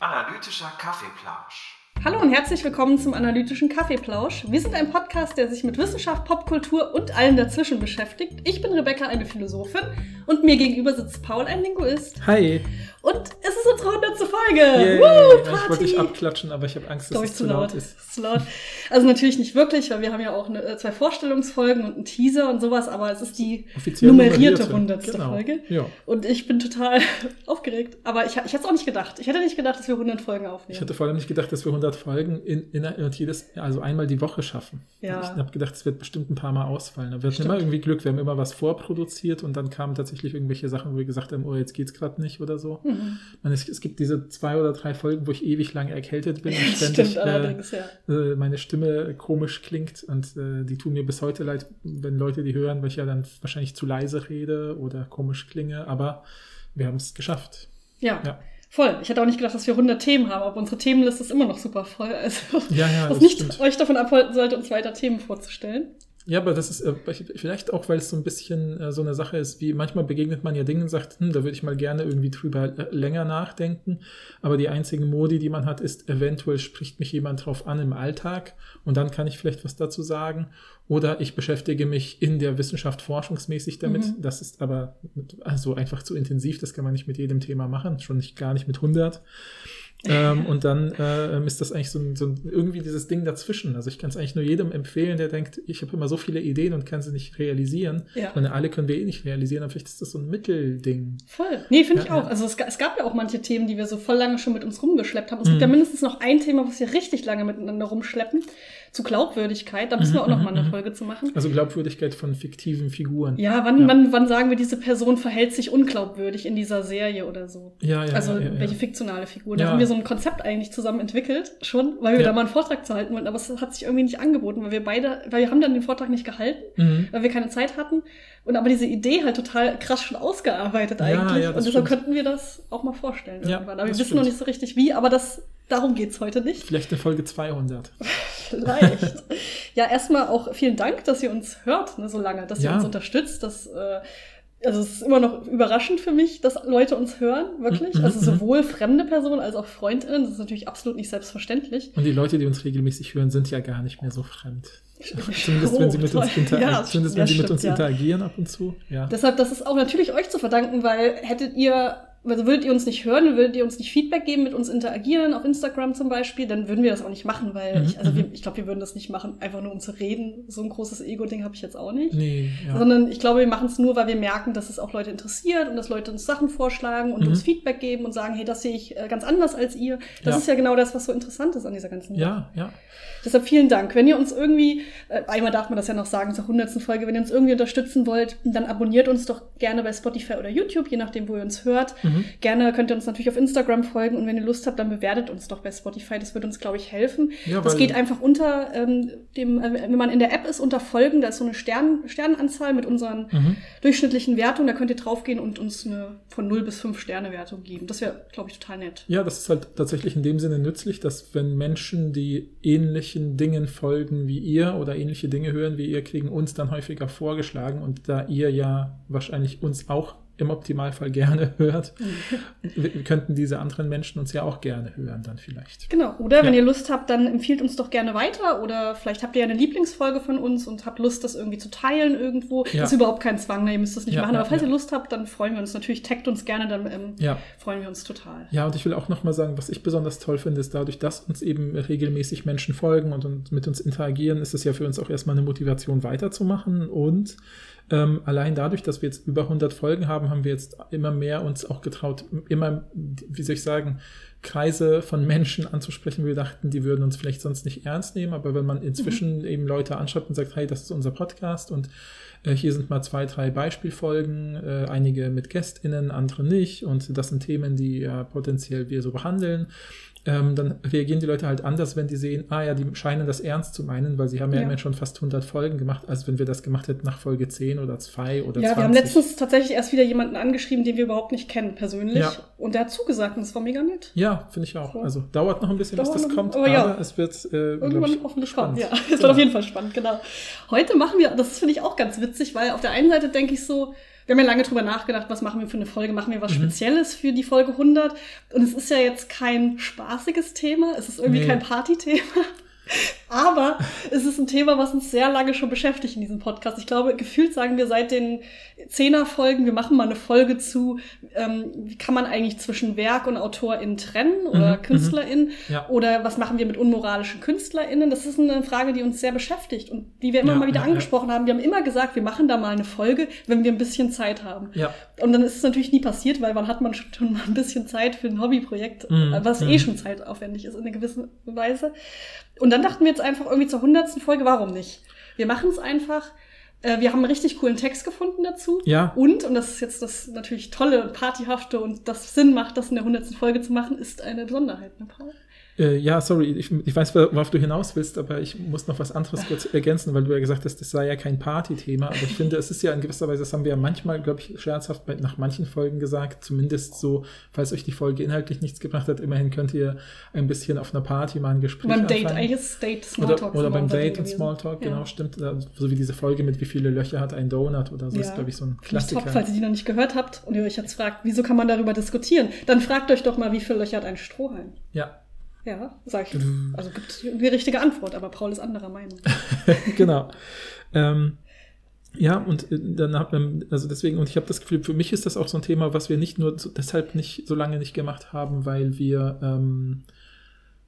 Analytischer Kaffeeplausch. Hallo und herzlich willkommen zum analytischen Kaffeeplausch. Wir sind ein Podcast, der sich mit Wissenschaft, Popkultur und allem dazwischen beschäftigt. Ich bin Rebecca, eine Philosophin, und mir gegenüber sitzt Paul, ein Linguist. Hi. 100. Folge. Woo, ich wollte Party. dich abklatschen, aber ich habe Angst, dass Glaube es zu laut ist. ist. Zu laut. Also natürlich nicht wirklich, weil wir haben ja auch eine, äh, zwei Vorstellungsfolgen und einen Teaser und sowas, aber es ist die Offiziell nummerierte. 100. Genau. Folge. Ja. Und ich bin total aufgeregt. Aber ich, ich hätte es auch nicht gedacht. Ich hätte nicht gedacht, dass wir 100 Folgen aufnehmen. Ich hatte vor allem nicht gedacht, dass wir 100 Folgen in, in, in jedes, also einmal die Woche schaffen. Ja. Ich habe gedacht, es wird bestimmt ein paar Mal ausfallen. Aber wir hatten immer irgendwie Glück. Wir haben immer was vorproduziert und dann kamen tatsächlich irgendwelche Sachen, wo wir gesagt haben, oh, jetzt geht's gerade nicht oder so. Mhm. Meine, es, es gibt diese zwei oder drei Folgen, wo ich ewig lange erkältet bin und ständig äh, ja. äh, meine Stimme komisch klingt und äh, die tun mir bis heute leid, wenn Leute die hören, weil ich ja dann wahrscheinlich zu leise rede oder komisch klinge, aber wir haben es geschafft. Ja. Ja. Voll. Ich hätte auch nicht gedacht, dass wir 100 Themen haben, aber unsere Themenliste ist immer noch super voll. Also, Ja, ja, was nicht stimmt. euch davon abhalten sollte, uns weiter Themen vorzustellen. Ja, aber das ist äh, vielleicht auch, weil es so ein bisschen äh, so eine Sache ist, wie manchmal begegnet man ja Dingen und sagt, hm, da würde ich mal gerne irgendwie drüber äh, länger nachdenken. Aber die einzigen Modi, die man hat, ist, eventuell spricht mich jemand drauf an im Alltag und dann kann ich vielleicht was dazu sagen. Oder ich beschäftige mich in der Wissenschaft forschungsmäßig damit. Mhm. Das ist aber mit, also einfach zu intensiv, das kann man nicht mit jedem Thema machen, schon nicht gar nicht mit 100. ähm, und dann ähm, ist das eigentlich so ein, so ein irgendwie dieses Ding dazwischen. Also ich kann es eigentlich nur jedem empfehlen, der denkt, ich habe immer so viele Ideen und kann sie nicht realisieren. Ja. Und alle können wir eh nicht realisieren, aber vielleicht ist das so ein Mittelding. Voll. Nee, finde ich Ja, auch. ja. Also es, es gab ja auch manche Themen, die wir so voll lange schon mit uns rumgeschleppt haben. Es gibt Mhm. ja mindestens noch ein Thema, was wir richtig lange miteinander rumschleppen. Zu Glaubwürdigkeit. Da müssen wir auch noch mal eine. Folge zu machen. Also Glaubwürdigkeit von fiktiven Figuren. Ja, wann, Ja. Wann, wann sagen wir, diese Person verhält sich unglaubwürdig in dieser Serie oder so? Ja, ja, also ja, ja, welche fiktionale Figur. Da haben wir so ein Konzept eigentlich zusammen entwickelt, schon, weil wir da mal einen Vortrag zu halten wollten, aber es hat sich irgendwie nicht angeboten, weil wir beide, weil wir haben dann den Vortrag nicht gehalten, Mhm. weil wir keine Zeit hatten. Und aber diese Idee halt total krass schon ausgearbeitet Ja, eigentlich. ja, und deshalb stimmt. könnten wir das auch mal vorstellen Ja, irgendwann. Aber wir wissen noch stimmt. nicht so richtig wie, aber das, darum geht's heute nicht. Vielleicht eine Folge 200. Vielleicht. ja, erstmal auch vielen Dank, dass ihr uns hört, ne, so lange, dass ihr uns unterstützt. Das, äh, also es ist immer noch überraschend für mich, dass Leute uns hören, wirklich. Mhm, Also mhm. sowohl fremde Personen als auch FreundInnen. Das ist natürlich absolut nicht selbstverständlich. Und die Leute, die uns regelmäßig hören, sind ja gar nicht mehr so fremd. Zumindest wenn sie mit uns, Oh, inter Ja, zumindest wenn sie mit stimmt, uns ja. interagieren ab und zu. Ja. Deshalb, das ist auch natürlich euch zu verdanken, weil hättet ihr, also würdet ihr uns nicht hören, würdet ihr uns nicht Feedback geben, mit uns interagieren, auf Instagram zum Beispiel, dann würden wir das auch nicht machen, weil Mhm, ich, also mhm. wir, ich glaube, wir würden das nicht machen, einfach nur um zu reden. So ein großes Ego-Ding habe ich jetzt auch nicht. Nee, ja. Sondern ich glaube, wir machen es nur, weil wir merken, dass es auch Leute interessiert und dass Leute uns Sachen vorschlagen und Mhm. uns Feedback geben und sagen, hey, das sehe ich äh, ganz anders als ihr. Das Ja. ist ja genau das, was so interessant ist an dieser ganzen Sache. ja, ja. Deshalb vielen Dank. Wenn ihr uns irgendwie, äh, einmal darf man das ja noch sagen zur hundertsten Folge, wenn ihr uns irgendwie unterstützen wollt, dann abonniert uns doch gerne bei Spotify oder YouTube, je nachdem, wo ihr uns hört. Mhm. Gerne könnt ihr uns natürlich auf Instagram folgen und wenn ihr Lust habt, dann bewertet uns doch bei Spotify. Das wird uns, glaube ich, helfen. Ja, das geht einfach unter ähm, dem, äh, wenn man in der App ist, unter Folgen, da ist so eine Stern, Sternenanzahl mit unseren Mhm. durchschnittlichen Wertungen. Da könnt ihr draufgehen und uns eine von 0 bis 5 Sterne Wertung geben. Das wäre, glaube ich, total nett. Ja, das ist halt tatsächlich in dem Sinne nützlich, dass wenn Menschen, die ähnlichen Dingen folgen wie ihr oder ähnliche Dinge hören wie ihr, kriegen uns dann häufiger vorgeschlagen und da ihr ja wahrscheinlich uns auch im Optimalfall gerne hört, wir- könnten diese anderen Menschen uns ja auch gerne hören dann vielleicht. Genau. Oder wenn Ja. ihr Lust habt, dann empfiehlt uns doch gerne weiter. Oder vielleicht habt ihr ja eine Lieblingsfolge von uns und habt Lust, das irgendwie zu teilen irgendwo. Ja. Das ist überhaupt kein Zwang, ne? ihr müsst das nicht Ja, machen. Aber falls ihr Lust habt, dann freuen wir uns natürlich. Taggt uns gerne, dann ähm, Ja. freuen wir uns total. Ja, und ich will auch nochmal sagen, was ich besonders toll finde, ist dadurch, dass uns eben regelmäßig Menschen folgen und, und mit uns interagieren, ist es ja für uns auch erstmal eine Motivation weiterzumachen. Und ähm, allein dadurch, dass wir jetzt über 100 Folgen haben, haben wir jetzt immer mehr uns auch getraut, immer, wie soll ich sagen, Kreise von Menschen anzusprechen. Wir dachten, die würden uns vielleicht sonst nicht ernst nehmen, aber wenn man inzwischen eben Leute anschreibt und sagt, hey, das ist unser Podcast und äh, hier sind mal zwei, drei Beispielfolgen, äh, einige mit GästInnen, andere nicht. Und das sind Themen, die ja potenziell wir so behandeln. Ähm, dann reagieren die Leute halt anders, wenn die sehen, ah ja, die scheinen das ernst zu meinen, weil sie haben ja, Ja. immerhin schon fast 100 Folgen gemacht, als wenn wir das gemacht hätten nach Folge 10 oder 2 oder Ja, 20. wir haben letztens tatsächlich erst wieder jemanden angeschrieben, den wir überhaupt nicht kennen, persönlich. Ja. Und der hat zugesagt und das war mega nett. Ja, finde ich auch. So. Also dauert noch ein bisschen, bis Dauert das noch- kommt, aber ja. aber es wird äh, Irgendwann ich, hoffentlich spannend. Ja, es wird Genau. auf jeden Fall spannend, genau. Heute machen wir, das finde ich auch ganz witzig, weil auf der einen Seite denke ich so, wir haben ja lange drüber nachgedacht, was machen wir für eine Folge, machen wir was Mhm. Spezielles für die Folge 100 und es ist ja jetzt kein spaßiges Thema, es ist irgendwie Nee. kein Partythema. Aber es ist ein Thema, was uns sehr lange schon beschäftigt in diesem Podcast. Ich glaube, gefühlt sagen wir seit den Zehner-Folgen, wir machen mal eine Folge zu, ähm, wie kann man eigentlich zwischen Werk und AutorInnen trennen oder Mhm, KünstlerInnen? Ja. Oder was machen wir mit unmoralischen KünstlerInnen? Das ist eine Frage, die uns sehr beschäftigt und die wir immer Ja, mal wieder ja, angesprochen haben. Wir haben immer gesagt, wir machen da mal eine Folge, wenn wir ein bisschen Zeit haben. Und dann ist es natürlich nie passiert, weil wann hat man schon mal ein bisschen Zeit für ein Hobbyprojekt, Mhm, was mhm. eh schon zeitaufwendig ist in einer gewissen Weise. Und dann dachten wir jetzt einfach irgendwie zur hundertsten Folge, warum nicht? Wir machen es einfach. Äh, Wir haben einen richtig coolen Text gefunden dazu. Ja. Und, und das ist jetzt das natürlich tolle, partyhafte und das Sinn macht, das in der hundertsten Folge zu machen, ist eine Besonderheit, ne, Paul? Äh, ja, sorry, ich, ich weiß, worauf du hinaus willst, aber ich muss noch was anderes kurz ergänzen, weil du ja gesagt hast, das sei ja kein Partythema. Aber ich finde, es ist ja in gewisser Weise, das haben wir ja manchmal, glaube ich, scherzhaft bei, nach manchen Folgen gesagt, zumindest so, falls euch die Folge inhaltlich nichts gebracht hat, immerhin könnt ihr ein bisschen auf einer Party mal ein Gespräch beim Date, anfangen. eigentlich ist es Date Smalltalk. Oder, oder beim Date und. Smalltalk, Ja. genau, stimmt. So wie diese Folge mit wie viele Löcher hat ein Donut oder so, ist, Ja. glaube ich, so ein ich top, Klassiker. falls ihr die noch nicht gehört habt und ihr euch jetzt fragt, wieso kann man darüber diskutieren, dann fragt euch doch mal, wie viele Löcher hat ein Strohhalm? Ja, Ja, sag ich. Also gibt die richtige Antwort, aber Paul ist anderer Meinung. genau. Ähm, ja, und äh, dann hat man, also deswegen, und ich habe das Gefühl, für mich ist das auch so ein Thema, was wir nicht nur so, deshalb nicht so lange nicht gemacht haben, weil wir, ähm,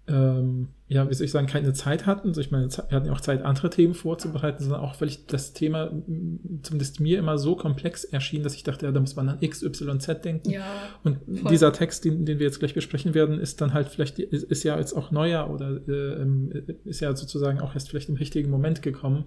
ähm, ja, wie soll ich sagen, keine Zeit hatten. Also ich meine, wir hatten ja auch Zeit, andere Themen vorzubereiten, sondern auch, weil ich das Thema zumindest mir immer so komplex erschien, dass ich dachte, ja, da muss man an X, Y, Z denken. Ja. Und Voll. dieser Text, den, den wir jetzt gleich besprechen werden, ist dann halt vielleicht, ist, ist ja jetzt auch neuer oder äh, ähm, ist ja sozusagen auch erst vielleicht im richtigen Moment gekommen,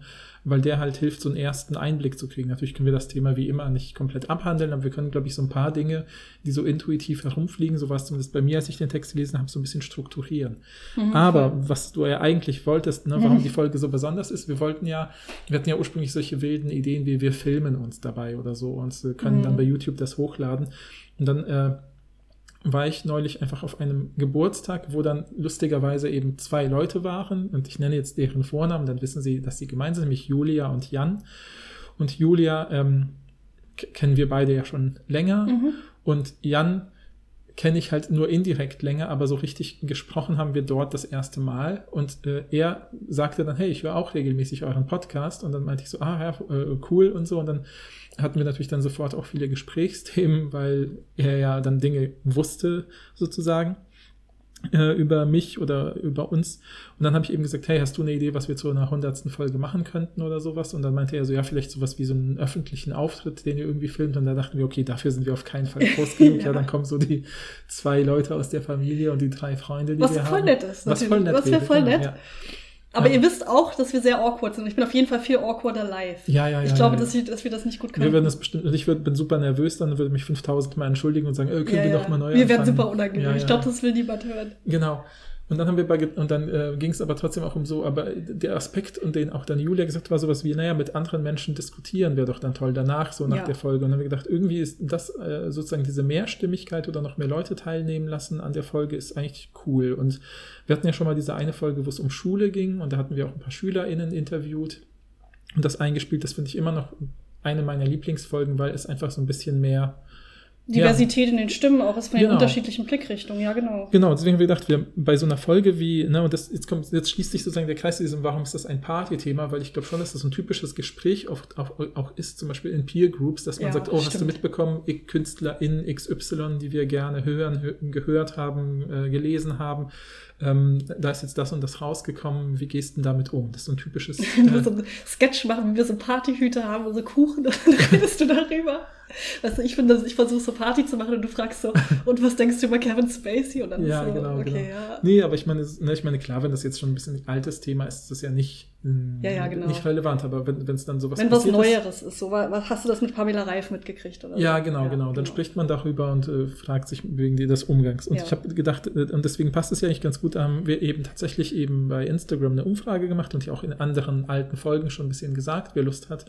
weil der halt hilft, so einen ersten Einblick zu kriegen. Natürlich können wir das Thema wie immer nicht komplett abhandeln, aber wir können, glaube ich, so ein paar Dinge, die so intuitiv herumfliegen, so war es zumindest bei mir, als ich den Text gelesen habe, so ein bisschen strukturieren. Mhm, Aber was du ja eigentlich wolltest, ne, warum die Folge so besonders ist, wir wollten ja, wir hatten ja ursprünglich solche wilden Ideen, wie wir filmen uns dabei oder so und äh, können Mhm. dann bei YouTube das hochladen. Und dann äh, war ich neulich einfach auf einem Geburtstag, wo dann lustigerweise eben zwei Leute waren und ich nenne jetzt deren Vornamen, dann wissen sie, dass sie gemeint sind, nämlich Julia und Jan. Und Julia ähm, kennen wir beide ja schon länger Mhm. und Jan kenne ich halt nur indirekt länger, aber so richtig gesprochen haben wir dort das erste Mal. Und äh, er sagte dann, hey, ich höre auch regelmäßig euren Podcast. Und dann meinte ich so, ah ja, äh, cool und so. Und dann hatten wir natürlich dann sofort auch viele Gesprächsthemen, weil er ja dann Dinge wusste, sozusagen äh, über mich oder über uns. Und dann habe ich eben gesagt, hey, hast du eine Idee, was wir zu einer hundertsten Folge machen könnten oder sowas? Und dann meinte er so, ja, vielleicht sowas wie so einen öffentlichen Auftritt, den ihr irgendwie filmt. Und da dachten wir, okay, dafür sind wir auf keinen Fall groß genug. ja. Ja. dann kommen so die zwei Leute aus der Familie und die drei Freunde, die Was wir voll haben. nett ist, Was natürlich. voll nett Was wär wäre, voll genau, nett. Ja. Aber Ja. ihr wisst auch, dass wir sehr awkward sind. Ich bin auf jeden Fall viel awkwarder live. Ja, ja, ja. ich glaube, ja, ja. Dass, wir, dass wir das nicht gut können. wir würden das bestimmt, also ich bin super nervös, dann würde mich 5000 Mal entschuldigen und sagen, äh, können wir doch mal neu Wir werden anfangen? super unangenehm. Ich glaube, das will niemand hören. Genau. Und dann haben wir bei, und dann äh, ging es aber trotzdem auch um so, aber der Aspekt, und den auch dann Julia gesagt hat, war sowas wie, naja, mit anderen Menschen diskutieren wäre doch dann toll danach, so nach Ja. der Folge. Und dann haben wir gedacht, irgendwie ist das äh, sozusagen diese Mehrstimmigkeit oder noch mehr Leute teilnehmen lassen an der Folge ist eigentlich cool. Und wir hatten ja schon mal diese eine Folge, wo es um Schule ging und da hatten wir auch ein paar SchülerInnen interviewt und das eingespielt. Das finde ich immer noch eine meiner Lieblingsfolgen, weil es einfach so ein bisschen mehr Diversität in den Stimmen auch ist von den Genau. unterschiedlichen Blickrichtungen. Ja, genau. Genau, deswegen haben wir gedacht, wir bei so einer Folge wie, ne, und das, jetzt kommt, jetzt schließt sich sozusagen der Kreis zu diesem, warum ist das ein Party-Thema? Weil ich glaube schon, dass das ein typisches Gespräch oft auch, auch ist, zum Beispiel in Peer Groups, dass man Ja, sagt, oh, hast du stimmt. mitbekommen, ich- KünstlerIn XY, die wir gerne hören, hö gehört haben, äh, gelesen haben, ähm, da ist jetzt das und das rausgekommen, wie gehst du denn damit um? Das ist so ein typisches. Wenn wir Äh, so einen Sketch machen, wie wir so Partyhüte haben so Kuchen, dann redest du darüber. Weißt du, ich finde, ich versuche so Party zu machen und du fragst so, und was denkst du über Kevin Spacey? Und dann Ja, so, genau, okay, genau. ja. Nee, aber ich meine, ne, ich meine, klar, wenn das jetzt schon ein bisschen ein altes Thema ist, ist das ja nicht, Ja, ja, genau. nicht relevant, aber wenn es dann sowas Wenn was ist- Neueres ist, so, wa- was hast du das mit Pamela Reif mitgekriegt? Oder Ja, so? genau, genau. Dann spricht man darüber und äh, fragt sich wegen des Umgangs. Und Ja. ich habe gedacht, äh, und deswegen passt es ja eigentlich ganz gut, da haben wir eben tatsächlich eben bei Instagram eine Umfrage gemacht und die auch in anderen alten Folgen schon ein bisschen gesagt, wer Lust hat,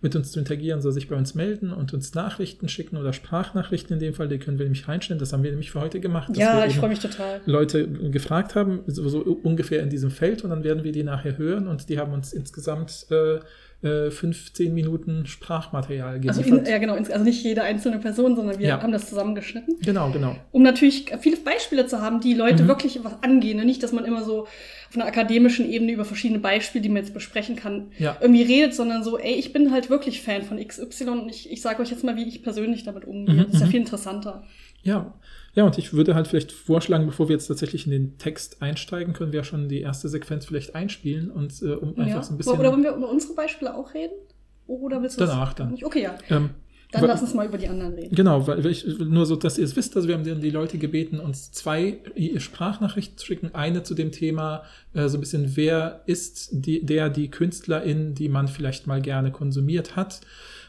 mit uns zu interagieren, soll sich bei uns melden und uns Nachrichten schicken oder Sprachnachrichten in dem Fall, die können wir nämlich reinstellen. Das haben wir nämlich für heute gemacht. Ja, ich freue mich total. Leute gefragt haben, so, so ungefähr in diesem Feld und dann werden wir die nachher hören und die haben uns insgesamt äh, 15 äh, Minuten Sprachmaterial geliefert. Also in, ja, genau. Also nicht jede einzelne Person, sondern wir ja. haben das zusammengeschnitten. Genau, genau. Um natürlich viele Beispiele zu haben, die Leute mhm. wirklich was angehen. Und nicht, dass man immer so auf einer akademischen Ebene über verschiedene Beispiele, die man jetzt besprechen kann, ja. irgendwie redet, sondern so, ey, ich bin halt wirklich Fan von XY und ich, ich sage euch jetzt mal, wie ich persönlich damit umgehe. Mhm, das ist ja mhm. viel interessanter. Ja, ja, und ich würde halt vielleicht vorschlagen, bevor wir jetzt tatsächlich in den Text einsteigen, können wir ja schon die erste Sequenz vielleicht einspielen und äh, um einfach so ein bisschen. Oder wollen wir über unsere Beispiele auch reden? Oder willst du Danach dann. Okay, ja. Ähm, dann lass uns mal über die anderen reden. Genau, weil ich, nur so, dass ihr es wisst, also wir haben die Leute gebeten, uns zwei Sprachnachrichten zu schicken. Eine zu dem Thema, äh, so ein bisschen, wer ist die, der, die Künstlerin, die man vielleicht mal gerne konsumiert hat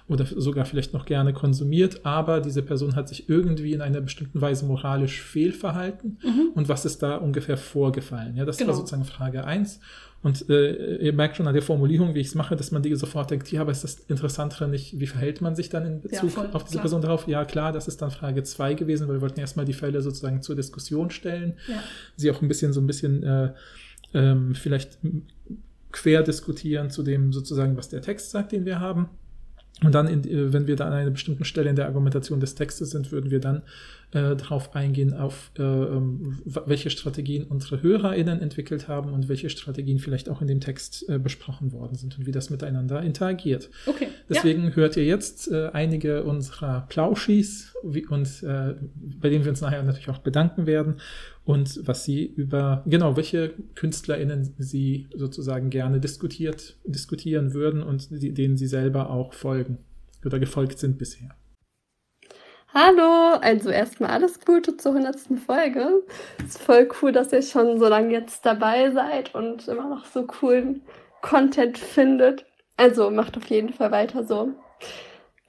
oder sogar vielleicht noch gerne konsumiert, aber diese Person hat sich irgendwie in einer bestimmten Weise moralisch fehlverhalten. Mhm. Und was ist da ungefähr vorgefallen? Ja, das genau. war sozusagen Frage eins. Und äh, ihr merkt schon an der Formulierung, wie ich es mache, dass man die sofort denkt, ja, aber ist das Interessantere nicht, wie verhält man sich dann in Bezug ja, voll, auf diese klar. Person darauf? Ja, klar, das ist dann Frage zwei gewesen, weil wir wollten erstmal die Fälle sozusagen zur Diskussion stellen, ja. sie auch ein bisschen so ein bisschen äh, ähm, vielleicht quer diskutieren zu dem sozusagen, was der Text sagt, den wir haben. Und dann, in, äh, wenn wir da an einer bestimmten Stelle in der Argumentation des Textes sind, würden wir dann äh, darauf eingehen, auf äh, ähm, welche Strategien unsere HörerInnen entwickelt haben und welche Strategien vielleicht auch in dem Text äh, besprochen worden sind und wie das miteinander interagiert. Okay. Deswegen ja. hört ihr jetzt äh, einige unserer Plauschis wie, und äh, bei denen wir uns nachher natürlich auch bedanken werden und was sie über, genau, welche KünstlerInnen sie sozusagen gerne diskutiert, diskutieren würden und die, denen sie selber auch folgen oder gefolgt sind bisher. Hallo, also erstmal alles Gute zur 100. Folge. Ist voll cool, dass ihr schon so lange jetzt dabei seid und immer noch so coolen Content findet. Also macht auf jeden Fall weiter so.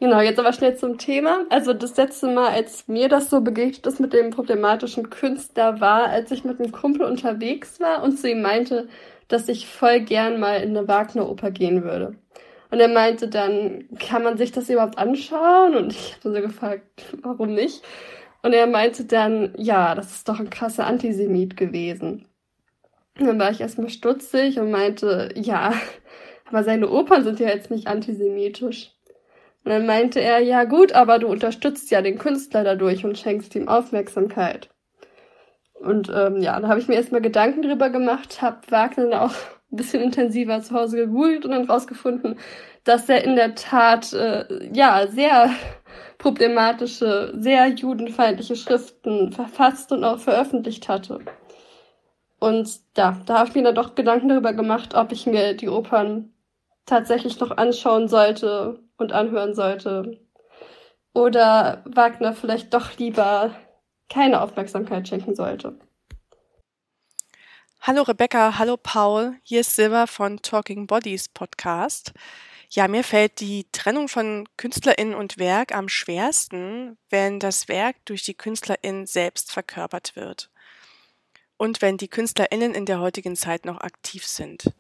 Genau, jetzt aber schnell zum Thema. Also das letzte Mal, als mir das so begegnet ist mit dem problematischen Künstler, war, als ich mit einem Kumpel unterwegs war und zu ihm meinte, dass ich voll gern mal in eine Wagner-Oper gehen würde. Und er meinte dann, kann man sich das überhaupt anschauen? Und ich habe so gefragt, warum nicht? Und er meinte dann, ja, das ist doch ein krasser Antisemit gewesen. Und dann war ich erstmal stutzig und meinte, ja, aber seine Opern sind ja jetzt nicht antisemitisch. Und dann meinte er, ja gut, aber du unterstützt ja den Künstler dadurch und schenkst ihm Aufmerksamkeit. Und ähm, ja, da habe ich mir erstmal Gedanken drüber gemacht, habe Wagner dann auch ein bisschen intensiver zu Hause gegoogelt und dann rausgefunden, dass er in der Tat äh, ja sehr problematische, sehr judenfeindliche Schriften verfasst und auch veröffentlicht hatte. Und ja, da habe ich mir dann doch Gedanken darüber gemacht, ob ich mir die Opern tatsächlich noch anschauen sollte und anhören sollte. Oder Wagner vielleicht doch lieber keine Aufmerksamkeit schenken sollte. Hallo Rebecca, hallo Paul, hier ist Silva von Talking Bodies Podcast. Ja, mir fällt die Trennung von Künstlerin und Werk am schwersten, wenn das Werk durch die Künstlerin selbst verkörpert wird. Und wenn die Künstlerinnen in der heutigen Zeit noch aktiv sind.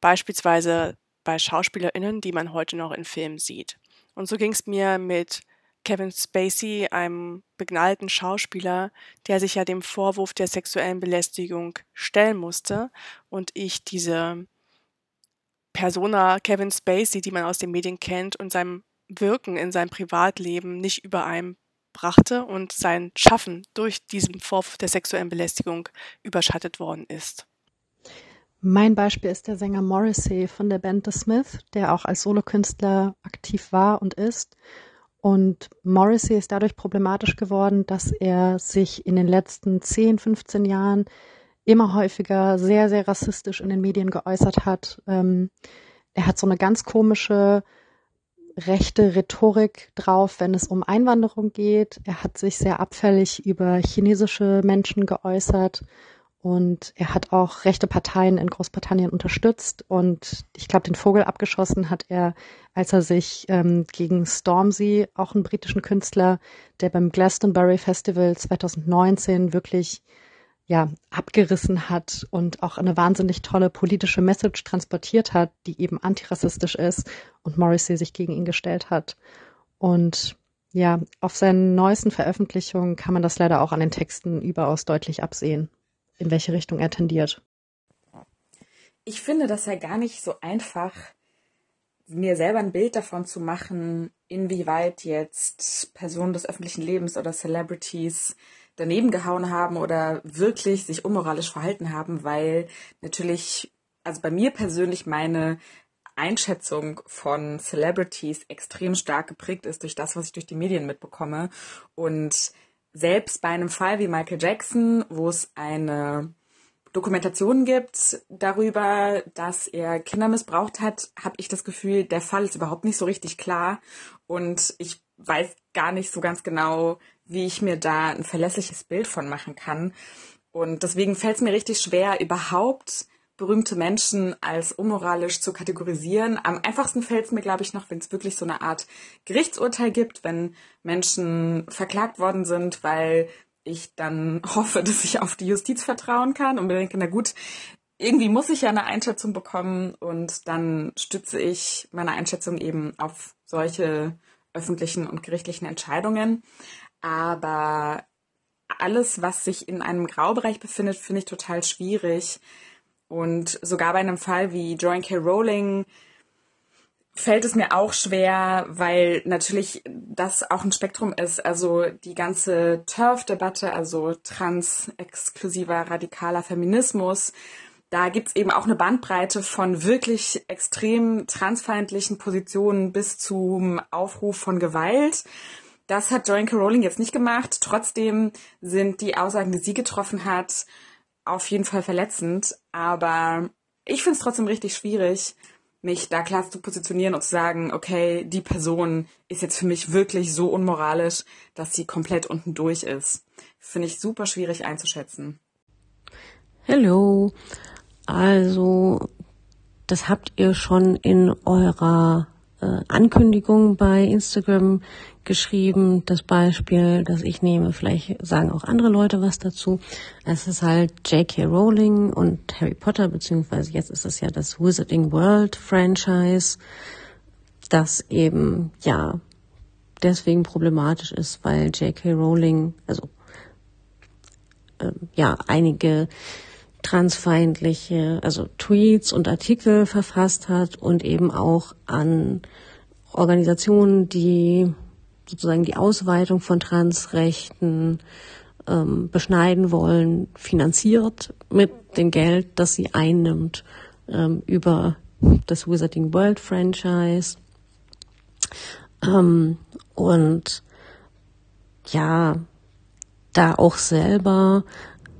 Beispielsweise bei Schauspielerinnen, die man heute noch in Filmen sieht. Und so ging es mir mit Kevin Spacey, einem begnadeten Schauspieler, der sich ja dem Vorwurf der sexuellen Belästigung stellen musste und ich diese Persona Kevin Spacey, die man aus den Medien kennt und seinem Wirken in seinem Privatleben nicht über einem brachte und sein Schaffen durch diesen Vorwurf der sexuellen Belästigung überschattet worden ist. Mein Beispiel ist der Sänger Morrissey von der Band The Smith, der auch als Solokünstler aktiv war und ist und Morrissey ist dadurch problematisch geworden, dass er sich in den letzten 10, 15 Jahren immer häufiger sehr, sehr rassistisch in den Medien geäußert hat. Ähm, er hat so eine ganz komische rechte Rhetorik drauf, wenn es um Einwanderung geht. Er hat sich sehr abfällig über chinesische Menschen geäußert und er hat auch rechte Parteien in Großbritannien unterstützt. Und ich glaube, den Vogel abgeschossen hat er, als er sich ähm, gegen Stormzy, auch einen britischen Künstler, der beim Glastonbury Festival 2019 wirklich ja, abgerissen hat und auch eine wahnsinnig tolle politische Message transportiert hat, die eben antirassistisch ist und Morrissey sich gegen ihn gestellt hat. Und ja, auf seinen neuesten Veröffentlichungen kann man das leider auch an den Texten überaus deutlich absehen in welche Richtung er tendiert. ich finde das ja gar nicht so einfach, mir selber ein Bild davon zu machen, inwieweit jetzt Personen des öffentlichen Lebens oder Celebrities daneben gehauen haben oder wirklich sich unmoralisch verhalten haben, weil natürlich, also bei mir persönlich meine Einschätzung von Celebrities extrem stark geprägt ist durch das, was ich durch die Medien mitbekomme. Und selbst bei einem Fall wie Michael Jackson, wo es eine Dokumentation gibt darüber, dass er Kinder missbraucht hat, habe ich das Gefühl, der Fall ist überhaupt nicht so richtig klar und ich weiß gar nicht so ganz genau, wie ich mir da ein verlässliches Bild von machen kann. Und deswegen fällt es mir richtig schwer, überhaupt berühmte Menschen als unmoralisch zu kategorisieren. Am einfachsten fällt es mir, glaube ich, noch, wenn es wirklich so eine Art Gerichtsurteil gibt, wenn Menschen verklagt worden sind, weil ich dann hoffe, dass ich auf die Justiz vertrauen kann und mir denke, na gut, irgendwie muss ich ja eine Einschätzung bekommen und dann stütze ich meine Einschätzung eben auf solche öffentlichen und gerichtlichen Entscheidungen. Aber alles, was sich in einem Graubereich befindet, finde ich total schwierig. Und sogar bei einem Fall wie Joan K. Rowling fällt es mir auch schwer, weil natürlich das auch ein Spektrum ist. Also die ganze TERF-Debatte, also trans-exklusiver radikaler Feminismus, da gibt's eben auch eine Bandbreite von wirklich extrem transfeindlichen Positionen bis zum Aufruf von Gewalt. Das hat Joanne K. Rowling jetzt nicht gemacht. Trotzdem sind die Aussagen, die sie getroffen hat, auf jeden Fall verletzend. Aber ich finde es trotzdem richtig schwierig, mich da klar zu positionieren und zu sagen, okay, die Person ist jetzt für mich wirklich so unmoralisch, dass sie komplett unten durch ist. Finde ich super schwierig einzuschätzen. Hallo. Also, das habt ihr schon in eurer äh, Ankündigung bei Instagram geschrieben, das Beispiel, das ich nehme. Vielleicht sagen auch andere Leute was dazu. Es ist halt J.K. Rowling und Harry Potter, beziehungsweise jetzt ist es ja das Wizarding World Franchise, das eben, ja, deswegen problematisch ist, weil J.K. Rowling, also, äh, ja, einige transfeindliche, also Tweets und Artikel verfasst hat und eben auch an Organisationen, die sozusagen die Ausweitung von Transrechten ähm, beschneiden wollen, finanziert mit dem Geld, das sie einnimmt ähm, über das Wizarding World Franchise. Ähm, und ja, da auch selber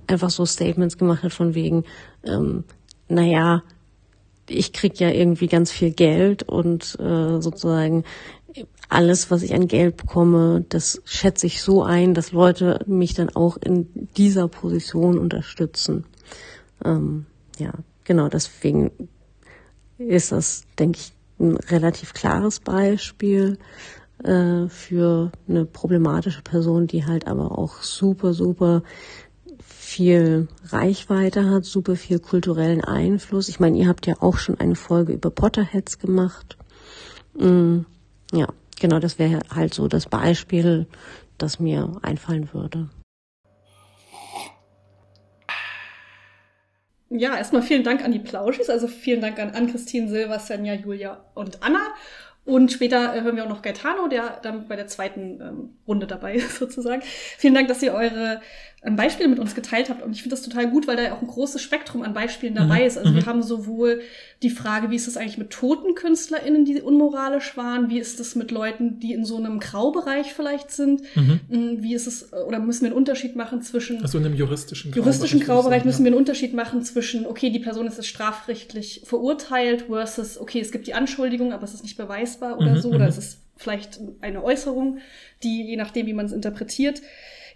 einfach so Statements gemacht hat von wegen, ähm, naja, ich krieg ja irgendwie ganz viel Geld und äh, sozusagen alles, was ich an Geld bekomme, das schätze ich so ein, dass Leute mich dann auch in dieser Position unterstützen. Ähm, ja, genau, deswegen ist das, denke ich, ein relativ klares Beispiel äh, für eine problematische Person, die halt aber auch super, super viel Reichweite hat, super viel kulturellen Einfluss. Ich meine, ihr habt ja auch schon eine Folge über Potterheads gemacht. Mm, ja, genau, das wäre halt so das Beispiel, das mir einfallen würde. Ja, erstmal vielen Dank an die Plauschis, also vielen Dank an Ann-Christine, Silva, Senja, Julia und Anna. Und später äh, hören wir auch noch Gaetano, der dann bei der zweiten ähm, Runde dabei ist, sozusagen. Vielen Dank, dass ihr eure Beispiele mit uns geteilt habt. Und ich finde das total gut, weil da ja auch ein großes Spektrum an Beispielen dabei mhm. ist. Also mhm. wir haben sowohl die Frage, wie ist es eigentlich mit toten KünstlerInnen, die unmoralisch waren? Wie ist es mit Leuten, die in so einem Graubereich vielleicht sind? Mhm. Mm, wie ist es, oder müssen wir einen Unterschied machen zwischen. Also in einem juristischen Graubereich. Juristischen Graubereich müssen wir einen Unterschied machen zwischen, okay, die Person ist jetzt strafrechtlich verurteilt versus, okay, es gibt die Anschuldigung, aber es ist nicht beweisbar oder mhm. so, oder mhm. es ist vielleicht eine Äußerung, die, je nachdem, wie man es interpretiert,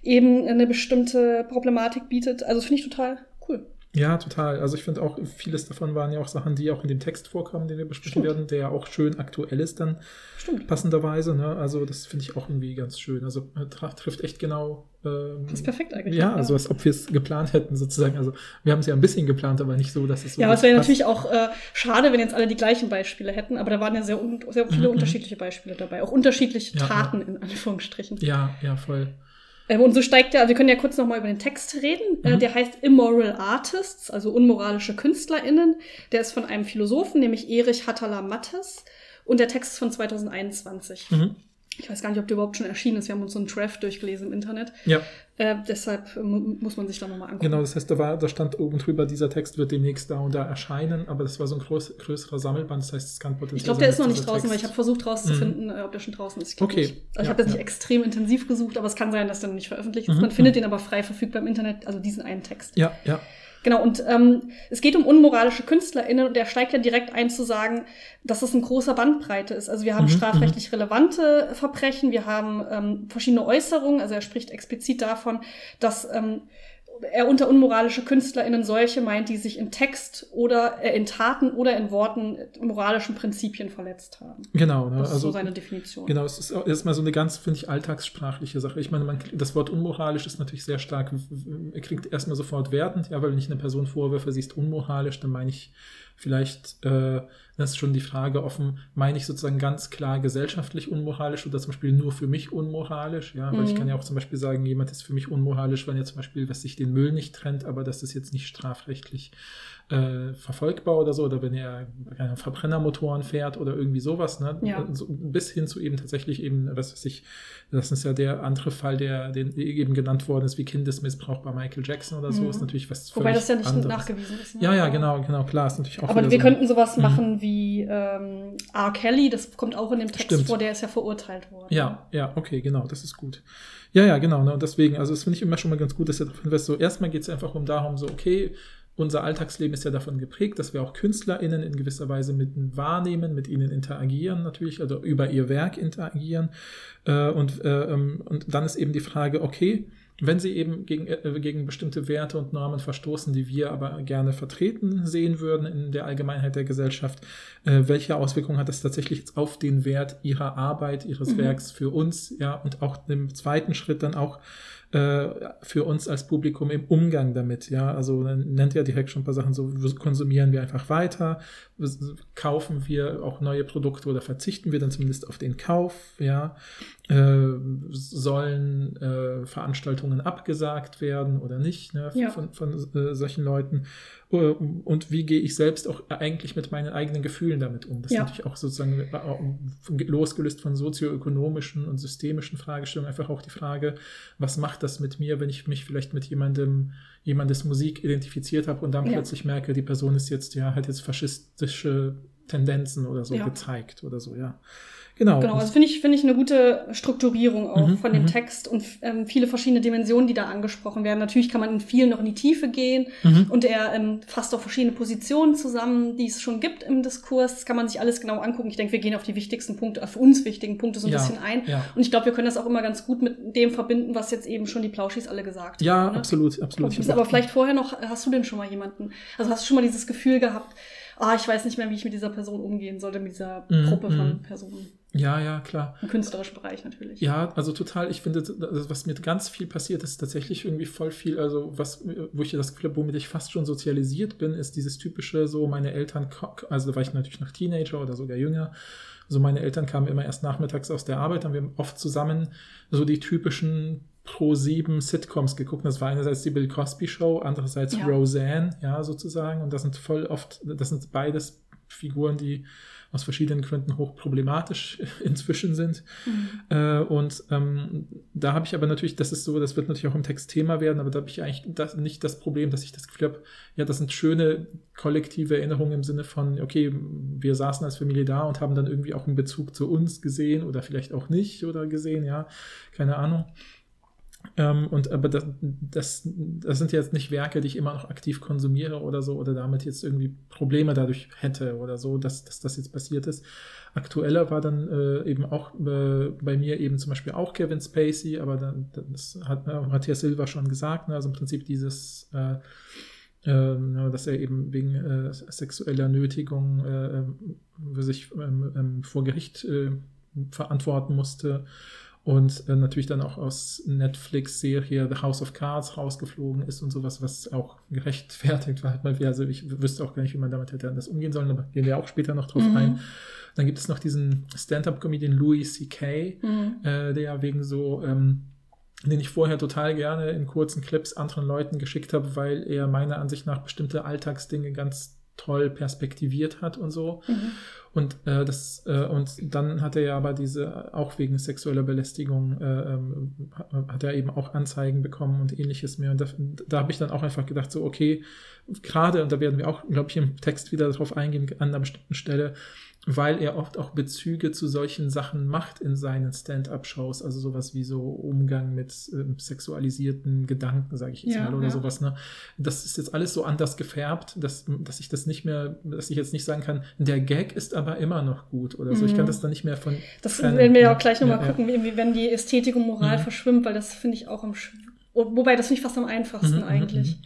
eben eine bestimmte Problematik bietet. Also finde ich total cool. Ja, total. Also ich finde auch, vieles davon waren ja auch Sachen, die auch in dem Text vorkamen, den wir besprechen werden, der ja auch schön aktuell ist dann Stimmt. passenderweise. Ne? Also das finde ich auch irgendwie ganz schön. Also äh, trifft echt genau. Ähm, das ist perfekt eigentlich. Ja, also als ob wir es geplant hätten sozusagen. Also wir haben es ja ein bisschen geplant, aber nicht so, dass es so Ja, es wäre natürlich auch äh, schade, wenn jetzt alle die gleichen Beispiele hätten, aber da waren ja sehr, sehr viele mhm. unterschiedliche Beispiele dabei. Auch unterschiedliche ja, Taten ja. in Anführungsstrichen. Ja, ja, voll. Ähm, und so steigt er, also wir können ja kurz nochmal über den Text reden. Äh, Mhm. der heißt Immoral Artists, also unmoralische KünstlerInnen. Der ist von einem Philosophen, nämlich Erich Hattala Mattes. Und der Text ist von 2021. Mhm. Ich weiß gar nicht, ob der überhaupt schon erschienen ist. Wir haben uns so einen Draft durchgelesen im Internet. Ja, Äh, deshalb mu- muss man sich da nochmal angucken. genau. Das heißt, da, war, da stand oben drüber, dieser Text wird demnächst da und da erscheinen, aber das war so ein groß, größerer Sammelband. Das heißt, es kann potenziell Ich glaube, der ist noch nicht draußen, weil Text- ich habe versucht rauszufinden, äh, ob der schon draußen ist. Ich Okay. Nicht. Also ich Ja, habe jetzt nicht ja. extrem intensiv gesucht, aber es kann sein, dass der noch nicht veröffentlicht ist. Mhm, Man findet mhm. den aber frei verfügbar im Internet, also diesen einen Text. Ja, ja. Genau, und ähm, es geht um unmoralische KünstlerInnen und der steigt ja direkt ein zu sagen, dass es ein großer Bandbreite ist. Also wir haben Mhm, strafrechtlich relevante Verbrechen, wir haben ähm, verschiedene Äußerungen, also er spricht explizit davon, dass ähm, er unter unmoralische KünstlerInnen solche meint, die sich in Text oder äh, in Taten oder in Worten moralischen Prinzipien verletzt haben. Genau. Ne? Das ist also, so seine Definition. Genau, es ist erstmal so eine ganz, finde ich, alltagssprachliche Sache. Ich meine, man, das Wort unmoralisch ist natürlich sehr stark, er klingt erstmal sofort wertend, ja, weil wenn ich eine Person vorwürfe, sie ist unmoralisch, dann meine ich vielleicht, äh, das ist schon die Frage offen, meine ich sozusagen ganz klar gesellschaftlich unmoralisch oder zum Beispiel nur für mich unmoralisch, ja, weil ich Mhm. kann ja auch zum Beispiel sagen, jemand ist für mich unmoralisch, wenn er zum Beispiel, was sich den Müll nicht trennt, aber das ist jetzt nicht strafrechtlich äh, verfolgbar oder so, oder wenn er keine Verbrennermotoren fährt oder irgendwie sowas, ne? Ja. So, bis hin zu eben tatsächlich eben, was weiß ich, das ist ja der andere Fall, der den eben genannt worden ist, wie Kindesmissbrauch bei Michael Jackson oder so, Mhm. ist natürlich was Wobei das ja nicht anderes. nachgewiesen ist. ne? Ja, ja, genau, genau, klar, ist natürlich auch Aber wir so- könnten sowas Mhm. machen wie ähm, R. Kelly, das kommt auch in dem Text Stimmt. vor, der ist ja verurteilt worden. Ja, ja, okay, genau, das ist gut. Ja, ja, genau. Ne, und deswegen, also das finde ich immer schon mal ganz gut, dass er darauf hinweist. So, erstmal geht es einfach um darum, so, okay, unser Alltagsleben ist ja davon geprägt, dass wir auch KünstlerInnen in gewisser Weise mit ihnen wahrnehmen, mit ihnen interagieren natürlich, also über ihr Werk interagieren. Äh, und, äh, ähm, und dann ist eben die Frage, okay, wenn sie eben gegen, äh, gegen bestimmte Werte und Normen verstoßen, die wir aber gerne vertreten sehen würden in der Allgemeinheit der Gesellschaft, welche Auswirkungen hat das tatsächlich jetzt auf den Wert ihrer Arbeit, ihres Mhm. Werks für uns, ja, und auch im zweiten Schritt dann auch äh, für uns als Publikum im Umgang damit, ja, also nennt ja direkt schon ein paar Sachen, so konsumieren wir einfach weiter, kaufen wir auch neue Produkte oder verzichten wir dann zumindest auf den Kauf, ja, äh, sollen äh, Veranstaltungen abgesagt werden oder nicht ne, Ja. von, von äh, solchen Leuten und wie gehe ich selbst auch eigentlich mit meinen eigenen Gefühlen damit um. Das Ja. ist natürlich auch sozusagen äh, losgelöst von sozioökonomischen und systemischen Fragestellungen einfach auch die Frage, was macht das mit mir, wenn ich mich vielleicht mit jemandem, jemandes Musik identifiziert habe und dann Ja. plötzlich merke, die Person ist jetzt, ja, hat jetzt faschistische Tendenzen oder so Ja. gezeigt oder so, ja. Genau. Genau, also finde ich, finde ich eine gute Strukturierung auch Mhm, von dem mhm. Text und ähm, viele verschiedene Dimensionen, die da angesprochen werden. Natürlich kann man in vielen noch in die Tiefe gehen Mhm. und er ähm, fasst auch verschiedene Positionen zusammen, die es schon gibt im Diskurs. Das kann man sich alles genau angucken. Ich denke, wir gehen auf die wichtigsten Punkte, auf uns wichtigen Punkte so ein Ja, bisschen ein. ja. Und ich glaube, wir können das auch immer ganz gut mit dem verbinden, was jetzt eben schon die Plauschis alle gesagt Ja, haben. ne? absolut, absolut. Aber vielleicht vorher noch, hast du denn schon mal jemanden, also hast du schon mal dieses Gefühl gehabt, ah, ich weiß nicht mehr, wie ich mit dieser Person umgehen sollte, mit dieser Mhm, Gruppe von mhm. Personen. Ja, ja, klar. Im künstlerischen Bereich natürlich. Ja, also total, ich finde, das, was mir ganz viel passiert, ist tatsächlich irgendwie voll viel, also was, wo ich das Gefühl habe, womit ich fast schon sozialisiert bin, ist dieses typische, so meine Eltern, also da war ich natürlich noch Teenager oder sogar jünger, also meine Eltern kamen immer erst nachmittags aus der Arbeit, haben wir oft zusammen so die typischen Pro 7 Sitcoms geguckt. Das war einerseits die Bill Cosby Show, andererseits Ja. Roseanne, ja, sozusagen. Und das sind voll oft, das sind beides Figuren, die aus verschiedenen Gründen hochproblematisch inzwischen sind. Mhm. Äh, und ähm, da habe ich aber natürlich, das ist so, das wird natürlich auch im Text Thema werden, aber da habe ich eigentlich das, nicht das Problem, dass ich das Gefühl habe, ja, das sind schöne kollektive Erinnerungen im Sinne von, okay, wir saßen als Familie da und haben dann irgendwie auch einen Bezug zu uns gesehen oder vielleicht auch nicht oder gesehen, ja, keine Ahnung. Ähm, und aber das, das, das sind jetzt nicht Werke, die ich immer noch aktiv konsumiere oder so, oder damit jetzt irgendwie Probleme dadurch hätte oder so, dass, dass das jetzt passiert ist. Aktueller war dann äh, eben auch äh, bei mir eben zum Beispiel auch Kevin Spacey, aber dann, das hat äh, Matthias Silva schon gesagt, ne? also im Prinzip dieses äh, ähm, dass er eben wegen äh, sexueller Nötigung äh, äh, sich ähm, ähm, vor Gericht äh, verantworten musste und äh, natürlich dann auch aus Netflix-Serie The House of Cards rausgeflogen ist und sowas, was auch gerechtfertigt war. Also ich wüsste auch gar nicht, wie man damit hätte anders umgehen sollen, aber gehen wir auch später noch drauf Mhm. ein. Dann gibt es noch diesen Stand-up-Comedian Louis C.K., Mhm. äh, der wegen so ähm, den ich vorher total gerne in kurzen Clips anderen Leuten geschickt habe, weil er meiner Ansicht nach bestimmte Alltagsdinge ganz toll perspektiviert hat und so. Mhm. Und äh, das äh, und dann hat er ja aber diese auch wegen sexueller Belästigung äh, ähm, hat er eben auch Anzeigen bekommen und ähnliches mehr. Und da, da habe ich dann auch einfach gedacht so okay gerade und da werden wir auch glaube ich im Text wieder darauf eingehen an einer bestimmten Stelle weil er oft auch Bezüge zu solchen Sachen macht in seinen Stand-up-Shows, also sowas wie so Umgang mit ähm, sexualisierten Gedanken, sage ich jetzt ja, mal, oder ja. sowas. Ne? Das ist jetzt alles so anders gefärbt, dass, dass ich das nicht mehr, dass ich jetzt nicht sagen kann, der Gag ist aber immer noch gut oder so. Mhm. Ich kann mhm. das dann nicht mehr von. Das trennen. werden wir ja auch gleich nochmal ja, gucken, wie, wenn die Ästhetik und Moral mhm. verschwimmt, weil das finde ich auch am Wobei, das finde ich fast am einfachsten mhm, mhm eigentlich.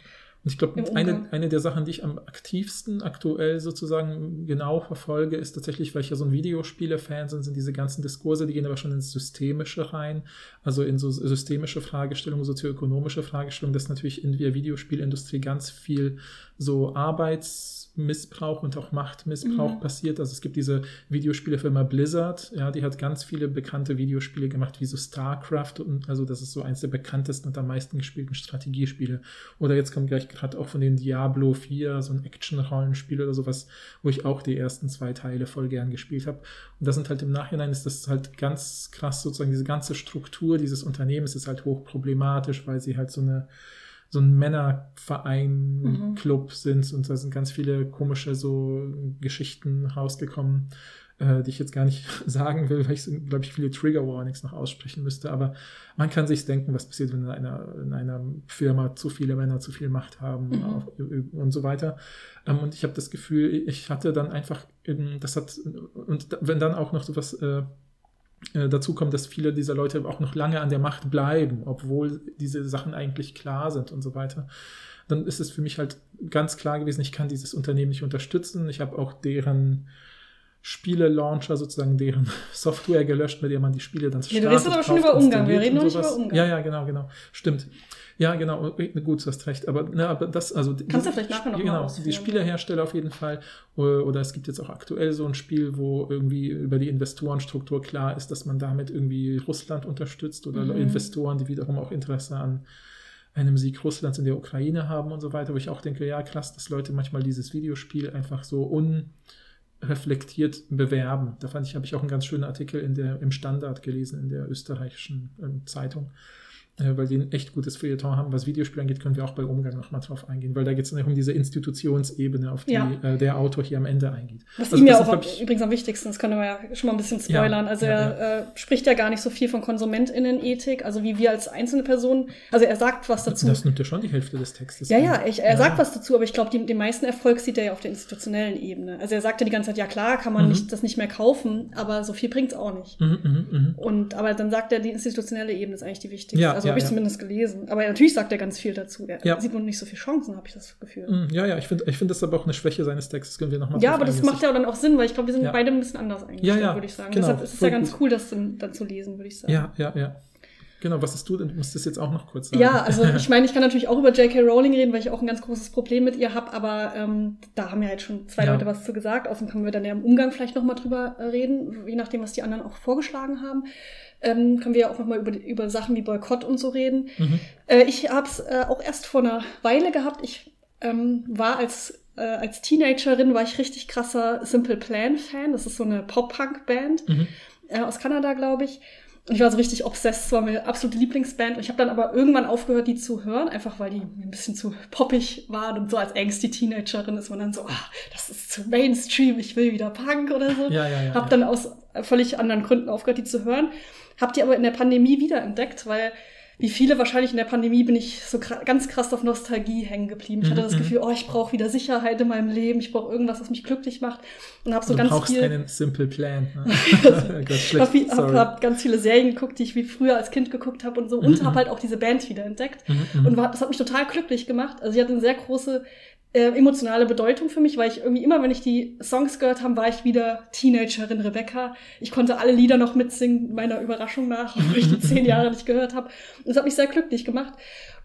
Und ich glaube, eine, eine der Sachen, die ich am aktivsten aktuell sozusagen genau verfolge, ist tatsächlich, weil ich ja so ein Videospiele-Fan bin, sind diese ganzen Diskurse, die gehen aber schon ins Systemische rein, also in so systemische Fragestellungen, sozioökonomische Fragestellungen, dass natürlich in der Videospielindustrie ganz viel so Arbeits- Missbrauch und auch Machtmissbrauch mhm. passiert. Also es gibt diese Videospielefirma Blizzard, ja, die hat ganz viele bekannte Videospiele gemacht, wie so StarCraft und also das ist so eins der bekanntesten und am meisten gespielten Strategiespiele. Oder jetzt kommt gleich gerade auch von den Diablo 4, so ein Action-Rollenspiel oder sowas, wo ich auch die ersten zwei Teile voll gern gespielt habe. Und das sind halt im Nachhinein ist das halt ganz krass sozusagen diese ganze Struktur dieses Unternehmens ist halt hochproblematisch, weil sie halt so eine so ein Männerverein, mhm. Club sind und da sind ganz viele komische so Geschichten rausgekommen, äh, die ich jetzt gar nicht sagen will, weil ich, glaube ich, viele Trigger Warnings noch aussprechen müsste. Aber man kann sich denken, was passiert, wenn in einer, in einer Firma zu viele Männer zu viel Macht haben mhm. und so weiter. Ähm, und ich habe das Gefühl, ich hatte dann einfach, das hat, und wenn dann auch noch so was äh, äh, dazu kommt, dass viele dieser Leute auch noch lange an der Macht bleiben, obwohl diese Sachen eigentlich klar sind und so weiter. Dann ist es für mich halt ganz klar gewesen, ich kann dieses Unternehmen nicht unterstützen. Ich habe auch deren Spiele-Launcher, sozusagen deren Software gelöscht, mit der man die Spiele dann startet. Ja, du redest aber schon über Umgang, wir reden noch nicht über Umgang. Ja, ja, genau, genau. Stimmt. Ja, genau, gut, du hast recht. Aber, ne, aber das, also. Kannst du vielleicht nachher noch Genau, mal die Spielehersteller auf jeden Fall. Oder es gibt jetzt auch aktuell so ein Spiel, wo irgendwie über die Investorenstruktur klar ist, dass man damit irgendwie Russland unterstützt oder mhm. Investoren, die wiederum auch Interesse an einem Sieg Russlands in der Ukraine haben und so weiter, wo ich auch denke, ja, krass, dass Leute manchmal dieses Videospiel einfach so unreflektiert bewerben. Da fand ich, habe ich auch einen ganz schönen Artikel in der, im Standard gelesen, in der österreichischen ähm, Zeitung weil die ein echt gutes Feuilleton haben. Was Videospiele angeht, können wir auch bei Umgang nochmal drauf eingehen, weil da geht es dann um diese Institutionsebene, auf die ja. äh, der Autor hier am Ende eingeht. Was also, ihm ja auch ist, übrigens am wichtigsten, das können wir ja schon mal ein bisschen spoilern. Ja, also ja, er äh, spricht ja gar nicht so viel von KonsumentInnen-Ethik, also wie wir als einzelne Personen, also er sagt was dazu. Das nimmt ja schon die Hälfte des Textes. Ja, ja, ich, er sagt was dazu, aber ich glaube, den meisten Erfolg sieht er ja auf der institutionellen Ebene. Also er sagt ja die ganze Zeit, ja klar, kann man mhm. nicht, das nicht mehr kaufen, aber so viel bringt es auch nicht. Mhm, mh, mh. Und aber dann sagt er, die institutionelle Ebene ist eigentlich die wichtigste. also habe ich zumindest gelesen lesen. Aber natürlich sagt er ganz viel dazu. Er sieht nur nicht so viele Chancen, habe ich das Gefühl. Mm, ja, ja, ich finde ich find das aber auch eine Schwäche seines Textes. Können wir noch mal ja, aber das macht ja dann auch Sinn, weil ich glaube, wir sind beide ein bisschen anders eigentlich, ja, ja, würde ich sagen. Genau, Deshalb ist es ja ganz gut, das dann, dann zu lesen, würde ich sagen. Ja, ja, ja. Genau, was hast du denn? Du musst das jetzt auch noch kurz sagen. Ja, also ich meine, ich kann natürlich auch über J.K. Rowling reden, weil ich auch ein ganz großes Problem mit ihr habe, aber ähm, da haben ja jetzt schon zwei ja. Leute was zu gesagt. Außerdem können wir dann ja im Umgang vielleicht noch mal drüber reden, je nachdem, was die anderen auch vorgeschlagen haben ähm, können wir ja auch nochmal über, über Sachen wie Boykott und so reden. Mhm. Äh, ich habe es äh, auch erst vor einer Weile gehabt. Ich ähm, war als, äh, als Teenagerin, war ich richtig krasser Simple Plan-Fan. Das ist so eine Pop-Punk-Band mhm. äh, aus Kanada, glaube ich. Und ich war so richtig obsessed, das war meine absolute Lieblingsband. Und ich habe dann aber irgendwann aufgehört, die zu hören, einfach weil die ein bisschen zu poppig waren. Und so als angsty Teenagerin ist man dann so, ah, das ist zu Mainstream, ich will wieder Punk oder so. Ja, ja, ja, hab dann aus völlig anderen Gründen aufgehört, die zu hören. Habt ihr aber in der Pandemie wiederentdeckt, weil wie viele wahrscheinlich in der Pandemie bin ich so ganz krass auf Nostalgie hängen geblieben. Ich hatte das mhm, Gefühl, oh, ich brauche wieder Sicherheit in meinem Leben, ich brauche irgendwas, was mich glücklich macht und habe so du ganz brauchst viel einen Simple Plan. Ne? habe hab, hab ganz viele Serien geguckt, die ich wie früher als Kind geguckt habe und so und mhm. habe halt auch diese Band wiederentdeckt mhm. und war, das hat mich total glücklich gemacht. Also sie hat eine sehr große äh, emotionale Bedeutung für mich, weil ich irgendwie immer, wenn ich die Songs gehört habe, war ich wieder Teenagerin Rebecca. Ich konnte alle Lieder noch mitsingen, meiner Überraschung nach, obwohl ich die zehn Jahre nicht gehört habe. Und das hat mich sehr glücklich gemacht.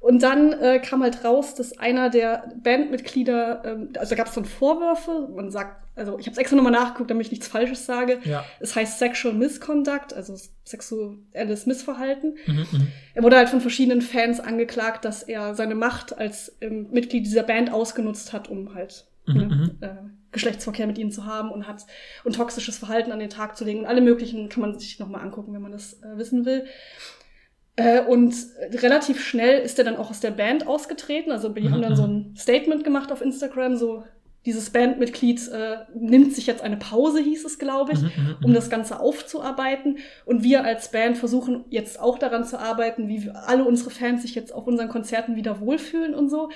Und dann äh, kam halt raus, dass einer der Bandmitglieder, ähm, also da gab es dann Vorwürfe, man sagt also ich habe es extra nochmal nachgeguckt, damit ich nichts Falsches sage. Ja. Es heißt Sexual Misconduct, also sexuelles Missverhalten. Mhm, mhm. Er wurde halt von verschiedenen Fans angeklagt, dass er seine Macht als ähm, Mitglied dieser Band ausgenutzt hat, um halt Mhm, ne, mhm. äh, Geschlechtsverkehr mit ihnen zu haben und hat und toxisches Verhalten an den Tag zu legen. Und alle möglichen kann man sich nochmal angucken, wenn man das äh, wissen will. Äh, und relativ schnell ist er dann auch aus der Band ausgetreten. Also die haben dann so ein Statement gemacht auf Instagram, so dieses Bandmitglied äh, nimmt sich jetzt eine Pause, hieß es, glaube ich, Mhm, mhm, um mhm. das Ganze aufzuarbeiten. Und wir als Band versuchen jetzt auch daran zu arbeiten, wie alle unsere Fans sich jetzt auf unseren Konzerten wieder wohlfühlen und so.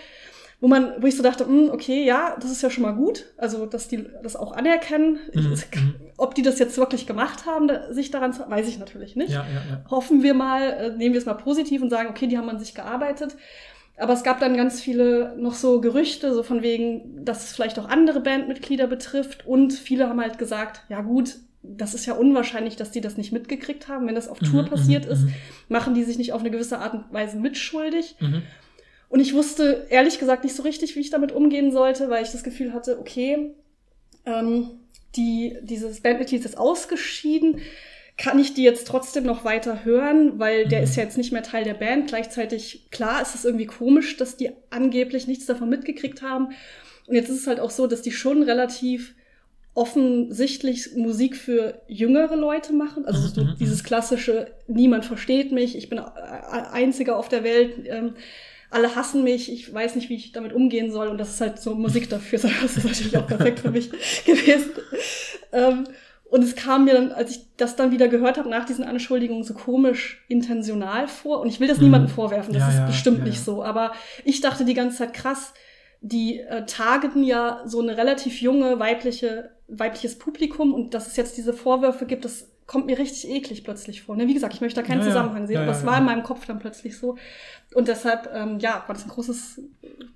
Wo man, wo ich so dachte, hm, okay, ja, das ist ja schon mal gut. Also, dass die das auch anerkennen. Ich, Mhm, mhm. ob die das jetzt wirklich gemacht haben, da, sich daran zu, weiß ich natürlich nicht Ja, ja, ja. hoffen wir mal, äh, nehmen wir es mal positiv und sagen, okay, die haben an sich gearbeitet. Aber es gab dann ganz viele noch so Gerüchte, so von wegen, dass es vielleicht auch andere Bandmitglieder betrifft. Und viele haben halt gesagt, ja gut, das ist ja unwahrscheinlich, dass die das nicht mitgekriegt haben. Wenn das auf Tour Mhm, passiert mhm, ist, mhm. machen die sich nicht auf eine gewisse Art und Weise mitschuldig. Mhm. Und ich wusste ehrlich gesagt nicht so richtig, wie ich damit umgehen sollte, weil ich das Gefühl hatte, okay, ähm, die, dieses Bandmitglied ist ausgeschieden. Kann ich die jetzt trotzdem noch weiter hören, weil der ist ja jetzt nicht mehr Teil der Band. Gleichzeitig, klar, ist es irgendwie komisch, dass die angeblich nichts davon mitgekriegt haben. Und jetzt ist es halt auch so, dass die schon relativ offensichtlich Musik für jüngere Leute machen. Also so Mhm, dieses klassische, niemand versteht mich, ich bin einziger auf der Welt, ähm, alle hassen mich, ich weiß nicht, wie ich damit umgehen soll. Und das ist halt so Musik dafür. Das ist natürlich auch perfekt für mich gewesen. Ähm, und es kam mir dann, als ich das dann wieder gehört habe, nach diesen Anschuldigungen so komisch intentional vor. Und ich will das Mhm. niemandem vorwerfen, das Ja, ist ja, bestimmt ja, nicht so. Aber ich dachte die ganze Zeit, krass, die äh, targeten ja so eine relativ junge weibliche, weibliches Publikum und dass es jetzt diese Vorwürfe gibt, das kommt mir richtig eklig plötzlich vor. Ne? Wie gesagt, ich möchte da keinen Ja. Zusammenhang sehen, Ja, aber ja, es war in meinem Kopf dann plötzlich so. Und deshalb, ähm, ja, war das ein großes,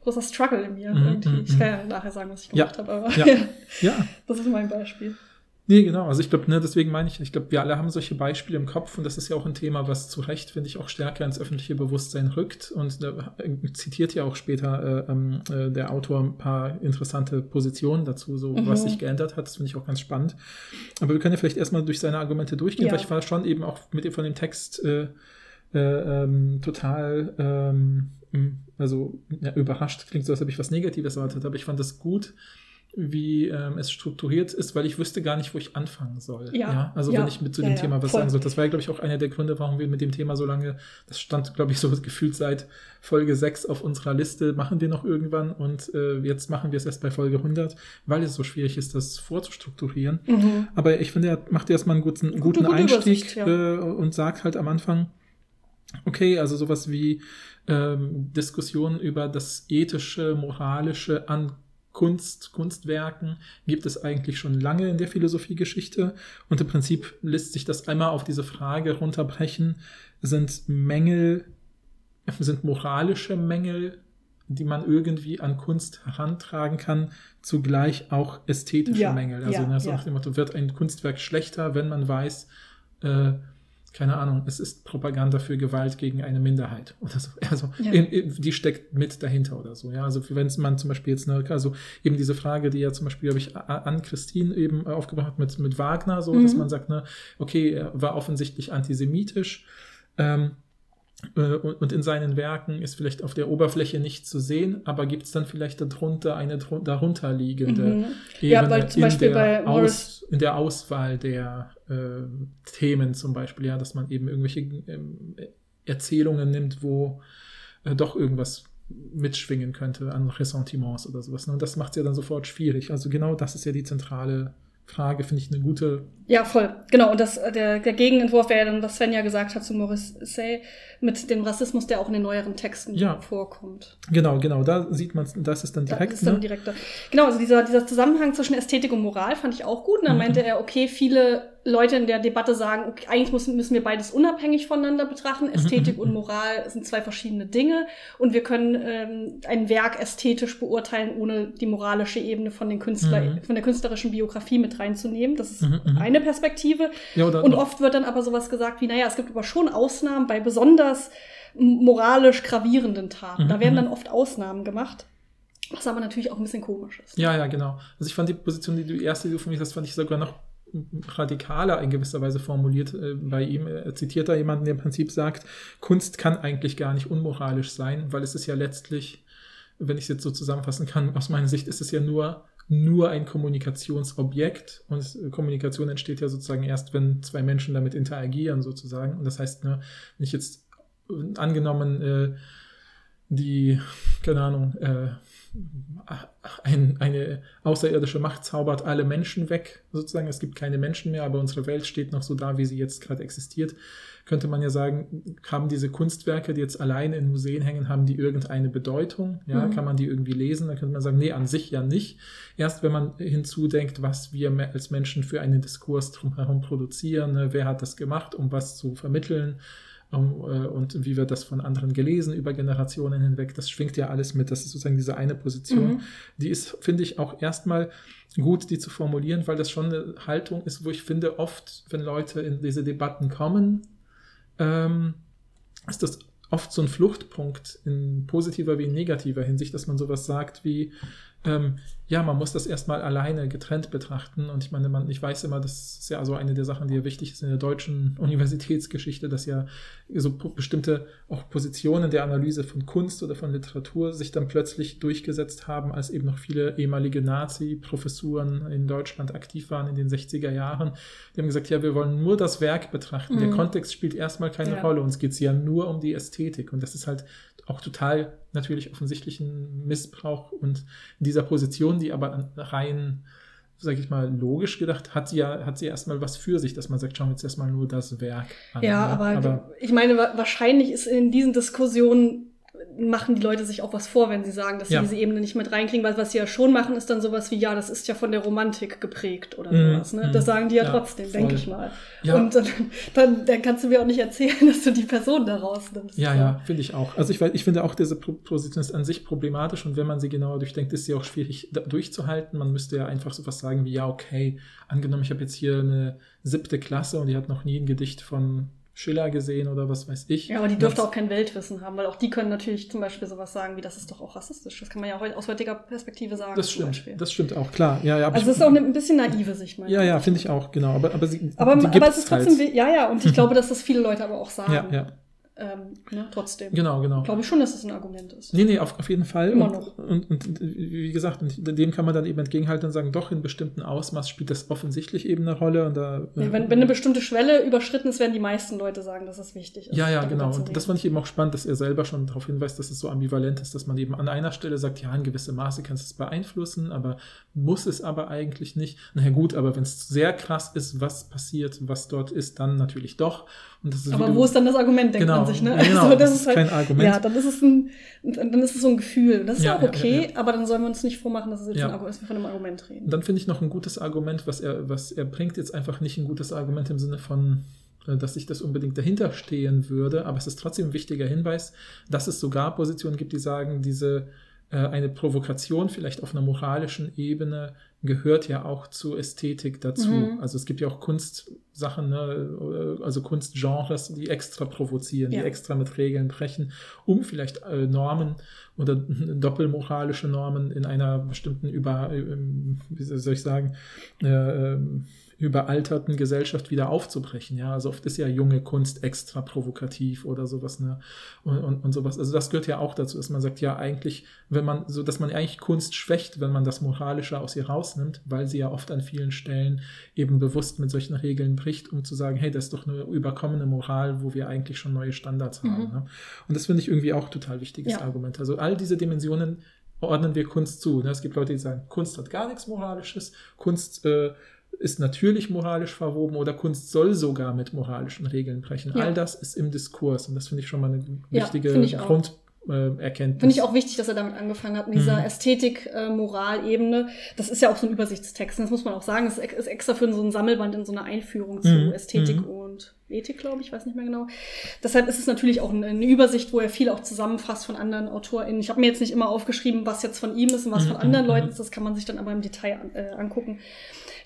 großer Struggle in mir Mhm, irgendwie. mhm, Ich kann ja nachher sagen, was ich gemacht habe, aber. Ja, das ist mein Beispiel. Nee, genau. Also ich glaube, ne, deswegen meine ich, ich glaube, wir alle haben solche Beispiele im Kopf und das ist ja auch ein Thema, was zu Recht, finde ich, auch stärker ins öffentliche Bewusstsein rückt. Und da zitiert ja auch später äh, ähm, äh, der Autor ein paar interessante Positionen dazu, so Mhm. was sich geändert hat. Das finde ich auch ganz spannend. Aber wir können ja vielleicht erstmal durch seine Argumente durchgehen, Ja. weil ich war schon eben auch mit von dem Text äh, äh, ähm, total ähm, also ja, überrascht. Klingt so, als ob ich was Negatives erwartet, aber ich fand das gut, wie ähm, es strukturiert ist, weil ich wüsste gar nicht, wo ich anfangen soll. Ja, Also ja, wenn ich mit zu ja, dem ja, Thema was voll. sagen soll. Das war, glaube ich, auch einer der Gründe, warum wir mit dem Thema so lange, das stand, glaube ich, so gefühlt seit Folge 6 auf unserer Liste, machen wir noch irgendwann und äh, jetzt machen wir es erst bei Folge 100, weil es so schwierig ist, das vorzustrukturieren. Mhm. Aber ich finde, er macht erstmal einen guten, Gute- guten gute Einstieg Übersicht, ja. äh, und sagt halt am Anfang, okay, also sowas wie ähm, Diskussionen über das ethische, moralische an Kunst, Kunstwerken gibt es eigentlich schon lange in der Philosophiegeschichte. Und im Prinzip lässt sich das einmal auf diese Frage runterbrechen, sind Mängel, sind moralische Mängel, die man irgendwie an Kunst herantragen kann, zugleich auch ästhetische Ja, Mängel. Also ja, ne, so ja. nach dem Motto, wird ein Kunstwerk schlechter, wenn man weiß, äh, keine Ahnung, es ist Propaganda für Gewalt gegen eine Minderheit oder so. Also Ja. in, in, die steckt mit dahinter oder so. Ja, also wenn man zum Beispiel jetzt, ne, also eben diese Frage, die ja zum Beispiel, glaube ich, an Christine eben aufgebracht hat mit, mit Wagner, so, dass Mhm. man sagt, ne, okay, er war offensichtlich antisemitisch. Ähm, äh, und und in seinen Werken ist vielleicht auf der Oberfläche nicht zu sehen, aber gibt es dann vielleicht darunter eine drun- darunterliegende Mhm. Ja, weil zum in, Beispiel der bei Aus, in der Auswahl der äh, Themen zum Beispiel, ja, dass man eben irgendwelche ähm, Erzählungen nimmt, wo äh, doch irgendwas mitschwingen könnte an Ressentiments oder sowas. Ne? Und das macht es ja dann sofort schwierig. Also genau das ist ja die zentrale Frage, finde ich eine gute Ja, voll. Genau. Und das, der, der Gegenentwurf wäre dann, was Svenja gesagt hat zu Maurice Say, mit dem Rassismus, der auch in den neueren Texten Ja. vorkommt. Genau, genau, da sieht man, das ist dann Da direkt. ist dann ne? direkter. Genau, also dieser, dieser Zusammenhang zwischen Ästhetik und Moral fand ich auch gut. Und dann Mhm. meinte er, okay, viele Leute in der Debatte sagen, okay, eigentlich müssen, müssen wir beides unabhängig voneinander betrachten. Ästhetik mhm, und mhm. Moral sind zwei verschiedene Dinge. Und wir können ähm, ein Werk ästhetisch beurteilen, ohne die moralische Ebene von, den Künstler, Mhm. von der künstlerischen Biografie mit reinzunehmen. Das ist Mhm, mhm. eine Perspektive. Ja, Und oft wird dann aber sowas gesagt wie, naja, es gibt aber schon Ausnahmen bei besonders moralisch gravierenden Taten. Mhm, Da werden mhm. dann oft Ausnahmen gemacht. Was aber natürlich auch ein bisschen komisch ist. Ja, ja, genau. Also ich fand die Position, die du die erste, die du für mich hast, fand ich sogar noch radikaler in gewisser Weise formuliert äh, bei ihm. Er zitiert da jemanden, der im Prinzip sagt, Kunst kann eigentlich gar nicht unmoralisch sein, weil es ist ja letztlich, wenn ich es jetzt so zusammenfassen kann, aus meiner Sicht ist es ja nur nur ein Kommunikationsobjekt und Kommunikation entsteht ja sozusagen erst, wenn zwei Menschen damit interagieren sozusagen. Und das heißt, ne, wenn ich jetzt angenommen äh, die, keine Ahnung, äh, ein, eine außerirdische Macht zaubert alle Menschen weg, sozusagen. Es gibt keine Menschen mehr, aber unsere Welt steht noch so da, wie sie jetzt gerade existiert. Könnte man ja sagen, haben diese Kunstwerke, die jetzt alleine in Museen hängen, haben die irgendeine Bedeutung? Ja, mhm. kann man die irgendwie lesen? Dann könnte man sagen, nee, an sich ja nicht. Erst wenn man hinzudenkt, was wir als Menschen für einen Diskurs drumherum produzieren, ne? wer hat das gemacht, um was zu vermitteln, und wie wird das von anderen gelesen über Generationen hinweg. Das schwingt ja alles mit. Das ist sozusagen diese eine Position. Mhm. Die ist, finde ich, auch erstmal gut, die zu formulieren, weil das schon eine Haltung ist, wo ich finde, oft, wenn Leute in diese Debatten kommen, ähm, ist das oft so ein Fluchtpunkt in positiver wie in negativer Hinsicht, dass man sowas sagt wie, ähm, ja, man muss das erstmal alleine getrennt betrachten. Und ich meine, man, ich weiß immer, das ist ja also eine der Sachen, die ja wichtig ist in der deutschen Universitätsgeschichte, dass ja so bestimmte auch Positionen der Analyse von Kunst oder von Literatur sich dann plötzlich durchgesetzt haben, als eben noch viele ehemalige Nazi-Professuren in Deutschland aktiv waren in den 60er Jahren. Die haben gesagt, ja, wir wollen nur das Werk betrachten. Mhm. Der Kontext spielt erstmal keine ja. Rolle. Uns geht es ja nur um die Ästhetik. Und das ist halt auch total natürlich offensichtlichen Missbrauch. Und in dieser Position, die aber rein, sage ich mal, logisch gedacht, hat sie ja, hat sie erstmal was für sich, dass man sagt, schauen wir jetzt erstmal nur das Werk an. Ja, ne? aber, aber ich meine, wahrscheinlich ist in diesen Diskussionen machen die Leute sich auch was vor, wenn sie sagen, dass sie ja. diese Ebene nicht mit reinkriegen, weil was sie ja schon machen, ist dann sowas wie, ja, das ist ja von der Romantik geprägt oder mm, sowas. Ne? Mm, das sagen die ja, ja trotzdem, denke ich mal. Ja. Und dann, dann, dann, kannst du mir auch nicht erzählen, dass du die Person da rausnimmst. Ja, ja, finde ich auch. Also ich, ich finde auch, diese Position ist an sich problematisch und wenn man sie genauer durchdenkt, ist sie auch schwierig durchzuhalten. Man müsste ja einfach sowas sagen wie, ja, okay, angenommen, ich habe jetzt hier eine siebte Klasse und die hat noch nie ein Gedicht von Schiller gesehen oder was weiß ich. Ja, aber die dürfte auch kein Weltwissen haben, weil auch die können natürlich zum Beispiel sowas sagen, wie das ist doch auch rassistisch. Das kann man ja auch aus heutiger Perspektive sagen. Das stimmt, das stimmt auch, klar. Ja, ja, also es ist auch eine, ein bisschen naive Sicht, meine Ja, ja, finde ich auch, genau. Aber, aber, sie, aber, aber es ist trotzdem, halt. ja, ja, und ich glaube, dass das viele Leute aber auch sagen. Ja, ja ähm, ne, trotzdem. Genau, genau. Glaube ich schon, dass das ein Argument ist. Nee, nee, auf, auf jeden Fall. Immer und, noch. Und, und, und, wie gesagt, dem kann man dann eben entgegenhalten und sagen, doch, in bestimmten Ausmaß spielt das offensichtlich eben eine Rolle. Und da, ja, wenn, wenn eine bestimmte Schwelle überschritten ist, werden die meisten Leute sagen, dass es wichtig ist. Ja, ja, genau. Und das fand ich eben auch spannend, dass er selber schon darauf hinweist, dass es so ambivalent ist, dass man eben an einer Stelle sagt, ja, in gewissem Maße kann es beeinflussen, aber muss es aber eigentlich nicht. Na ja, gut, aber wenn es sehr krass ist, was passiert, was dort ist, dann natürlich doch. Aber wo ist dann das Argument, denkt genau, man sich, ne? Genau, also, das, das ist halt, kein Argument. Ja, dann ist es ein, dann ist es so ein Gefühl. Das ist ja, auch okay, ja, ja, aber dann sollen wir uns nicht vormachen, dass, es jetzt ein dass wir von einem Argument reden. Und dann finde ich noch ein gutes Argument, was er, was er bringt, jetzt einfach nicht ein gutes Argument im Sinne von, äh, dass ich das unbedingt dahinter stehen würde, aber es ist trotzdem ein wichtiger Hinweis, dass es sogar Positionen gibt, die sagen, diese äh, eine Provokation vielleicht auf einer moralischen Ebene gehört ja auch zur Ästhetik dazu. Mhm. Also es gibt ja auch Kunstsachen, ne, also Kunstgenres, die extra provozieren, ja. die extra mit Regeln brechen, um vielleicht äh, Normen oder doppelmoralische Normen in einer bestimmten über, äh, wie soll ich sagen, äh, ähm, überalterten Gesellschaft wieder aufzubrechen. Ja, also oft ist ja junge Kunst extra provokativ oder sowas, ne? Und, und, und sowas. Also das gehört ja auch dazu, dass man sagt, ja, eigentlich, wenn man, so dass man eigentlich Kunst schwächt, wenn man das Moralische aus ihr rausnimmt, weil sie ja oft an vielen Stellen eben bewusst mit solchen Regeln bricht, um zu sagen, hey, das ist doch eine überkommene Moral, wo wir eigentlich schon neue Standards haben. Mhm. Ne? Und das finde ich irgendwie auch total wichtiges ja. Argument. Also all diese Dimensionen ordnen wir Kunst zu. Ne? Es gibt Leute, die sagen, Kunst hat gar nichts Moralisches, Kunst äh, ist natürlich moralisch verwoben oder Kunst soll sogar mit moralischen Regeln brechen. Ja. All das ist im Diskurs und das finde ich schon mal eine wichtige ja, Grund, äh, Erkenntnis. Finde ich auch wichtig, dass er damit angefangen hat, in dieser mhm. Ästhetik-Moral-Ebene. das ist ja auch so ein Übersichtstext, das muss man auch sagen. Das ist extra für so ein Sammelband in so einer Einführung zu mhm. Ästhetik mhm. und Ethik, glaube ich, weiß nicht mehr genau. Deshalb ist es natürlich auch eine, Übersicht, wo er viel auch zusammenfasst von anderen AutorInnen. Ich habe mir jetzt nicht immer aufgeschrieben, was jetzt von ihm ist und was mhm. von anderen mhm. Leuten ist. Das kann man sich dann aber im Detail an, äh, angucken.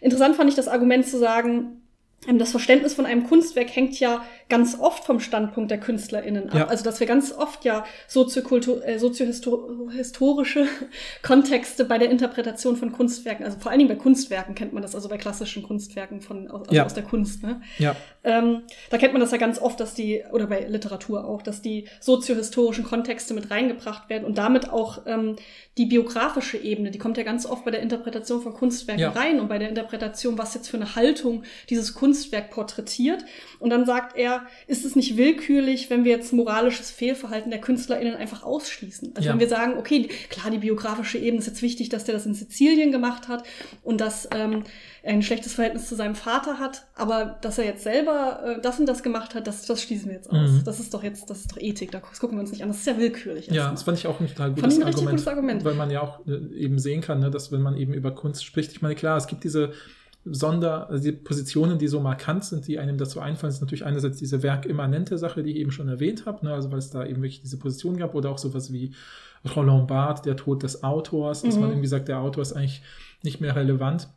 Interessant fand ich das Argument zu sagen, ähm, das Verständnis von einem Kunstwerk hängt ja ganz oft vom Standpunkt der KünstlerInnen ab. Ja. Also, dass wir ganz oft ja soziokultur, äh, soziohistorische Kontexte bei der Interpretation von Kunstwerken, also vor allen Dingen bei Kunstwerken kennt man das, also bei klassischen Kunstwerken von, aus, also Ja. aus der Kunst, ne? Ja, Ähm, da kennt man das ja ganz oft, dass die, oder bei Literatur auch, dass die soziohistorischen Kontexte mit reingebracht werden und damit auch ähm, die biografische Ebene, die kommt ja ganz oft bei der Interpretation von Kunstwerken Ja. rein und bei der Interpretation, was jetzt für eine Haltung dieses Kunstwerk porträtiert. Und dann sagt er, ist es nicht willkürlich, wenn wir jetzt moralisches Fehlverhalten der KünstlerInnen einfach ausschließen? Also Ja. wenn wir sagen, okay, klar, die biografische Ebene ist jetzt wichtig, dass der das in Sizilien gemacht hat und dass ähm, er ein schlechtes Verhältnis zu seinem Vater hat, aber dass er jetzt selber äh, das und das gemacht hat, das, das schließen wir jetzt aus. Mhm. Das ist doch jetzt, das ist doch Ethik, da gucken wir uns nicht an. Das ist ja willkürlich. Ja, das fand ich auch ein total Fand gutes ich ein richtig Argument, gutes Argument. weil man ja auch äh, eben sehen kann, ne, dass wenn man eben über Kunst spricht, ich meine, klar, es gibt diese Sonder, also die Positionen, die so markant sind, die einem dazu einfallen, ist natürlich einerseits diese werkimmanente Sache, die ich eben schon erwähnt habe, ne, also weil es da eben wirklich diese Position gab, oder auch sowas wie Roland Barthes, der Tod des Autors, dass Mhm. man irgendwie sagt, der Autor ist eigentlich nicht mehr relevant.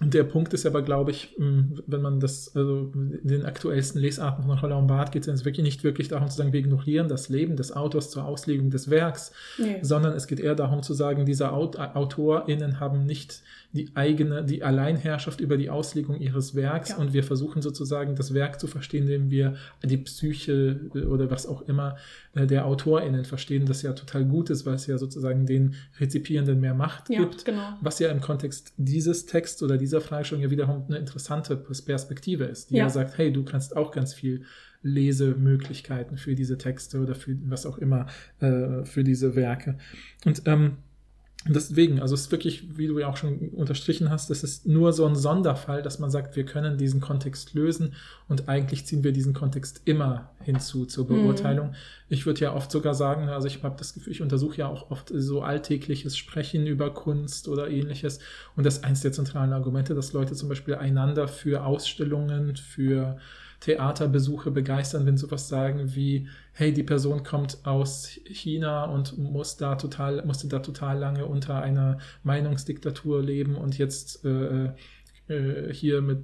Und der Punkt ist aber, glaube ich, wenn man das, also in den aktuellsten Lesarten von Roland Barthes geht es wirklich nicht wirklich darum zu sagen, wir ignorieren das Leben des Autors zur Auslegung des Werks, Nee. sondern es geht eher darum zu sagen, diese Aut AutorInnen haben nicht die eigene, die Alleinherrschaft über die Auslegung ihres Werks Ja. und wir versuchen sozusagen das Werk zu verstehen, indem wir die Psyche äh, oder was auch immer äh, der AutorInnen verstehen, das ja total gut ist, weil es ja sozusagen den Rezipierenden mehr Macht Ja, gibt. genau. Was ja im Kontext dieses Texts oder dieser Fragestellung ja wiederum eine interessante Perspektive ist, die ja, Ja. sagt, hey, du kannst auch ganz viel Lesemöglichkeiten für diese Texte oder für was auch immer äh, für diese Werke. Und ähm, deswegen, also es ist wirklich, wie du ja auch schon unterstrichen hast, es ist nur so ein Sonderfall, dass man sagt, wir können diesen Kontext lösen und eigentlich ziehen wir diesen Kontext immer hinzu zur Mhm. Beurteilung. Ich würde ja oft sogar sagen, also ich habe das Gefühl, ich untersuche ja auch oft so alltägliches Sprechen über Kunst oder ähnliches. Und das ist eins der zentralen Argumente, dass Leute zum Beispiel einander für Ausstellungen, für Theaterbesuche begeistern, wenn sowas sagen wie, hey, die Person kommt aus China und muss da total, musste da total lange unter einer Meinungsdiktatur leben und jetzt äh, äh, hier mit,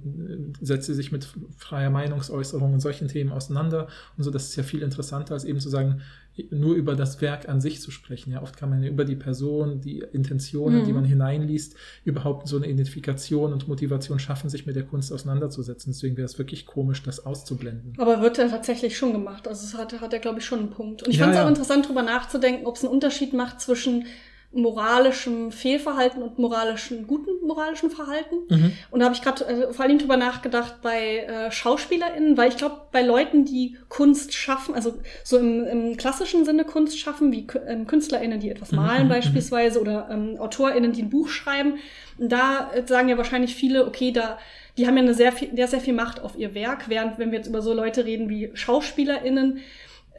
setzt sie sich mit freier Meinungsäußerung und solchen Themen auseinander. Und so, das ist ja viel interessanter, als eben zu sagen, nur über das Werk an sich zu sprechen. Ja, oft kann man ja über die Person, die Intentionen, Mhm. die man hineinliest, überhaupt so eine Identifikation und Motivation schaffen, sich mit der Kunst auseinanderzusetzen. Deswegen wäre es wirklich komisch, das auszublenden. Aber wird er tatsächlich schon gemacht. Also es hat, hat er, glaube ich, schon einen Punkt. Und ich Ja, fand es ja. auch interessant, darüber nachzudenken, ob es einen Unterschied macht zwischen moralischem Fehlverhalten und moralischem, guten moralischen Verhalten. Mhm. Und da habe ich gerade äh, vor allem drüber nachgedacht bei äh, SchauspielerInnen, weil ich glaube, bei Leuten, die Kunst schaffen, also so im, im klassischen Sinne Kunst schaffen, wie ähm, KünstlerInnen, die etwas Mhm, malen mhm, beispielsweise oder ähm, AutorInnen, die ein Buch schreiben, da äh, sagen ja wahrscheinlich viele, okay, da die haben ja eine sehr viel, sehr, sehr viel Macht auf ihr Werk, während wenn wir jetzt über so Leute reden wie SchauspielerInnen,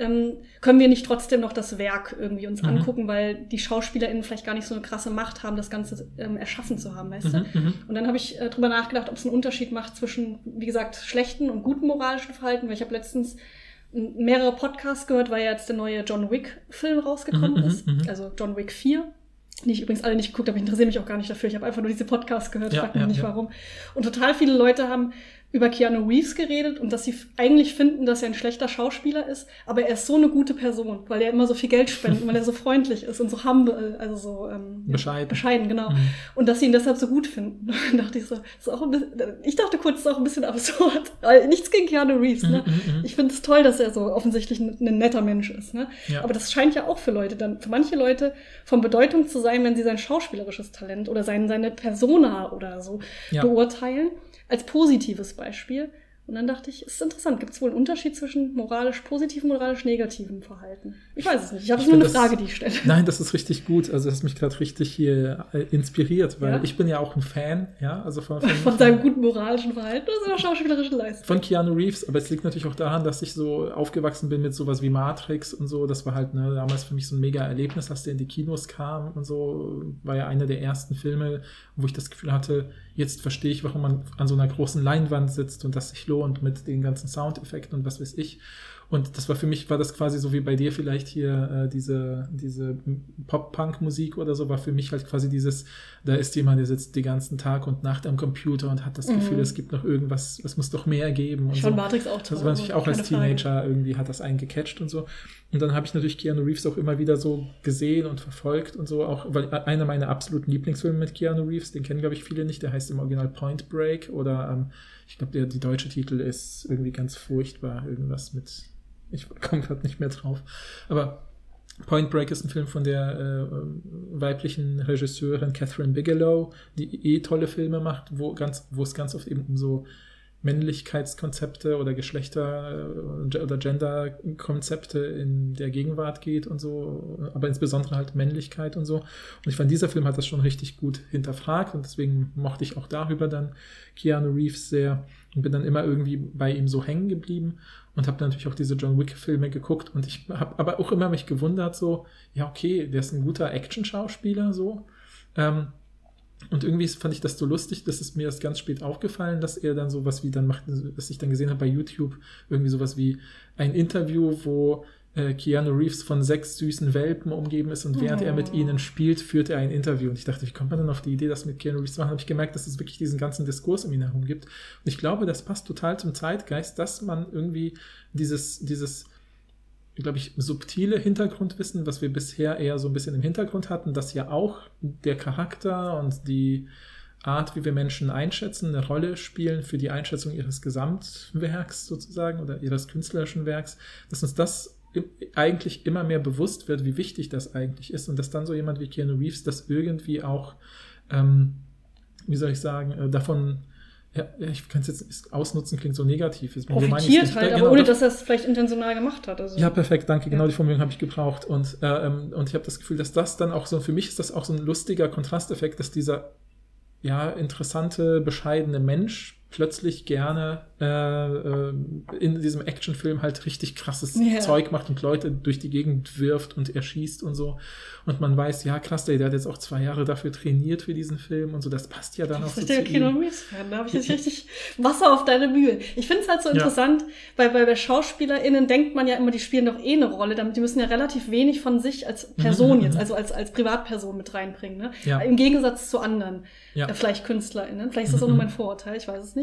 ähm, können wir nicht trotzdem noch das Werk irgendwie uns Mhm. angucken, weil die SchauspielerInnen vielleicht gar nicht so eine krasse Macht haben, das Ganze ähm, erschaffen zu haben, weißt du? Mhm, mhm. Und dann habe ich äh, drüber nachgedacht, ob es einen Unterschied macht zwischen, wie gesagt, schlechten und guten moralischen Verhalten, weil ich habe letztens mehrere Podcasts gehört, weil ja jetzt der neue John Wick-Film rausgekommen Mhm, mhm, ist. mhm. Also John Wick 4. Die ich übrigens alle nicht geguckt habe, ich interessiere mich auch gar nicht dafür. Ich habe einfach nur diese Podcasts gehört, Ja, frag mich ja, nicht ja. warum. Und total viele Leute haben über Keanu Reeves geredet und dass sie eigentlich finden, dass er ein schlechter Schauspieler ist, aber er ist so eine gute Person, weil er immer so viel Geld spendet und weil er so freundlich ist und so humble, also so ähm, Bescheiden. bescheiden, genau. Mhm. Und dass sie ihn deshalb so gut finden. Dann dachte ich so, ist auch ein bisschen, ich dachte kurz, ist auch ein bisschen absurd. Weil nichts gegen Keanu Reeves, ne? Mhm, mhm, mhm. Ich finde es toll, dass er so offensichtlich ein, ein netter Mensch ist, ne? Ja. Aber das scheint ja auch für Leute dann, für manche Leute von Bedeutung zu sein, wenn sie sein schauspielerisches Talent oder sein, seine Persona oder so Ja. beurteilen, als positives Beispiel. Und dann dachte ich, es ist interessant, gibt es wohl einen Unterschied zwischen moralisch positivem und moralisch negativem Verhalten? Ich weiß es nicht. Ich habe nur eine das- Frage, die ich stelle. Nein, das ist richtig gut. Also das hat mich gerade richtig hier äh, inspiriert, weil Ja? ich bin ja auch ein Fan, ja, also von, von, Von seinem guten moralischen Verhalten oder seiner schauspielerischen Leistung? von Keanu Reeves, aber es liegt natürlich auch daran, dass ich so aufgewachsen bin mit sowas wie Matrix und so. Das war halt ne, damals für mich so ein mega Erlebnis, als der in die Kinos kam und so. War ja einer der ersten Filme, wo ich das Gefühl hatte, jetzt verstehe ich, warum man an so einer großen Leinwand sitzt und das sich lohnt mit den ganzen Soundeffekten und was weiß ich. Und das war für mich, war das quasi so wie bei dir vielleicht hier äh, diese, diese Pop-Punk-Musik oder so, war für mich halt quasi dieses, da ist jemand, der sitzt den ganzen Tag und Nacht am Computer und hat das mhm. Gefühl, es gibt noch irgendwas, es muss doch mehr geben. Und ich so. Matrix auch toll. Das war natürlich auch als Teenager Frage. irgendwie hat das einen gecatcht und so. Und dann habe ich natürlich Keanu Reeves auch immer wieder so gesehen und verfolgt und so, auch weil einer meiner absoluten Lieblingsfilme mit Keanu Reeves, den kennen glaube ich viele nicht, der heißt im Original Point Break oder ähm, ich glaube, die deutsche Titel ist irgendwie ganz furchtbar, irgendwas mit, ich komme gerade nicht mehr drauf. Aber Point Break ist ein Film von der äh, weiblichen Regisseurin Catherine Bigelow, die eh tolle Filme macht, wo ganz, wo es ganz oft eben um so Männlichkeitskonzepte oder Geschlechter- äh, oder Genderkonzepte in der Gegenwart geht und so, aber insbesondere halt Männlichkeit und so. Und ich fand, dieser Film hat das schon richtig gut hinterfragt und deswegen mochte ich auch darüber dann Keanu Reeves sehr und bin dann immer irgendwie bei ihm so hängen geblieben und habe natürlich auch diese John Wick-Filme geguckt und ich habe aber auch immer mich gewundert, so, ja, okay, der ist ein guter Action-Schauspieler, so. Ähm, und irgendwie fand ich das so lustig, dass es mir erst ganz spät aufgefallen, dass er dann sowas wie dann macht, dass ich dann gesehen habe bei YouTube, irgendwie sowas wie ein Interview, wo äh, Keanu Reeves von sechs süßen Welpen umgeben ist und während oh. er mit oh. ihnen spielt, führt er ein Interview. Und ich dachte, wie kommt man denn auf die Idee, das mit Keanu Reeves zu machen? Habe ich gemerkt, dass es wirklich diesen ganzen Diskurs um ihn herum gibt. Und ich glaube, das passt total zum Zeitgeist, dass man irgendwie dieses, dieses glaube ich, subtile Hintergrundwissen, was wir bisher eher so ein bisschen im Hintergrund hatten, dass ja auch der Charakter und die Art, wie wir Menschen einschätzen, eine Rolle spielen für die Einschätzung ihres Gesamtwerks sozusagen oder ihres künstlerischen Werks, dass uns das eigentlich immer mehr bewusst wird, wie wichtig das eigentlich ist und dass dann so jemand wie Keanu Reeves das irgendwie auch, ähm, wie soll ich sagen, äh, davon ja, ich kann es jetzt ausnutzen, klingt so negativ. Ist Profitiert halt, genau, aber ohne, dass er es vielleicht intentional gemacht hat. Also. Ja, perfekt, danke. Genau die Formulierung habe ich gebraucht. Und, äh, ähm, und ich habe das Gefühl, dass das dann auch so, für mich ist das auch so ein lustiger Kontrasteffekt, dass dieser ja, interessante, bescheidene Mensch plötzlich gerne äh, äh, in diesem Actionfilm halt richtig krasses yeah. Zeug macht und Leute durch die Gegend wirft und erschießt und so. Und man weiß, ja, krass, der, der hat jetzt auch zwei Jahre dafür trainiert für diesen Film und so. Das passt ja dann auch so der Kino Fan, da habe ich jetzt richtig Wasser auf deine Mühlen. Ich finde es halt so interessant, ja. weil, weil bei SchauspielerInnen denkt man ja immer, die spielen doch eh eine Rolle, damit die müssen ja relativ wenig von sich als Person jetzt, also als, als Privatperson mit reinbringen. Ne? Ja. Im Gegensatz zu anderen, ja. äh, vielleicht KünstlerInnen. Vielleicht ist das auch nur mein Vorurteil, ich weiß es nicht.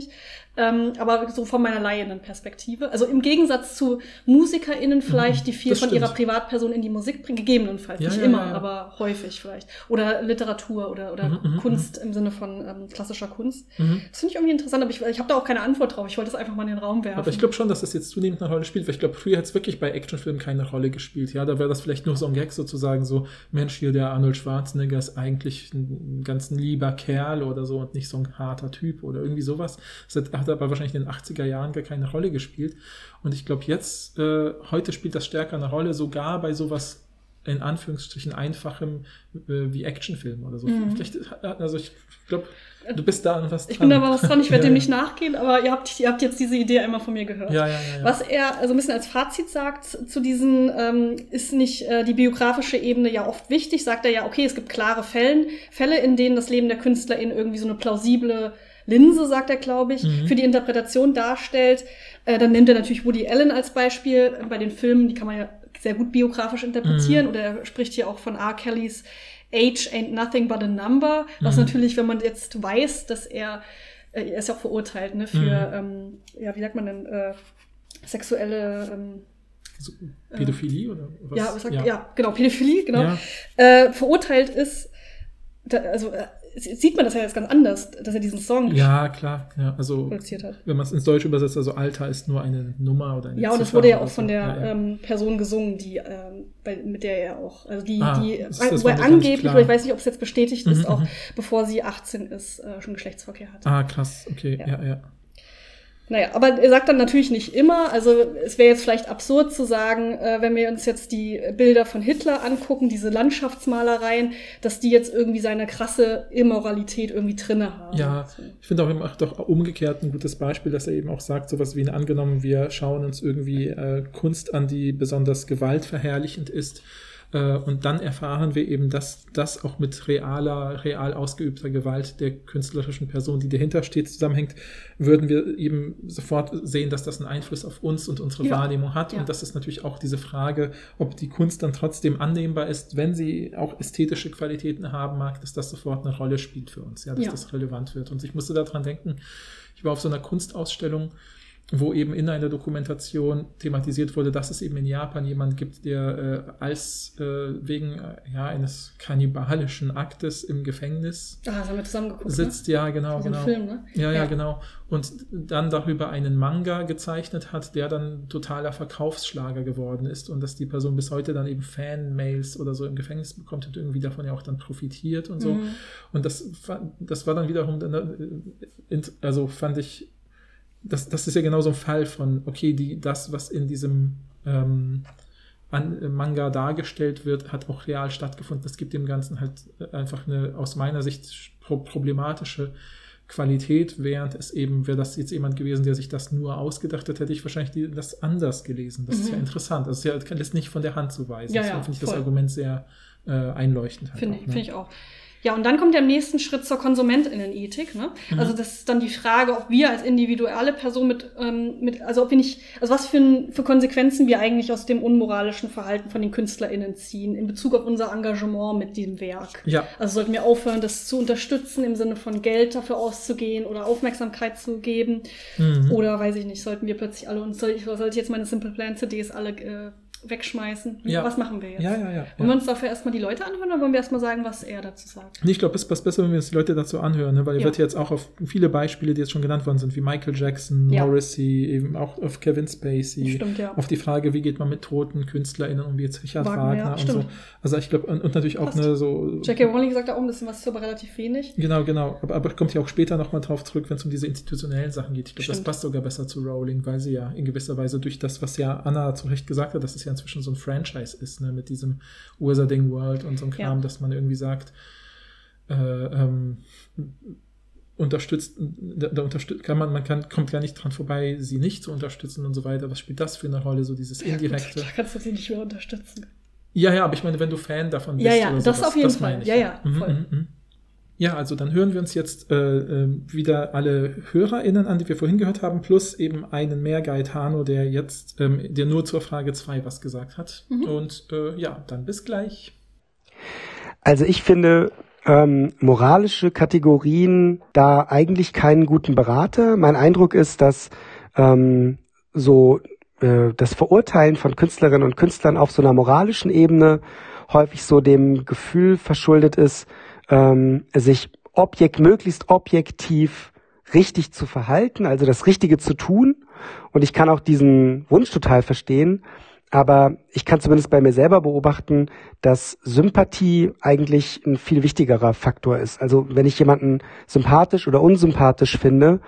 Ähm, aber so von meiner laienden Perspektive. Also im Gegensatz zu MusikerInnen vielleicht, die viel von ihrer Privatperson in die Musik bringen, gegebenenfalls, nicht immer, aber häufig vielleicht. Oder Literatur oder, oder mhm, mhm Kunst mhm. im Sinne von ähm, klassischer Kunst. Mhm. Das finde ich irgendwie interessant, aber ich, ich habe da auch keine Antwort drauf. Ich wollte das einfach mal in den Raum werfen. Aber ich glaube schon, dass das jetzt zunehmend eine Rolle spielt, weil ich glaube, früher hat es wirklich bei Actionfilmen keine Rolle gespielt. Ja, da wäre das vielleicht nur so ein Gag sozusagen, so, Mensch, hier der Arnold Schwarzenegger ist eigentlich ein ganz lieber Kerl oder so und nicht so ein harter Typ oder irgendwie sowas. Das hat aber wahrscheinlich in den 80er Jahren gar keine Rolle gespielt. Und ich glaube, jetzt, äh, heute spielt das stärker eine Rolle, sogar bei sowas in Anführungsstrichen einfachem äh, wie Actionfilm oder so. Mhm. Vielleicht, also ich glaube, du bist da an was dran. Ich bin da mal was dran, ich werde dem nicht nachgehen, aber ihr habt, ihr habt jetzt diese Idee einmal von mir gehört. Ja, ja, ja, ja. Was er also ein bisschen als Fazit sagt zu diesen, ähm, ist nicht äh, die biografische Ebene ja oft wichtig, sagt er ja, okay, es gibt klare Fällen, Fälle, in denen das Leben der Künstlerin irgendwie so eine plausible Linse, sagt er, glaube ich, mhm. für die Interpretation darstellt. Äh, dann nimmt er natürlich Woody Allen als Beispiel bei den Filmen, die kann man ja sehr gut biografisch interpretieren. Mhm. Oder er spricht hier auch von R. Kellys Age ain't nothing but a number, was mhm. natürlich, wenn man jetzt weiß, dass er, äh, er ist ja auch verurteilt, ne, für, mhm. ähm, ja, wie sagt man denn, äh, sexuelle ähm, so, Pädophilie äh, oder was? Ja, was sagt, ja. ja, genau, Pädophilie, genau, ja. äh, verurteilt ist, da, also äh, sieht man das ja jetzt ganz anders, dass er diesen Song ja, klar, ja, also, produziert hat. Wenn man es ins Deutsche übersetzt, also Alter ist nur eine Nummer oder eine Ja, und das wurde ja auch von der ja, ja. Ähm, Person gesungen, die, ähm, bei, mit der er auch, also die, ah, die das, das wo er angeblich, oder ich weiß nicht, ob es jetzt bestätigt mhm, ist, auch mhm. bevor sie 18 ist, äh, schon Geschlechtsverkehr hatte. Ah, krass, okay, ja, ja. Ja. Naja, aber er sagt dann natürlich nicht immer. Also es wäre jetzt vielleicht absurd zu sagen, äh, wenn wir uns jetzt die Bilder von Hitler angucken, diese Landschaftsmalereien, dass die jetzt irgendwie seine krasse Immoralität irgendwie drinne haben. Ja, ich finde auch, er macht doch umgekehrt ein gutes Beispiel, dass er eben auch sagt, sowas wie angenommen, wir schauen uns irgendwie äh, Kunst an, die besonders gewaltverherrlichend ist Äh, und dann erfahren wir eben, dass das auch mit realer, real ausgeübter Gewalt der künstlerischen Person, die dahinter steht, zusammenhängt, würden wir eben sofort sehen, dass das einen Einfluss auf uns und unsere ja. Wahrnehmung hat. Ja. Und das ist natürlich auch diese Frage, ob die Kunst dann trotzdem annehmbar ist, wenn sie auch ästhetische Qualitäten haben mag, dass das sofort eine Rolle spielt für uns, ja, dass ja. das relevant wird. Und ich musste daran denken, ich war auf so einer Kunstausstellung, wo eben in einer Dokumentation thematisiert wurde, dass es eben in Japan jemand gibt, der äh, als äh, wegen äh, ja, eines kannibalischen Aktes im Gefängnis ah, das haben wir zusammen geguckt, sitzt. Ne? Ja, genau, genau. Film, ne? ja, ja, ja, genau. Und dann darüber einen Manga gezeichnet hat, der dann totaler Verkaufsschlager geworden ist und dass die Person bis heute dann eben Fan-Mails oder so im Gefängnis bekommt und irgendwie davon ja auch dann profitiert und so. Mhm. Und das, das war dann wiederum, äh, also fand ich das, das ist ja genau so ein Fall von, okay, die, das, was in diesem ähm, an, Manga dargestellt wird, hat auch real stattgefunden. Das gibt dem Ganzen halt äh, einfach eine aus meiner Sicht pro problematische Qualität, während es eben, wäre das jetzt jemand gewesen, der sich das nur ausgedacht hat, hätte ich wahrscheinlich die, das anders gelesen. Das mhm. ist ja mhm. interessant. Das ist ja, das nicht von der Hand zu weisen. Ja, ja, finde ich das Argument sehr äh, einleuchtend. Halt finde ne? find ich auch. Ja, und dann kommt der im nächsten Schritt zur Konsumentenethik. Ne? Mhm. Also das ist dann die Frage, ob wir als individuelle Person mit, ähm, mit, also ob wir nicht, also was für, für Konsequenzen wir eigentlich aus dem unmoralischen Verhalten von den KünstlerInnen ziehen in Bezug auf unser Engagement mit diesem Werk. Ja. Also sollten wir aufhören, das zu unterstützen im Sinne von Geld dafür auszugehen oder Aufmerksamkeit zu geben. Mhm. Oder weiß ich nicht, sollten wir plötzlich alle uns, soll ich, soll ich jetzt meine Simple Plan CDs alle äh, wegschmeißen. Ja. Was machen wir jetzt? Ja, ja, ja. Wollen wir uns dafür erstmal die Leute anhören oder wollen wir erstmal sagen, was er dazu sagt? Nee, ich glaube, es passt besser, wenn wir uns die Leute dazu anhören, ne? weil ihr ja. wird jetzt auch auf viele Beispiele, die jetzt schon genannt worden sind, wie Michael Jackson, ja. Morrissey, eben auch auf Kevin Spacey, stimmt, auf die Frage, wie geht man mit toten KünstlerInnen um, wie jetzt Richard Wagner, Wagner und so. Also ich glaube, und, und, natürlich auch eine so... Jackie Rowling sagt da auch ein bisschen was, ist aber relativ wenig. Genau, genau. Aber, aber kommt ja auch später nochmal drauf zurück, wenn es um diese institutionellen Sachen geht. Ich glaube, das passt sogar besser zu Rowling, weil sie ja in gewisser Weise durch das, was ja Anna zu Recht gesagt hat, das ist ja inzwischen so ein Franchise ist, ne, mit diesem Wizarding World und so ein Kram, ja. dass man irgendwie sagt, äh, ähm, unterstützt, da, da unterstützt, kann man, man kann, kommt ja nicht dran vorbei, sie nicht zu unterstützen und so weiter. Was spielt das für eine Rolle, so dieses indirekte? Ja, da kannst du sie nicht mehr unterstützen. Ja, ja, aber ich meine, wenn du Fan davon bist. Ja, ja, das sowas, auf jeden Fall. Ja, ja, mhm, voll. Mhm, mhm. Ja, also dann hören wir uns jetzt äh, äh, wieder alle HörerInnen an, die wir vorhin gehört haben, plus eben einen mehr Gaetano, der jetzt, ähm, der nur zur Frage 2 was gesagt hat. Mhm. Und äh, ja, dann bis gleich. Also ich finde ähm, moralische Kategorien da eigentlich keinen guten Berater. Mein Eindruck ist, dass ähm, so äh, das Verurteilen von Künstlerinnen und Künstlern auf so einer moralischen Ebene häufig so dem Gefühl verschuldet ist, ähm, sich objekt, möglichst objektiv richtig zu verhalten, also das Richtige zu tun. Und ich kann auch diesen Wunsch total verstehen. Aber ich kann zumindest bei mir selber beobachten, dass Sympathie eigentlich ein viel wichtigerer Faktor ist. Also wenn ich jemanden sympathisch oder unsympathisch finde,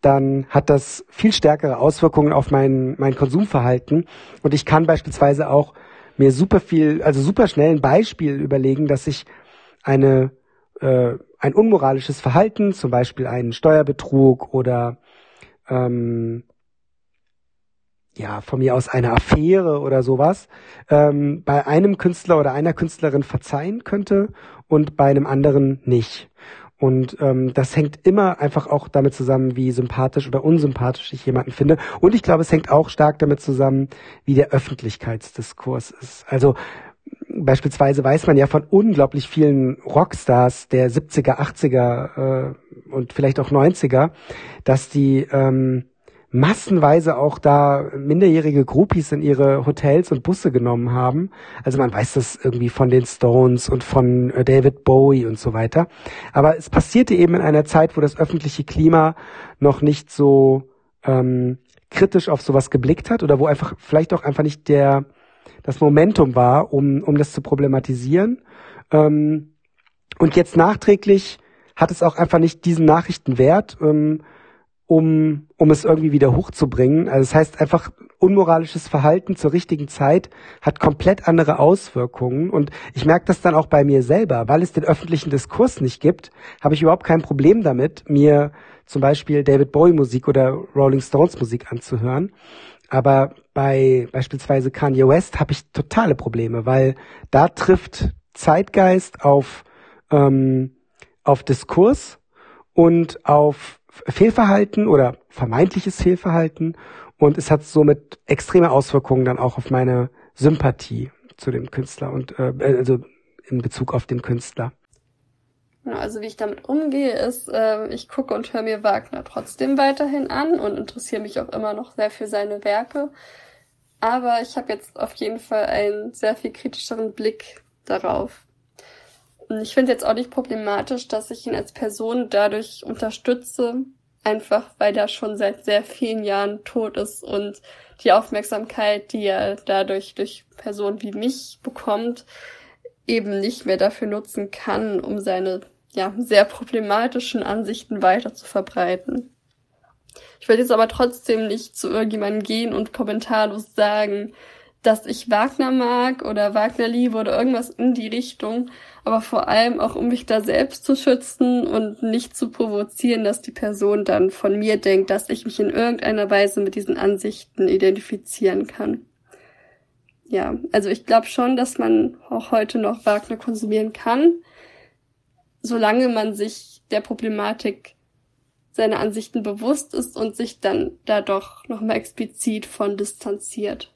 dann hat das viel stärkere Auswirkungen auf mein, mein Konsumverhalten. Und ich kann beispielsweise auch mir super viel, also super schnell ein Beispiel überlegen, dass ich eine äh, ein unmoralisches Verhalten, zum Beispiel einen Steuerbetrug oder ähm, ja, von mir aus eine Affäre oder sowas, ähm, bei einem Künstler oder einer Künstlerin verzeihen könnte und bei einem anderen nicht. Und ähm, das hängt immer einfach auch damit zusammen, wie sympathisch oder unsympathisch ich jemanden finde. Und ich glaube, es hängt auch stark damit zusammen, wie der Öffentlichkeitsdiskurs ist. Also beispielsweise weiß man ja von unglaublich vielen Rockstars der 70er, 80er äh, und vielleicht auch 90er, dass die ähm, massenweise auch da minderjährige Groupies in ihre Hotels und Busse genommen haben. Also man weiß das irgendwie von den Stones und von äh, David Bowie und so weiter. Aber es passierte eben in einer Zeit, wo das öffentliche Klima noch nicht so ähm, kritisch auf sowas geblickt hat oder wo einfach vielleicht auch einfach nicht der das Momentum war, um, um das zu problematisieren. Ähm, und jetzt nachträglich hat es auch einfach nicht diesen Nachrichtenwert, ähm, um, um es irgendwie wieder hochzubringen. Also das heißt einfach, unmoralisches Verhalten zur richtigen Zeit hat komplett andere Auswirkungen. Und ich merke das dann auch bei mir selber. Weil es den öffentlichen Diskurs nicht gibt, habe ich überhaupt kein Problem damit, mir zum Beispiel David Bowie Musik oder Rolling Stones Musik anzuhören. Aber bei beispielsweise Kanye West habe ich totale Probleme, weil da trifft Zeitgeist auf, ähm, auf Diskurs und auf Fehlverhalten oder vermeintliches Fehlverhalten und es hat somit extreme Auswirkungen dann auch auf meine Sympathie zu dem Künstler und äh, also in Bezug auf den Künstler. Also wie ich damit umgehe, ist, äh, ich gucke und höre mir Wagner trotzdem weiterhin an und interessiere mich auch immer noch sehr für seine Werke. Aber ich habe jetzt auf jeden Fall einen sehr viel kritischeren Blick darauf. Und ich finde es jetzt auch nicht problematisch, dass ich ihn als Person dadurch unterstütze, einfach weil er schon seit sehr vielen Jahren tot ist und die Aufmerksamkeit, die er dadurch durch Personen wie mich bekommt, eben nicht mehr dafür nutzen kann, um seine ja, sehr problematischen Ansichten weiter zu verbreiten. Ich will jetzt aber trotzdem nicht zu irgendjemandem gehen und kommentarlos sagen, dass ich Wagner mag oder Wagner liebe oder irgendwas in die Richtung, aber vor allem auch, um mich da selbst zu schützen und nicht zu provozieren, dass die Person dann von mir denkt, dass ich mich in irgendeiner Weise mit diesen Ansichten identifizieren kann. Ja, also ich glaube schon, dass man auch heute noch Wagner konsumieren kann, solange man sich der Problematik seiner Ansichten bewusst ist und sich dann da doch nochmal explizit von distanziert.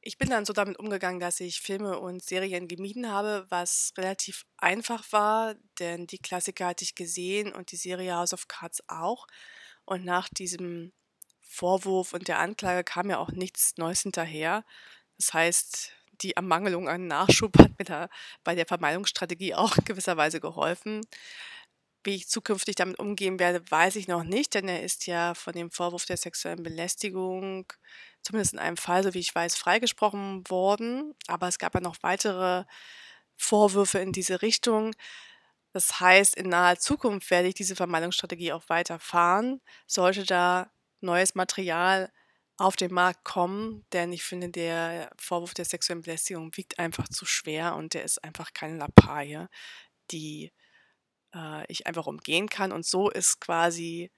Ich bin dann so damit umgegangen, dass ich Filme und Serien gemieden habe, was relativ einfach war, denn die Klassiker hatte ich gesehen und die Serie House of Cards auch. Und nach diesem Vorwurf und der Anklage kam ja auch nichts Neues hinterher. Das heißt, die Ermangelung an Nachschub hat mir da bei der Vermeidungsstrategie auch in gewisser Weise geholfen. Wie ich zukünftig damit umgehen werde, weiß ich noch nicht, denn er ist ja von dem Vorwurf der sexuellen Belästigung, zumindest in einem Fall, so wie ich weiß, freigesprochen worden. Aber es gab ja noch weitere Vorwürfe in diese Richtung. Das heißt, in naher Zukunft werde ich diese Vermeidungsstrategie auch weiterfahren. Sollte da neues Material auf den Markt kommen, denn ich finde, der Vorwurf der sexuellen Belästigung wiegt einfach zu schwer und der ist einfach keine Lappalie, die äh, ich einfach umgehen kann. Und so ist quasi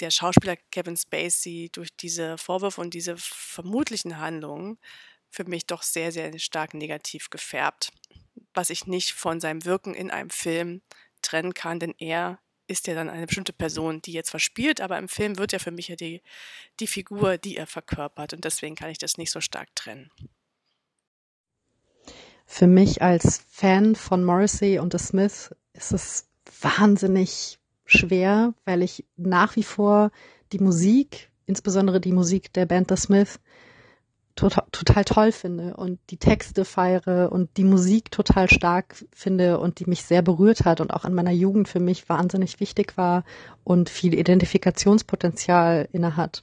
der Schauspieler Kevin Spacey durch diese Vorwürfe und diese vermutlichen Handlungen für mich doch sehr, sehr stark negativ gefärbt, was ich nicht von seinem Wirken in einem Film trennen kann, denn er ist ja dann eine bestimmte Person, die jetzt verspielt, aber im Film wird ja für mich ja die, die Figur, die er verkörpert und deswegen kann ich das nicht so stark trennen. Für mich als Fan von Morrissey und The Smith ist es wahnsinnig schwer, weil ich nach wie vor die Musik, insbesondere die Musik der Band The Smith, total, total toll finde und die Texte feiere und die Musik total stark finde und die mich sehr berührt hat und auch in meiner Jugend für mich wahnsinnig wichtig war und viel Identifikationspotenzial inne hat.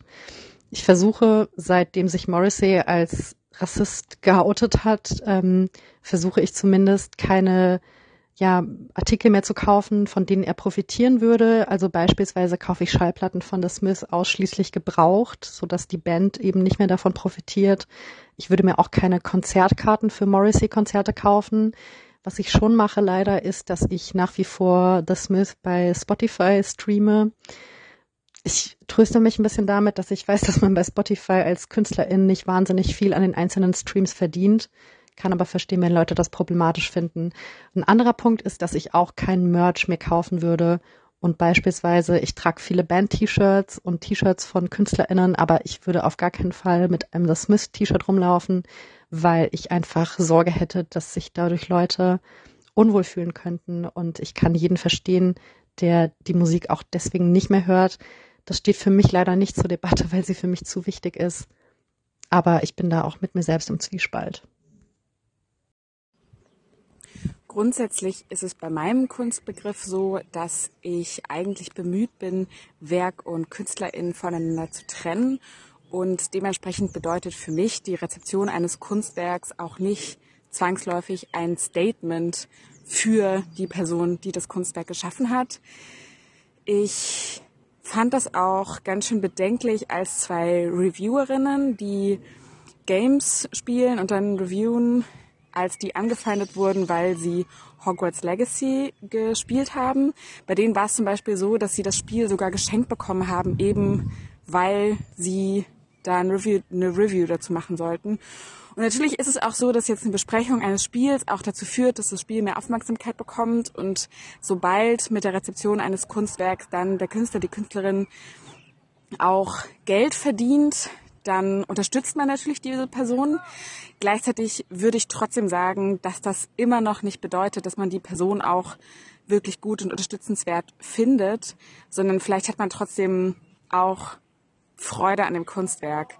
Ich versuche, seitdem sich Morrissey als Rassist geoutet hat, ähm, versuche ich zumindest keine ja, Artikel mehr zu kaufen, von denen er profitieren würde. Also beispielsweise kaufe ich Schallplatten von The Smiths ausschließlich gebraucht, so dass die Band eben nicht mehr davon profitiert. Ich würde mir auch keine Konzertkarten für Morrissey-Konzerte kaufen. Was ich schon mache leider ist, dass ich nach wie vor The Smith bei Spotify streame. Ich tröste mich ein bisschen damit, dass ich weiß, dass man bei Spotify als Künstlerin nicht wahnsinnig viel an den einzelnen Streams verdient kann aber verstehen, wenn Leute das problematisch finden. Ein anderer Punkt ist, dass ich auch keinen Merch mehr kaufen würde. Und beispielsweise, ich trage viele Band-T-Shirts und T-Shirts von KünstlerInnen, aber ich würde auf gar keinen Fall mit einem The Smith-T-Shirt rumlaufen, weil ich einfach Sorge hätte, dass sich dadurch Leute unwohl fühlen könnten. Und ich kann jeden verstehen, der die Musik auch deswegen nicht mehr hört. Das steht für mich leider nicht zur Debatte, weil sie für mich zu wichtig ist. Aber ich bin da auch mit mir selbst im Zwiespalt. Grundsätzlich ist es bei meinem Kunstbegriff so, dass ich eigentlich bemüht bin, Werk und KünstlerInnen voneinander zu trennen. Und dementsprechend bedeutet für mich die Rezeption eines Kunstwerks auch nicht zwangsläufig ein Statement für die Person, die das Kunstwerk geschaffen hat. Ich fand das auch ganz schön bedenklich, als zwei Reviewerinnen, die Games spielen und dann reviewen, als die angefeindet wurden, weil sie Hogwarts Legacy gespielt haben. Bei denen war es zum Beispiel so, dass sie das Spiel sogar geschenkt bekommen haben, eben weil sie da ein Review, eine Review dazu machen sollten. Und natürlich ist es auch so, dass jetzt eine Besprechung eines Spiels auch dazu führt, dass das Spiel mehr Aufmerksamkeit bekommt und sobald mit der Rezeption eines Kunstwerks dann der Künstler, die Künstlerin auch Geld verdient, dann unterstützt man natürlich diese Person. Gleichzeitig würde ich trotzdem sagen, dass das immer noch nicht bedeutet, dass man die Person auch wirklich gut und unterstützenswert findet, sondern vielleicht hat man trotzdem auch Freude an dem Kunstwerk.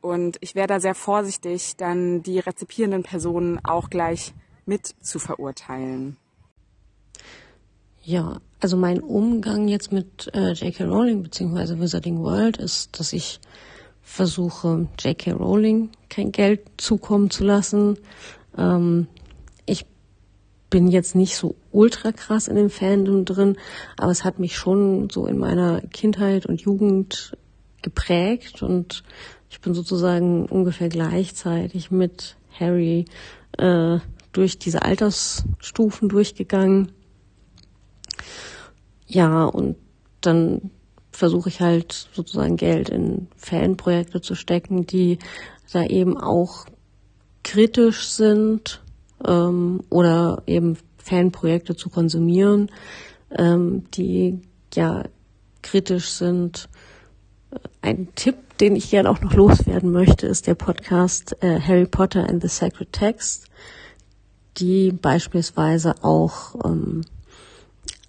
Und ich wäre da sehr vorsichtig, dann die rezipierenden Personen auch gleich mit zu verurteilen. Ja, also mein Umgang jetzt mit äh, J.K. Rowling bzw. Wizarding World ist, dass ich versuche, J.K. Rowling kein Geld zukommen zu lassen. Ähm, ich bin jetzt nicht so ultra krass in dem Fandom drin, aber es hat mich schon so in meiner Kindheit und Jugend geprägt und ich bin sozusagen ungefähr gleichzeitig mit Harry äh, durch diese Altersstufen durchgegangen. Ja, und dann versuche ich halt sozusagen Geld in Fanprojekte zu stecken, die da eben auch kritisch sind ähm, oder eben Fanprojekte zu konsumieren, ähm, die ja kritisch sind. Ein Tipp, den ich gerne auch noch loswerden möchte, ist der Podcast äh, Harry Potter and the Sacred Text, die beispielsweise auch ähm,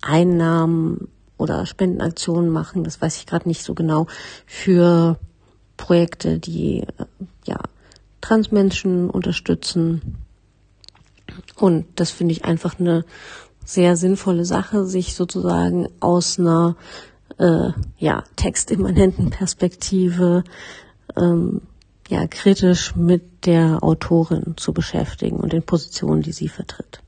Einnahmen oder Spendenaktionen machen, das weiß ich gerade nicht so genau, für Projekte, die äh, ja Transmenschen unterstützen. Und das finde ich einfach eine sehr sinnvolle Sache, sich sozusagen aus einer äh, ja textimmanenten Perspektive ähm, ja kritisch mit der Autorin zu beschäftigen und den Positionen, die sie vertritt.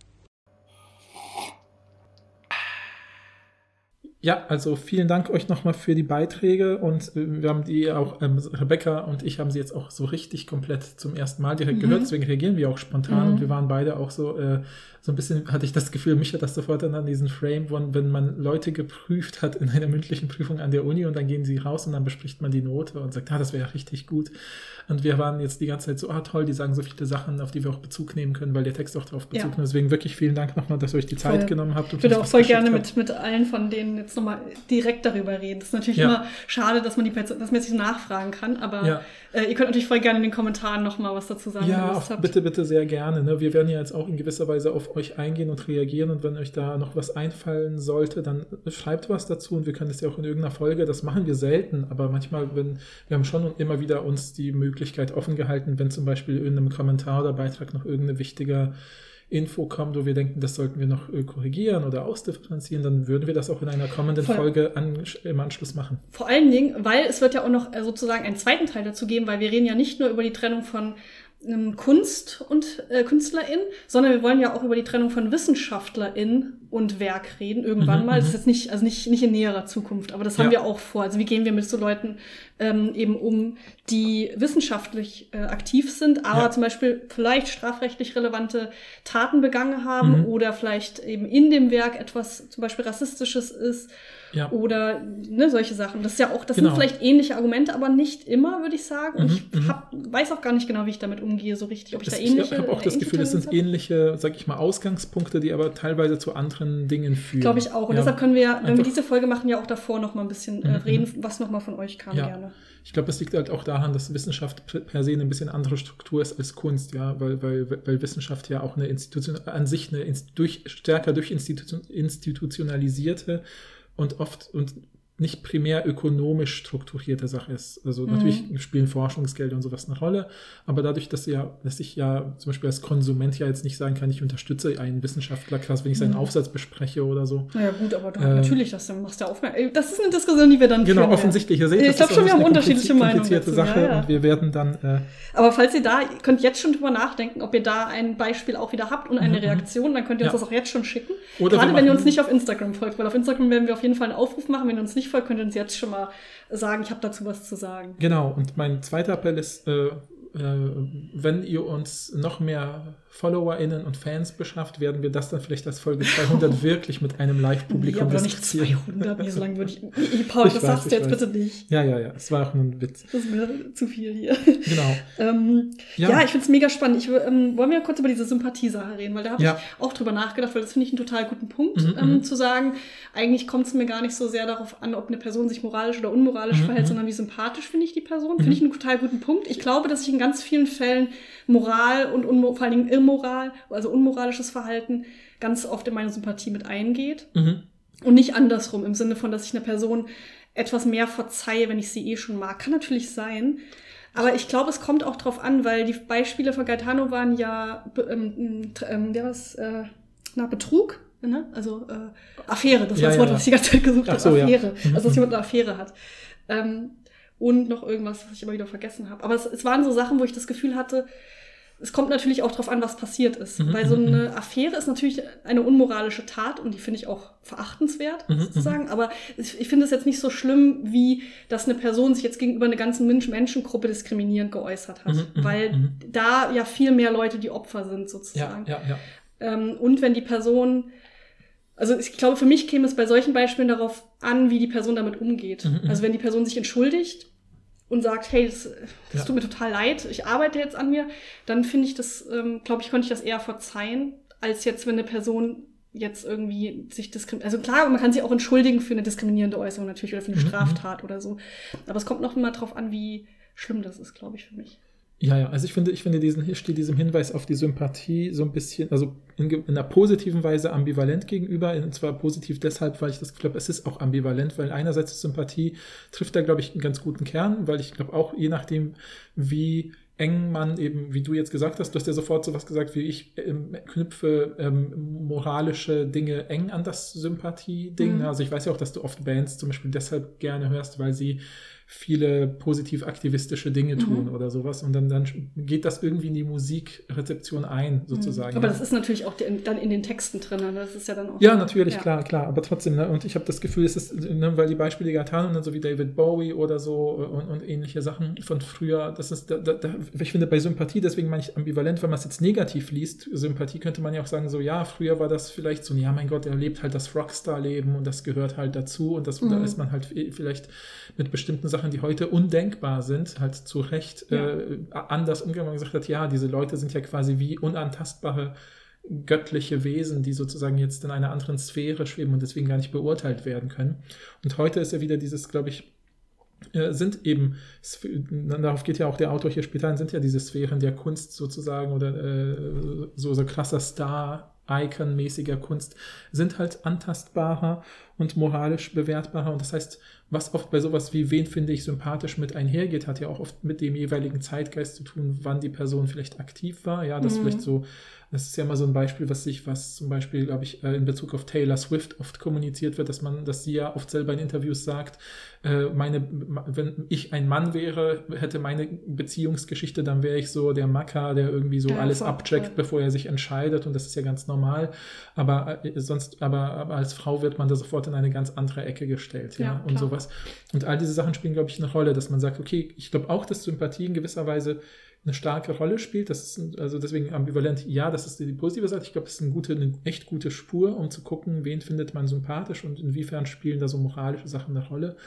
Ja, also vielen Dank euch nochmal für die Beiträge und äh, wir haben die auch, ähm, Rebecca und ich haben sie jetzt auch so richtig komplett zum ersten Mal direkt mhm. gehört, deswegen reagieren wir auch spontan mhm. und wir waren beide auch so, äh, so ein bisschen hatte ich das Gefühl, mich hat das sofort dann an diesen Frame, wenn man Leute geprüft hat in einer mündlichen Prüfung an der Uni und dann gehen sie raus und dann bespricht man die Note und sagt, ah, das wäre ja richtig gut. Und wir waren jetzt die ganze Zeit so, ah toll, die sagen so viele Sachen, auf die wir auch Bezug nehmen können, weil der Text auch darauf Bezug ja. nimmt. Deswegen wirklich vielen Dank nochmal, dass ihr euch die Zeit voll. genommen habt. ich würde auch voll gerne mit, mit allen von denen jetzt nochmal direkt darüber reden. Das ist natürlich ja. immer schade, dass man die Person, dass man sich nachfragen kann, aber ja. äh, ihr könnt natürlich voll gerne in den Kommentaren nochmal was dazu sagen. Ja, bitte, bitte sehr gerne. Ne? Wir werden ja jetzt auch in gewisser Weise auf euch eingehen und reagieren und wenn euch da noch was einfallen sollte, dann schreibt was dazu und wir können das ja auch in irgendeiner Folge, das machen wir selten, aber manchmal, wenn wir haben schon immer wieder uns die Möglichkeit offen gehalten, halten, wenn zum Beispiel in irgendeinem Kommentar oder Beitrag noch irgendeine wichtige Info kommt, wo wir denken, das sollten wir noch äh, korrigieren oder ausdifferenzieren, dann würden wir das auch in einer kommenden Voll. Folge an, im Anschluss machen. Vor allen Dingen, weil es wird ja auch noch äh, sozusagen einen zweiten Teil dazu geben, weil wir reden ja nicht nur über die Trennung von Kunst und äh, KünstlerInnen, sondern wir wollen ja auch über die Trennung von WissenschaftlerInnen und Werk reden, irgendwann mhm, mal. Das ist mhm. jetzt nicht, also nicht, nicht in näherer Zukunft, aber das haben ja. wir auch vor. Also wie gehen wir mit so Leuten ähm, eben um, die wissenschaftlich äh, aktiv sind, aber ja. zum Beispiel vielleicht strafrechtlich relevante Taten begangen haben mhm. oder vielleicht eben in dem Werk etwas zum Beispiel Rassistisches ist ja. Oder ne, solche Sachen. Das ist ja auch, das genau. sind vielleicht ähnliche Argumente, aber nicht immer, würde ich sagen. Und mhm, ich mhm. hab, weiß auch gar nicht genau, wie ich damit umgehe, so richtig. Ob ich das, da ähnliche. Ich habe auch das Gefühl, es sind ähnliche, sag ich mal, Ausgangspunkte, die aber teilweise zu anderen Dingen führen. Glaube ich auch. Und ja, deshalb können wir, wenn wir diese Folge machen, ja auch davor noch mal ein bisschen äh, mhm, reden, mhm. was noch mal von euch kam, ja. gerne. Ich glaube, es liegt halt auch daran, dass Wissenschaft per se eine bisschen andere Struktur ist als Kunst, ja, weil, weil, weil Wissenschaft ja auch eine Institution an sich eine durch, stärker durch Institution, institutionalisierte und oft und nicht primär ökonomisch strukturierte Sache ist. Also mhm. natürlich spielen Forschungsgelder und sowas eine Rolle, aber dadurch, dass ja, dass ich ja zum Beispiel als Konsument ja jetzt nicht sagen kann, ich unterstütze einen Wissenschaftler krass, wenn ich seinen mhm. Aufsatz bespreche oder so. Naja gut, aber du, äh, natürlich, das machst du aufmerksam. Das ist eine Diskussion, die wir dann Genau, führen, offensichtlich. Ihr seht, ich glaube schon, wir haben unterschiedliche Meinungen. komplizierte Sache ja, ja. und wir werden dann. Äh, aber falls ihr da, ihr könnt jetzt schon drüber nachdenken, ob ihr da ein Beispiel auch wieder habt und eine mhm. Reaktion, dann könnt ihr uns das auch jetzt schon schicken. Oder Gerade wenn ihr uns nicht auf Instagram folgt, weil auf Instagram werden wir auf jeden Fall einen Aufruf machen. Wenn ihr uns nicht folgt, könnt ihr uns jetzt schon schon mal sagen, ich habe dazu was zu sagen. Genau, und mein zweiter Appell ist, äh, äh, wenn ihr uns noch mehr FollowerInnen und Fans beschafft, werden wir das dann vielleicht als Folge 200 wirklich mit einem Live-Publikum ja, aber nicht 200, wie so lange würde ich. ich Paul, ich das weiß, sagst du jetzt weiß. bitte nicht. Ja, ja, ja, es war auch nur ein Witz. Das ist mir zu viel hier. Genau. ähm, ja. ja. ich finde es mega spannend. Ich, ähm, wollen wir kurz über diese Sympathiesache reden, weil da habe ja. ich auch drüber nachgedacht, weil das finde ich einen total guten Punkt, mhm, ähm, mhm. zu sagen, eigentlich kommt es mir gar nicht so sehr darauf an, ob eine Person sich moralisch oder unmoralisch mhm, verhält, mhm. sondern wie sympathisch finde ich die Person. Finde ich einen total guten Punkt. Ich glaube, dass ich in ganz vielen Fällen Moral und vor allen Dingen Immoral, also unmoralisches Verhalten, ganz oft in meine Sympathie mit eingeht. Mhm. Und nicht andersrum, im Sinne von, dass ich einer Person etwas mehr verzeihe, wenn ich sie eh schon mag. Kann natürlich sein. Aber ich glaube, es kommt auch drauf an, weil die Beispiele von Gaetano waren ja, ähm, ähm, der was, äh, na, Betrug, ne? also äh, Affäre, das war das Wort, ja. was ich die ganze Zeit gesucht habe, so, Affäre. Ja. Also, dass jemand eine Affäre hat. Ähm, und noch irgendwas, was ich immer wieder vergessen habe. Aber es, es waren so Sachen, wo ich das Gefühl hatte, es kommt natürlich auch darauf an, was passiert ist. Mhm, Weil so mhm, eine mhm. Affäre ist natürlich eine unmoralische Tat und die finde ich auch verachtenswert, mhm, sozusagen. Aber ich finde es jetzt nicht so schlimm, wie dass eine Person sich jetzt gegenüber einer ganzen Menschengruppe diskriminierend geäußert hat. Weil da ja viel mehr Leute die Opfer sind, sozusagen. Ja, ja, ja. Ähm, und wenn die Person also ich glaube, für mich käme es bei solchen Beispielen darauf an, wie die Person damit umgeht. Mhm, also wenn die Person sich entschuldigt und sagt, hey, das, das ja. tut mir total leid, ich arbeite jetzt an mir, dann finde ich das, ähm, glaube ich, konnte ich das eher verzeihen, als jetzt, wenn eine Person jetzt irgendwie sich diskriminiert. Also klar, man kann sich auch entschuldigen für eine diskriminierende Äußerung natürlich oder für eine mhm. Straftat oder so. Aber es kommt noch mal drauf an, wie schlimm das ist, glaube ich, für mich. Ja, ja, also ich finde, ich finde diesen, hier steht diesem Hinweis auf die Sympathie so ein bisschen, also in, in einer positiven Weise ambivalent gegenüber. Und zwar positiv deshalb, weil ich das glaube, es ist auch ambivalent, weil einerseits die Sympathie trifft da, glaube ich, einen ganz guten Kern, weil ich glaube auch, je nachdem, wie eng man eben, wie du jetzt gesagt hast, du hast ja sofort sowas gesagt wie ich ähm, knüpfe ähm, moralische Dinge eng an das Sympathie-Ding. Mhm. Also ich weiß ja auch, dass du oft Bands zum Beispiel deshalb gerne hörst, weil sie viele positiv aktivistische Dinge mhm. tun mhm. oder sowas. Und dann, dann geht das irgendwie in die Musikrezeption ein, sozusagen. Aber ja. das ist natürlich auch die, dann in den Texten drin. Ne? Das ist ja dann auch. Ja, natürlich, ja. klar, klar. Aber trotzdem, ne? und ich habe das Gefühl, es ist, ne, weil die Beispiele Gaetano, ne, so wie David Bowie oder so und, und ähnliche Sachen von früher, das ist, da, da, ich finde bei Sympathie, deswegen meine ich ambivalent, wenn man es jetzt negativ liest, Sympathie könnte man ja auch sagen, so ja, früher war das vielleicht so, ja, mein Gott, er lebt halt das Rockstar-Leben und das gehört halt dazu und das, mhm. da ist man halt vielleicht mit bestimmten Sachen Sachen, die heute undenkbar sind, halt zu Recht ja. äh, anders umgegangen und gesagt hat, ja, diese Leute sind ja quasi wie unantastbare göttliche Wesen, die sozusagen jetzt in einer anderen Sphäre schweben und deswegen gar nicht beurteilt werden können. Und heute ist ja wieder dieses, glaube ich, äh, sind eben, darauf geht ja auch der Autor hier später ein, sind ja diese Sphären der Kunst sozusagen oder äh, so, so krasser Star, Icon-mäßiger Kunst, sind halt antastbarer und moralisch bewertbarer. Und das heißt, was oft bei sowas wie, wen finde ich sympathisch mit einhergeht, hat ja auch oft mit dem jeweiligen Zeitgeist zu tun, wann die Person vielleicht aktiv war. Ja, das mhm. vielleicht so, das ist ja mal so ein Beispiel, was sich, was zum Beispiel, glaube ich, äh, in Bezug auf Taylor Swift oft kommuniziert wird, dass man, dass sie ja oft selber in Interviews sagt, meine, wenn ich ein Mann wäre, hätte meine Beziehungsgeschichte, dann wäre ich so der Macker, der irgendwie so ja, alles abcheckt, bevor er sich entscheidet und das ist ja ganz normal. Aber äh, sonst, aber, aber, als Frau wird man da sofort in eine ganz andere Ecke gestellt, ja, ja und sowas. Und all diese Sachen spielen, glaube ich, eine Rolle, dass man sagt, okay, ich glaube auch, dass Sympathie in gewisser Weise eine starke Rolle spielt. Das ist also deswegen ambivalent, ja, das ist die positive Seite. Ich glaube, das ist eine gute, eine echt gute Spur, um zu gucken, wen findet man sympathisch und inwiefern spielen da so moralische Sachen eine Rolle.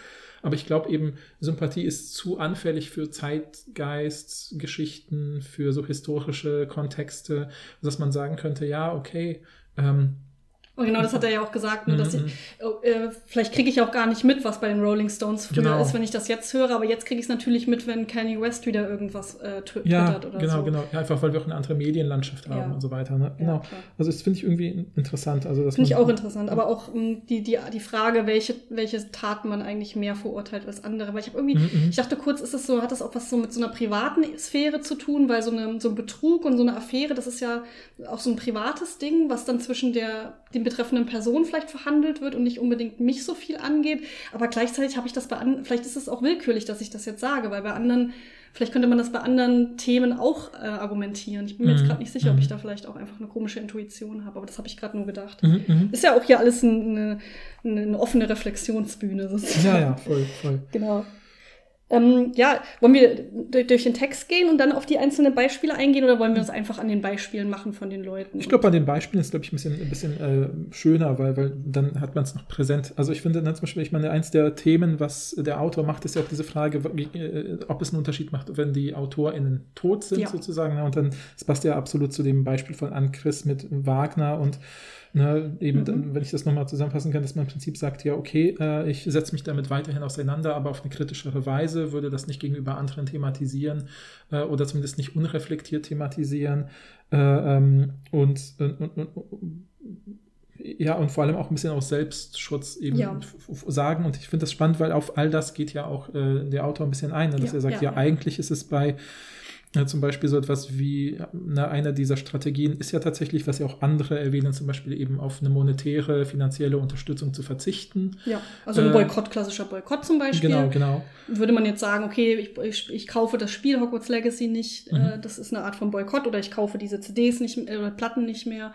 Aber ich glaube eben, Sympathie ist zu anfällig für Zeitgeist, Geschichten, für so historische Kontexte, dass man sagen könnte, ja, okay, ähm, und genau das hat er ja auch gesagt, ne, dass ich, mhm. äh, vielleicht kriege ich auch gar nicht mit, was bei den Rolling Stones früher genau. ist, wenn ich das jetzt höre, aber jetzt kriege ich es natürlich mit, wenn Kanye West wieder irgendwas äh, twittert ja, oder genau, so. Genau, ja, einfach weil wir auch eine andere Medienlandschaft haben ja. und so weiter. Ne? Genau. Ja, also das finde ich irgendwie interessant. Also, finde ich auch interessant, aber auch um, ähm, die, die, die Frage, welche, welche Taten man eigentlich mehr verurteilt als andere. Weil ich habe irgendwie, mhm, mhm. ich dachte kurz, ist das so, hat das auch was so mit so einer privaten Sphäre zu tun, weil so, eine, so ein Betrug und so eine Affäre, das ist ja auch so ein privates Ding, was dann zwischen der, den betreffenden Person vielleicht verhandelt wird und nicht unbedingt mich so viel angeht. Aber gleichzeitig habe ich das bei anderen, vielleicht ist es auch willkürlich, dass ich das jetzt sage, weil bei anderen, vielleicht könnte man das bei anderen Themen auch äh, argumentieren. Ich bin mir mhm. jetzt gerade nicht sicher, ob ich mhm. da vielleicht auch einfach eine komische Intuition habe, aber das habe ich gerade nur gedacht. Mhm, mhm, ist ja auch hier alles eine, eine, eine offene Reflexionsbühne sozusagen. Ja, ja, voll, voll. Genau. Ähm, ja, wollen wir durch den Text gehen und dann auf die einzelnen Beispiele eingehen oder wollen wir das einfach an den Beispielen machen von den Leuten? Ich glaube, an den Beispielen ist, glaube ich, ein bisschen, ein bisschen äh, schöner, weil, weil dann hat man es noch präsent. Also ich finde dann zum Beispiel, ich meine, eins der Themen, was der Autor macht, ist ja auch diese Frage, wie, äh, ob es einen Unterschied macht, wenn die AutorInnen tot sind, ja. sozusagen. Und dann, das passt ja absolut zu dem Beispiel von Ann-Chris mit Wagner und Ne, eben, mhm. dann, wenn ich das nochmal zusammenfassen kann, dass man im Prinzip sagt, ja, okay, äh, ich setze mich damit weiterhin auseinander, aber auf eine kritischere Weise, würde das nicht gegenüber anderen thematisieren äh, oder zumindest nicht unreflektiert thematisieren. Äh, ähm, und, und, und, und ja, und vor allem auch ein bisschen aus Selbstschutz eben ja. sagen. Und ich finde das spannend, weil auf all das geht ja auch äh, der Autor ein bisschen ein, ne? dass ja, er sagt, ja, ja, eigentlich ist es bei ja, zum Beispiel so etwas wie, na, einer dieser Strategien ist ja tatsächlich, was ja auch andere erwähnen, zum Beispiel eben auf eine monetäre, finanzielle Unterstützung zu verzichten. Ja, also ein äh, Boykott, klassischer Boykott zum Beispiel. Genau, genau. Würde man jetzt sagen, okay, ich, ich, ich kaufe das Spiel Hogwarts Legacy nicht, äh, mhm. äh, das ist eine Art von Boykott, oder ich kaufe diese CDs nicht, äh, oder Platten nicht mehr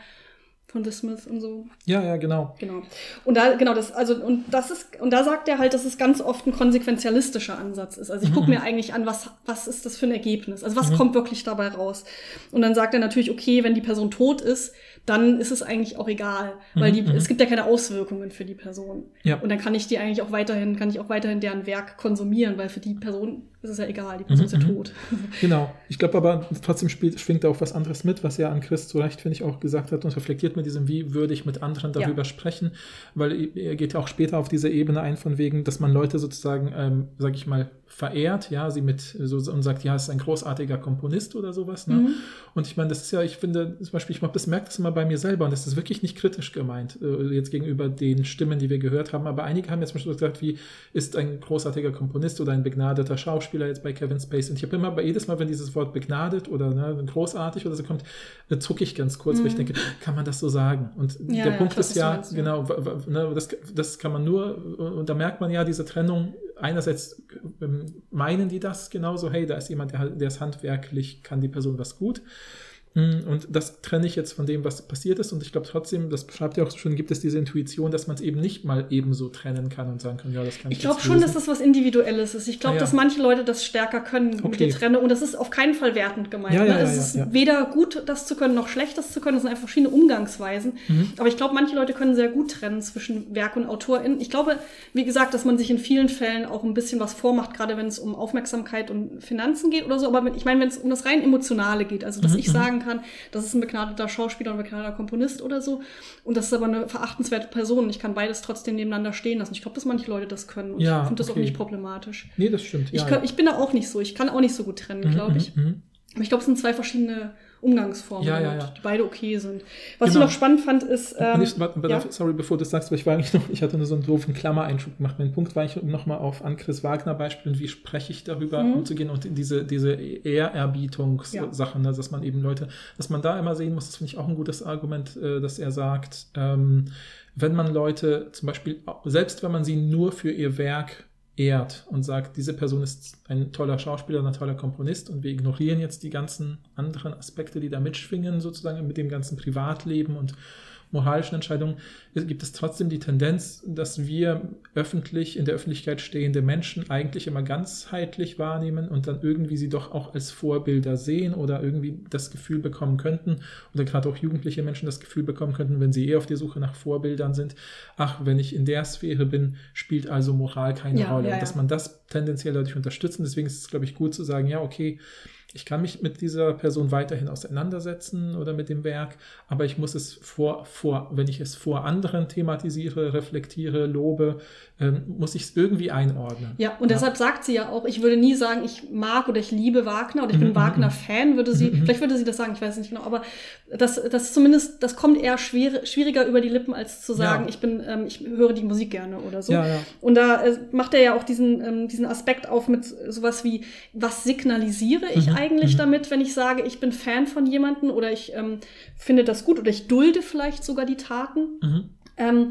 von The Smith und so. Ja, ja, genau. Genau. Und da, genau, das, also, und das ist, und da sagt er halt, dass es ganz oft ein konsequenzialistischer Ansatz ist. Also ich gucke mhm. mir eigentlich an, was, was ist das für ein Ergebnis? Also was mhm. kommt wirklich dabei raus? Und dann sagt er natürlich, okay, wenn die Person tot ist, dann ist es eigentlich auch egal, weil die, mhm, es gibt ja keine Auswirkungen für die Person. Ja. Und dann kann ich die eigentlich auch weiterhin, kann ich auch weiterhin deren Werk konsumieren, weil für die Person ist es ja egal, die Person ist ja mhm, tot. Genau. Ich glaube aber trotzdem spielt, schwingt da auch was anderes mit, was ja an Chris zu Recht, finde ich, auch gesagt hat und reflektiert mit diesem, wie würde ich mit anderen darüber ja. sprechen, weil er geht ja auch später auf diese Ebene ein, von wegen, dass man Leute sozusagen, ähm, sage ich mal, verehrt, ja, sie mit so und sagt, ja, es ist ein großartiger Komponist oder sowas. Ne? Mhm. Und ich meine, das ist ja, ich finde, zum Beispiel, ich das merke das immer bei mir selber und das ist wirklich nicht kritisch gemeint, äh, jetzt gegenüber den Stimmen, die wir gehört haben. Aber einige haben jetzt zum Beispiel gesagt, wie ist ein großartiger Komponist oder ein begnadeter Schauspieler jetzt bei Kevin Space. Und ich habe immer bei jedes Mal, wenn dieses Wort begnadet oder ne, großartig oder so kommt, äh, zucke ich ganz kurz, mhm. weil ich mhm. denke, kann man das so sagen? Und ja, der ja, Punkt ist ja, genau, ne, das, das kann man nur, und da merkt man ja diese Trennung einerseits ähm, meinen die das genauso, hey, da ist jemand, der, der ist handwerklich, kann die Person was gut. Mm, und das trenne ich jetzt von dem, was passiert ist. Und ich glaube trotzdem, das beschreibt ja auch schon, gibt es diese Intuition, dass man es eben nicht mal ebenso trennen kann und sagen kann, ja, das kann ich Ich glaube schon, dass das was Individuelles ist. Ich glaube, ah, ja. dass manche Leute das stärker können okay. mit der Trennung. Und das ist auf keinen Fall wertend gemeint. Ja, ja, ne? Es ist weder gut, das zu können, noch schlecht, das zu können. Das sind einfach verschiedene Umgangsweisen. Mhm. Aber ich glaube, manche Leute können sehr gut trennen zwischen Werk und AutorInnen. Ich glaube, wie gesagt, dass man sich in vielen Fällen auch ein bisschen was vormacht, gerade wenn es um Aufmerksamkeit und Finanzen geht oder so. Aber ich meine, wenn es um das rein Emotionale geht, also dass mhm. ich sagen kann, kann, das ist ein begnadeter Schauspieler und ein begnadeter Komponist oder so. Und das ist aber eine verachtenswerte Person. Ich kann beides trotzdem nebeneinander stehen lassen. Ich glaube, dass manche Leute das können. Und ja, ich finde das okay. auch nicht problematisch. Nee, das stimmt. Ja, ich, kann, ich bin da auch nicht so. Ich kann auch nicht so gut trennen, mhm, glaube ich. Mhm, aber ich glaube, es sind zwei verschiedene Umgangsformen, ja, ja, ja. die beide okay sind. Was genau. ich noch spannend fand, ist. Ähm, ich, warte, ja? Sorry, bevor du das sagst, weil ich war eigentlich noch, ich hatte nur so einen doofen Klammereinschub gemacht. Mein Punkt war ich nochmal auf Ann-Chris Wagner Beispiel, wie spreche ich darüber mhm. umzugehen und diese, diese Ehrerbietungs-Sachen, ja. ne, dass man eben Leute, dass man da immer sehen muss, das finde ich auch ein gutes Argument, äh, dass er sagt, ähm, wenn man Leute zum Beispiel, selbst wenn man sie nur für ihr Werk ehrt und sagt, diese Person ist ein toller Schauspieler, ein toller Komponist und wir ignorieren jetzt die ganzen anderen Aspekte, die da mitschwingen, sozusagen mit dem ganzen Privatleben und moralischen Entscheidungen, gibt es trotzdem die Tendenz, dass wir öffentlich, in der Öffentlichkeit stehende Menschen eigentlich immer ganzheitlich wahrnehmen und dann irgendwie sie doch auch als Vorbilder sehen oder irgendwie das Gefühl bekommen könnten, oder gerade auch jugendliche Menschen das Gefühl bekommen könnten, wenn sie eher auf der Suche nach Vorbildern sind, ach, wenn ich in der Sphäre bin, spielt also Moral keine ja, Rolle. Ja, ja. Und dass man das tendenziell dadurch unterstützen. Deswegen ist es, glaube ich, gut zu sagen, ja, okay, ich kann mich mit dieser Person weiterhin auseinandersetzen oder mit dem Werk, aber ich muss es vor, vor wenn ich es vor anderen thematisiere, reflektiere, lobe, ähm, muss ich es irgendwie einordnen. Ja, und ja. deshalb sagt sie ja auch, ich würde nie sagen, ich mag oder ich liebe Wagner oder ich bin mhm, mhm Wagner-Fan, würde sie, mhm, mhm. vielleicht würde sie das sagen, ich weiß nicht genau, aber das, das zumindest, das kommt eher schwer, schwieriger über die Lippen, als zu sagen, ja. ich bin, ähm, ich höre die Musik gerne oder so. Ja, ja. Und da äh, macht er ja auch diesen, ähm, diesen Aspekt auf mit sowas wie, was signalisiere ich mhm, eigentlich mhm. damit, wenn ich sage, ich bin Fan von jemandem oder ich ähm, finde das gut oder ich dulde vielleicht sogar die Taten. Mhm. Ähm,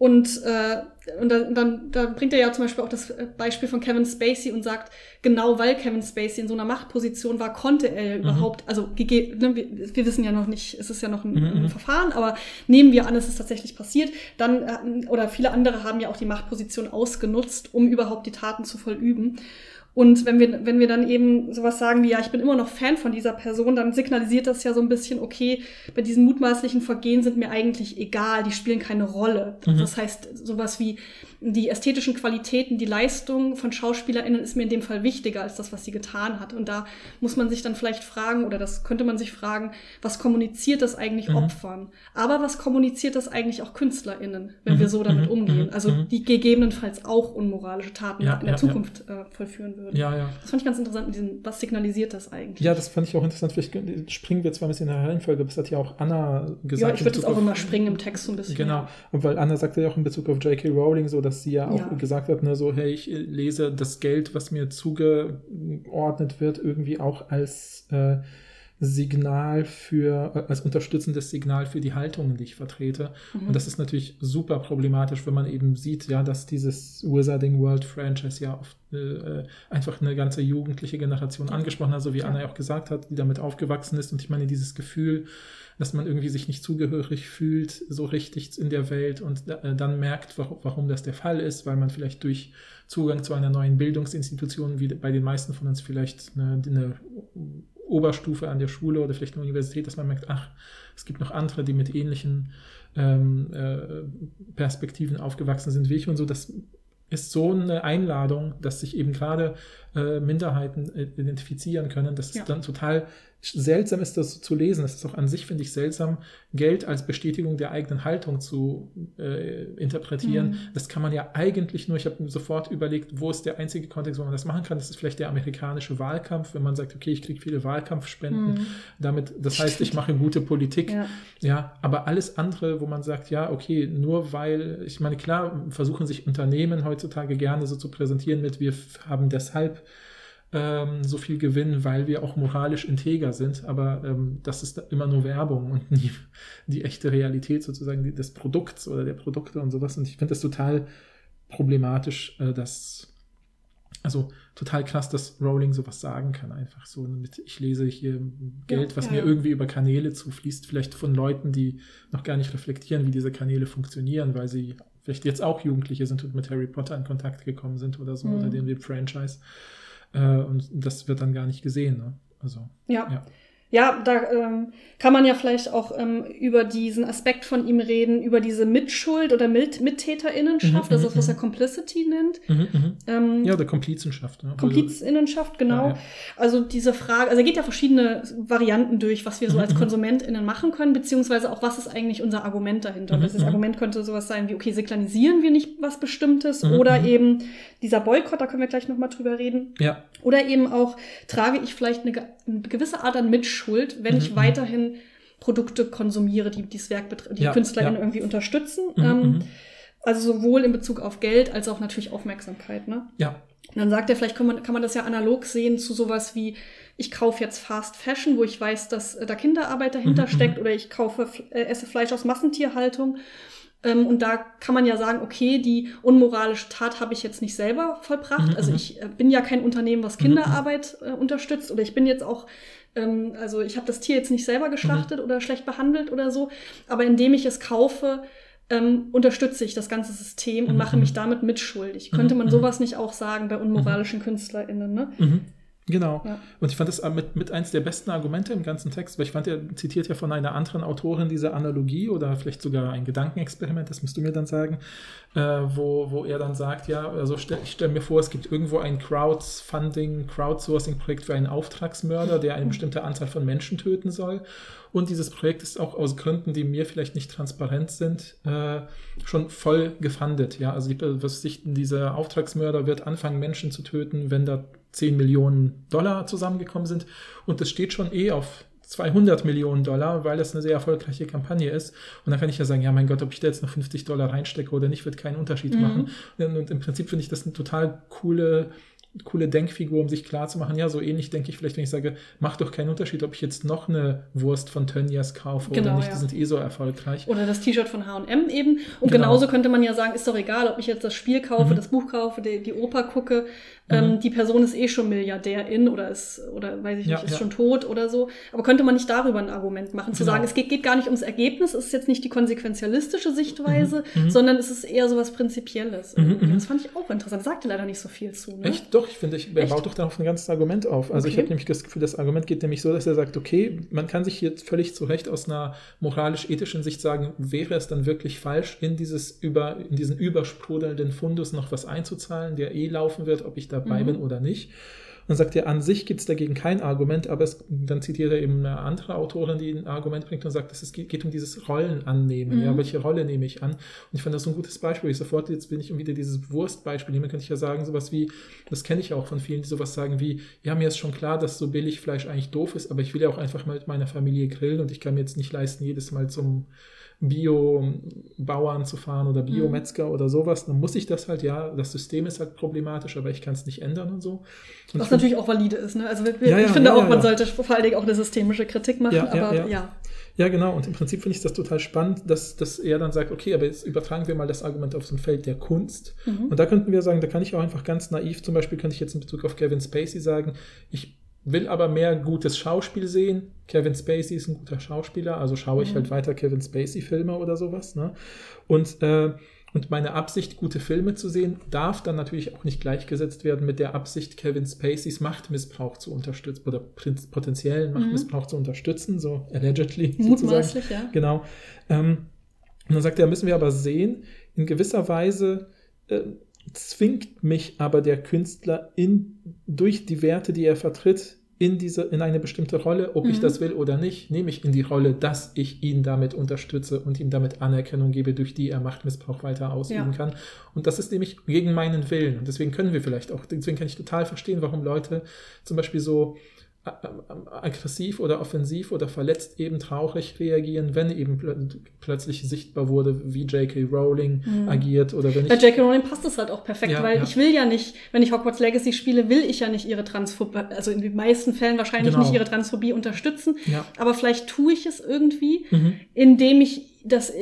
und, äh, und dann, dann, dann bringt er ja zum Beispiel auch das Beispiel von Kevin Spacey und sagt, genau weil Kevin Spacey in so einer Machtposition war, konnte er mhm. überhaupt, also ne, wir, wir, wissen ja noch nicht, es ist ja noch ein, mhm. ein. Verfahren, aber nehmen wir an, es ist tatsächlich passiert, dann, äh, oder viele andere haben ja auch die Machtposition ausgenutzt, um überhaupt die Taten zu vollüben. Und wenn wir, wenn wir dann eben sowas sagen wie, ja, ich bin immer noch Fan von dieser Person, dann signalisiert das ja so ein bisschen, okay, bei diesen mutmaßlichen Vergehen sind mir eigentlich egal, die spielen keine Rolle. Mhm. Das heißt, sowas wie die ästhetischen Qualitäten, die Leistung von SchauspielerInnen ist mir in dem Fall wichtiger als das, was sie getan hat. Und da muss man sich dann vielleicht fragen, oder das könnte man sich fragen, was kommuniziert das eigentlich mhm. Opfern? Aber was kommuniziert das eigentlich auch KünstlerInnen, wenn mhm. wir so damit mhm. umgehen? Mhm. Also mhm. die gegebenenfalls auch unmoralische Taten ja, in der ja, Zukunft ja. Äh, vollführen würden. Ja, ja. Das fand ich ganz interessant diesem, was signalisiert das eigentlich? Ja, das fand ich auch interessant. Vielleicht springen wir zwar ein bisschen in der Reihenfolge, das hat ja auch Anna gesagt. Ja, ich würde das auch immer springen im Text so ein bisschen. Genau, und weil Anna sagte ja auch in Bezug auf J.K. Rowling so, dass sie ja auch gesagt hat, ne, so, hey, ich lese das Geld, was mir zugeordnet wird, irgendwie auch als äh, Signal für, als unterstützendes Signal für die Haltungen, die ich vertrete. Mhm. Und das ist natürlich super problematisch, wenn man eben sieht, ja, dass dieses Wizarding World Franchise ja oft äh, einfach eine ganze jugendliche Generation angesprochen hat, so wie ja. Anna ja auch gesagt hat, die damit aufgewachsen ist. Und ich meine, dieses Gefühl, dass man irgendwie sich nicht zugehörig fühlt, so richtig in der Welt und äh, dann merkt, warum, warum das der Fall ist, weil man vielleicht durch Zugang zu einer neuen Bildungsinstitution, wie bei den meisten von uns vielleicht eine, eine Oberstufe an der Schule oder vielleicht eine Universität, dass man merkt, ach, es gibt noch andere, die mit ähnlichen ähm, äh, Perspektiven aufgewachsen sind wie ich und so. Das ist so eine Einladung, dass sich eben gerade äh, Minderheiten identifizieren können, dass ja. es dann total seltsam ist, das zu lesen. Es ist auch an sich, finde ich, seltsam, Geld als Bestätigung der eigenen Haltung zu äh, interpretieren. Mhm. Das kann man ja eigentlich nur, ich habe sofort überlegt, wo ist der einzige Kontext, wo man das machen kann. Das ist vielleicht der amerikanische Wahlkampf, wenn man sagt, okay, ich kriege viele Wahlkampfspenden. Mhm. Damit, das heißt, ich mache gute Politik. Ja. ja, aber alles andere, wo man sagt, ja, okay, nur weil, ich meine, klar, versuchen sich Unternehmen heutzutage gerne so zu präsentieren mit, wir haben deshalb ähm, so viel gewinnen, weil wir auch moralisch integer sind. Aber ähm, das ist immer nur Werbung und nie die echte Realität sozusagen des Produkts oder der Produkte und sowas. Und ich finde das total problematisch, äh, dass also total krass, dass Rowling sowas sagen kann, einfach so mit, ich lese hier Geld, ja, was ja, mir irgendwie über Kanäle zufließt, vielleicht von Leuten, die noch gar nicht reflektieren, wie diese Kanäle funktionieren, weil sie vielleicht jetzt auch Jugendliche sind und mit Harry Potter in Kontakt gekommen sind oder so, mhm. oder dem Franchise. Äh, und das wird dann gar nicht gesehen. Ne? Also, ja. ja ja, da ähm, kann man ja vielleicht auch ähm, über diesen Aspekt von ihm reden, über diese Mitschuld oder Mit Mittäterinnenschaft, mhm, also das, was er mhm. Complicity nennt. Mhm, mhm. ähm, ja, oder Komplizenschaft. Ne? Komplizenschaft, genau. Ja, ja. Also diese Frage, also er geht ja verschiedene Varianten durch, was wir so mhm, als mhm. KonsumentInnen machen können, beziehungsweise auch, was ist eigentlich unser Argument dahinter. Und das Argument könnte sowas sein wie, okay, seklanisieren wir nicht was Bestimmtes oder eben dieser Boykott, da können wir gleich nochmal drüber reden. Ja. Oder eben auch, trage ich vielleicht eine, eine gewisse Art an Mitschuld, wenn mhm. ich weiterhin Produkte konsumiere, die dieses Werk, die ja, KünstlerInnen ja. irgendwie unterstützen. Mhm, ähm, mhm. also sowohl in Bezug auf Geld als auch natürlich Aufmerksamkeit. Ne? Ja. Und dann sagt er, vielleicht kann man, kann man das ja analog sehen zu sowas wie, ich kaufe jetzt Fast Fashion, wo ich weiß, dass äh, da Kinderarbeit dahinter mhm, steckt, mhm. oder ich kaufe, äh, esse Fleisch aus Massentierhaltung. Ähm, und da kann man ja sagen, okay, die unmoralische Tat habe ich jetzt nicht selber vollbracht. Mhm, also mhm. ich äh, bin ja kein Unternehmen, was mhm, Kinderarbeit äh, unterstützt. Oder ich bin jetzt auch, ähm, also ich habe das Tier jetzt nicht selber geschlachtet mhm. oder schlecht behandelt oder so. Aber indem ich es kaufe, ähm, unterstütze ich das ganze System und mache mich damit mitschuldig. Könnte man sowas nicht auch sagen bei unmoralischen KünstlerInnen, ne? Genau. Ja. Und ich fand das mit, mit eins der besten Argumente im ganzen Text, weil ich fand, er zitiert ja von einer anderen Autorin diese Analogie oder vielleicht sogar ein Gedankenexperiment, das musst du mir dann sagen, äh, wo, wo er dann sagt, ja, also stell, ich stelle mir vor, es gibt irgendwo ein Crowdfunding, Crowdsourcing-Projekt für einen Auftragsmörder, der eine bestimmte Anzahl von Menschen töten soll. Und dieses Projekt ist auch aus Gründen, die mir vielleicht nicht transparent sind, äh, schon voll gefundet. Ja, also was sich, dieser Auftragsmörder wird anfangen, Menschen zu töten, wenn da 10 Millionen Dollar zusammengekommen sind. Und das steht schon eh auf 200 Millionen Dollar, weil das eine sehr erfolgreiche Kampagne ist. Und dann kann ich ja sagen, ja, mein Gott, ob ich da jetzt noch 50 Dollar reinstecke oder nicht, wird keinen Unterschied mhm. machen. Und, und, im Prinzip finde ich das eine total coole coole Denkfigur, um sich klarzumachen. Ja, so ähnlich denke ich vielleicht, wenn ich sage, macht doch keinen Unterschied, ob ich jetzt noch eine Wurst von Tönnies kaufe genau, oder nicht. Ja. Die sind eh so erfolgreich. Oder das T-Shirt von H&M eben. Und genau. genauso könnte man ja sagen, ist doch egal, ob ich jetzt das Spiel kaufe, mhm. das Buch kaufe, die, die Oper gucke. Ähm, mhm. die Person ist eh schon Milliardärin oder ist, oder weiß ich nicht, ja, ist ja. schon tot oder so. Aber könnte man nicht darüber ein Argument machen, zu genau. sagen, es geht, geht gar nicht ums Ergebnis, es ist jetzt nicht die konsequenzialistische Sichtweise, mhm. mhm. sondern es ist eher so was Prinzipielles. Mhm, mhm. Das fand ich auch interessant. Sagte leider nicht so viel zu. Ne? Echt? Doch, Doch, ich finde, ich, er Echt? baut doch darauf ein ganzes Argument auf. Also ich Okay. habe nämlich das Gefühl, das Argument geht nämlich so, dass er sagt, okay, man kann sich hier völlig zu Recht aus einer moralisch-ethischen Sicht sagen, wäre es dann wirklich falsch, in dieses über, in diesen übersprudelnden Fundus noch was einzuzahlen, der eh laufen wird, ob ich dabei Mhm. bin oder nicht. Und dann sagt er, an sich gibt es dagegen kein Argument, aber es, dann zitiert er eben eine andere Autorin, die ein Argument bringt und sagt, es geht, geht um dieses Rollen annehmen. Mhm. Ja, welche Rolle nehme ich an? Und ich fand das so ein gutes Beispiel. Ich sofort, jetzt bin ich wieder dieses Wurstbeispiel nehmen, könnte ich ja sagen, sowas wie, das kenne ich auch von vielen, die sowas sagen wie, ja, mir ist schon klar, dass so billig Fleisch eigentlich doof ist, aber ich will ja auch einfach mal mit meiner Familie grillen und ich kann mir jetzt nicht leisten, jedes Mal zum Bio-Bauern zu fahren oder Biometzger oder sowas, dann muss ich das halt, ja, das System ist halt problematisch, aber ich kann es nicht ändern und so. Und Was natürlich auch valide ist. Ne? Also wir, wir, Ja, ja, ich finde ja, auch, man sollte vor allen Dingen auch eine systemische Kritik machen, aber ja. ja. Ja, genau. Und im Prinzip finde ich das total spannend, dass, dass er dann sagt, okay, aber jetzt übertragen wir mal das Argument auf so ein Feld der Kunst. Mhm. Und da könnten wir sagen, da kann ich auch einfach ganz naiv, zum Beispiel könnte ich jetzt in Bezug auf Kevin Spacey sagen, ich will aber mehr gutes Schauspiel sehen. Kevin Spacey ist ein guter Schauspieler, also schaue ich Mhm. halt weiter Kevin Spacey-Filme oder sowas. Ne? Und, äh, und meine Absicht, gute Filme zu sehen, darf dann natürlich auch nicht gleichgesetzt werden mit der Absicht, Kevin Spaceys Machtmissbrauch zu unterstützen oder potenziellen Machtmissbrauch zu unterstützen, so allegedly. sozusagen. Mutmaßlich, ja. Genau. Ähm, und dann sagt er, müssen wir aber sehen, in gewisser Weise äh, zwingt mich aber der Künstler in, durch die Werte, die er vertritt, in, diese, in eine bestimmte Rolle, ob ich Mhm. das will oder nicht, nehme ich in die Rolle, dass ich ihn damit unterstütze und ihm damit Anerkennung gebe, durch die er Machtmissbrauch weiter ausüben Ja. kann. Und das ist nämlich gegen meinen Willen. Und deswegen können wir vielleicht auch, deswegen kann ich total verstehen, warum Leute zum Beispiel so aggressiv oder offensiv oder verletzt eben traurig reagieren, wenn eben plö plötzlich sichtbar wurde, wie J.K. Rowling Mhm. agiert oder wenn Bei ich. J.K. Rowling passt das halt auch perfekt, Ja, weil ja. ich will ja nicht, wenn ich Hogwarts Legacy spiele, will ich ja nicht ihre Transphobie, also in den meisten Fällen wahrscheinlich Genau. nicht ihre Transphobie unterstützen, Ja. aber vielleicht tue ich es irgendwie, Mhm. indem ich das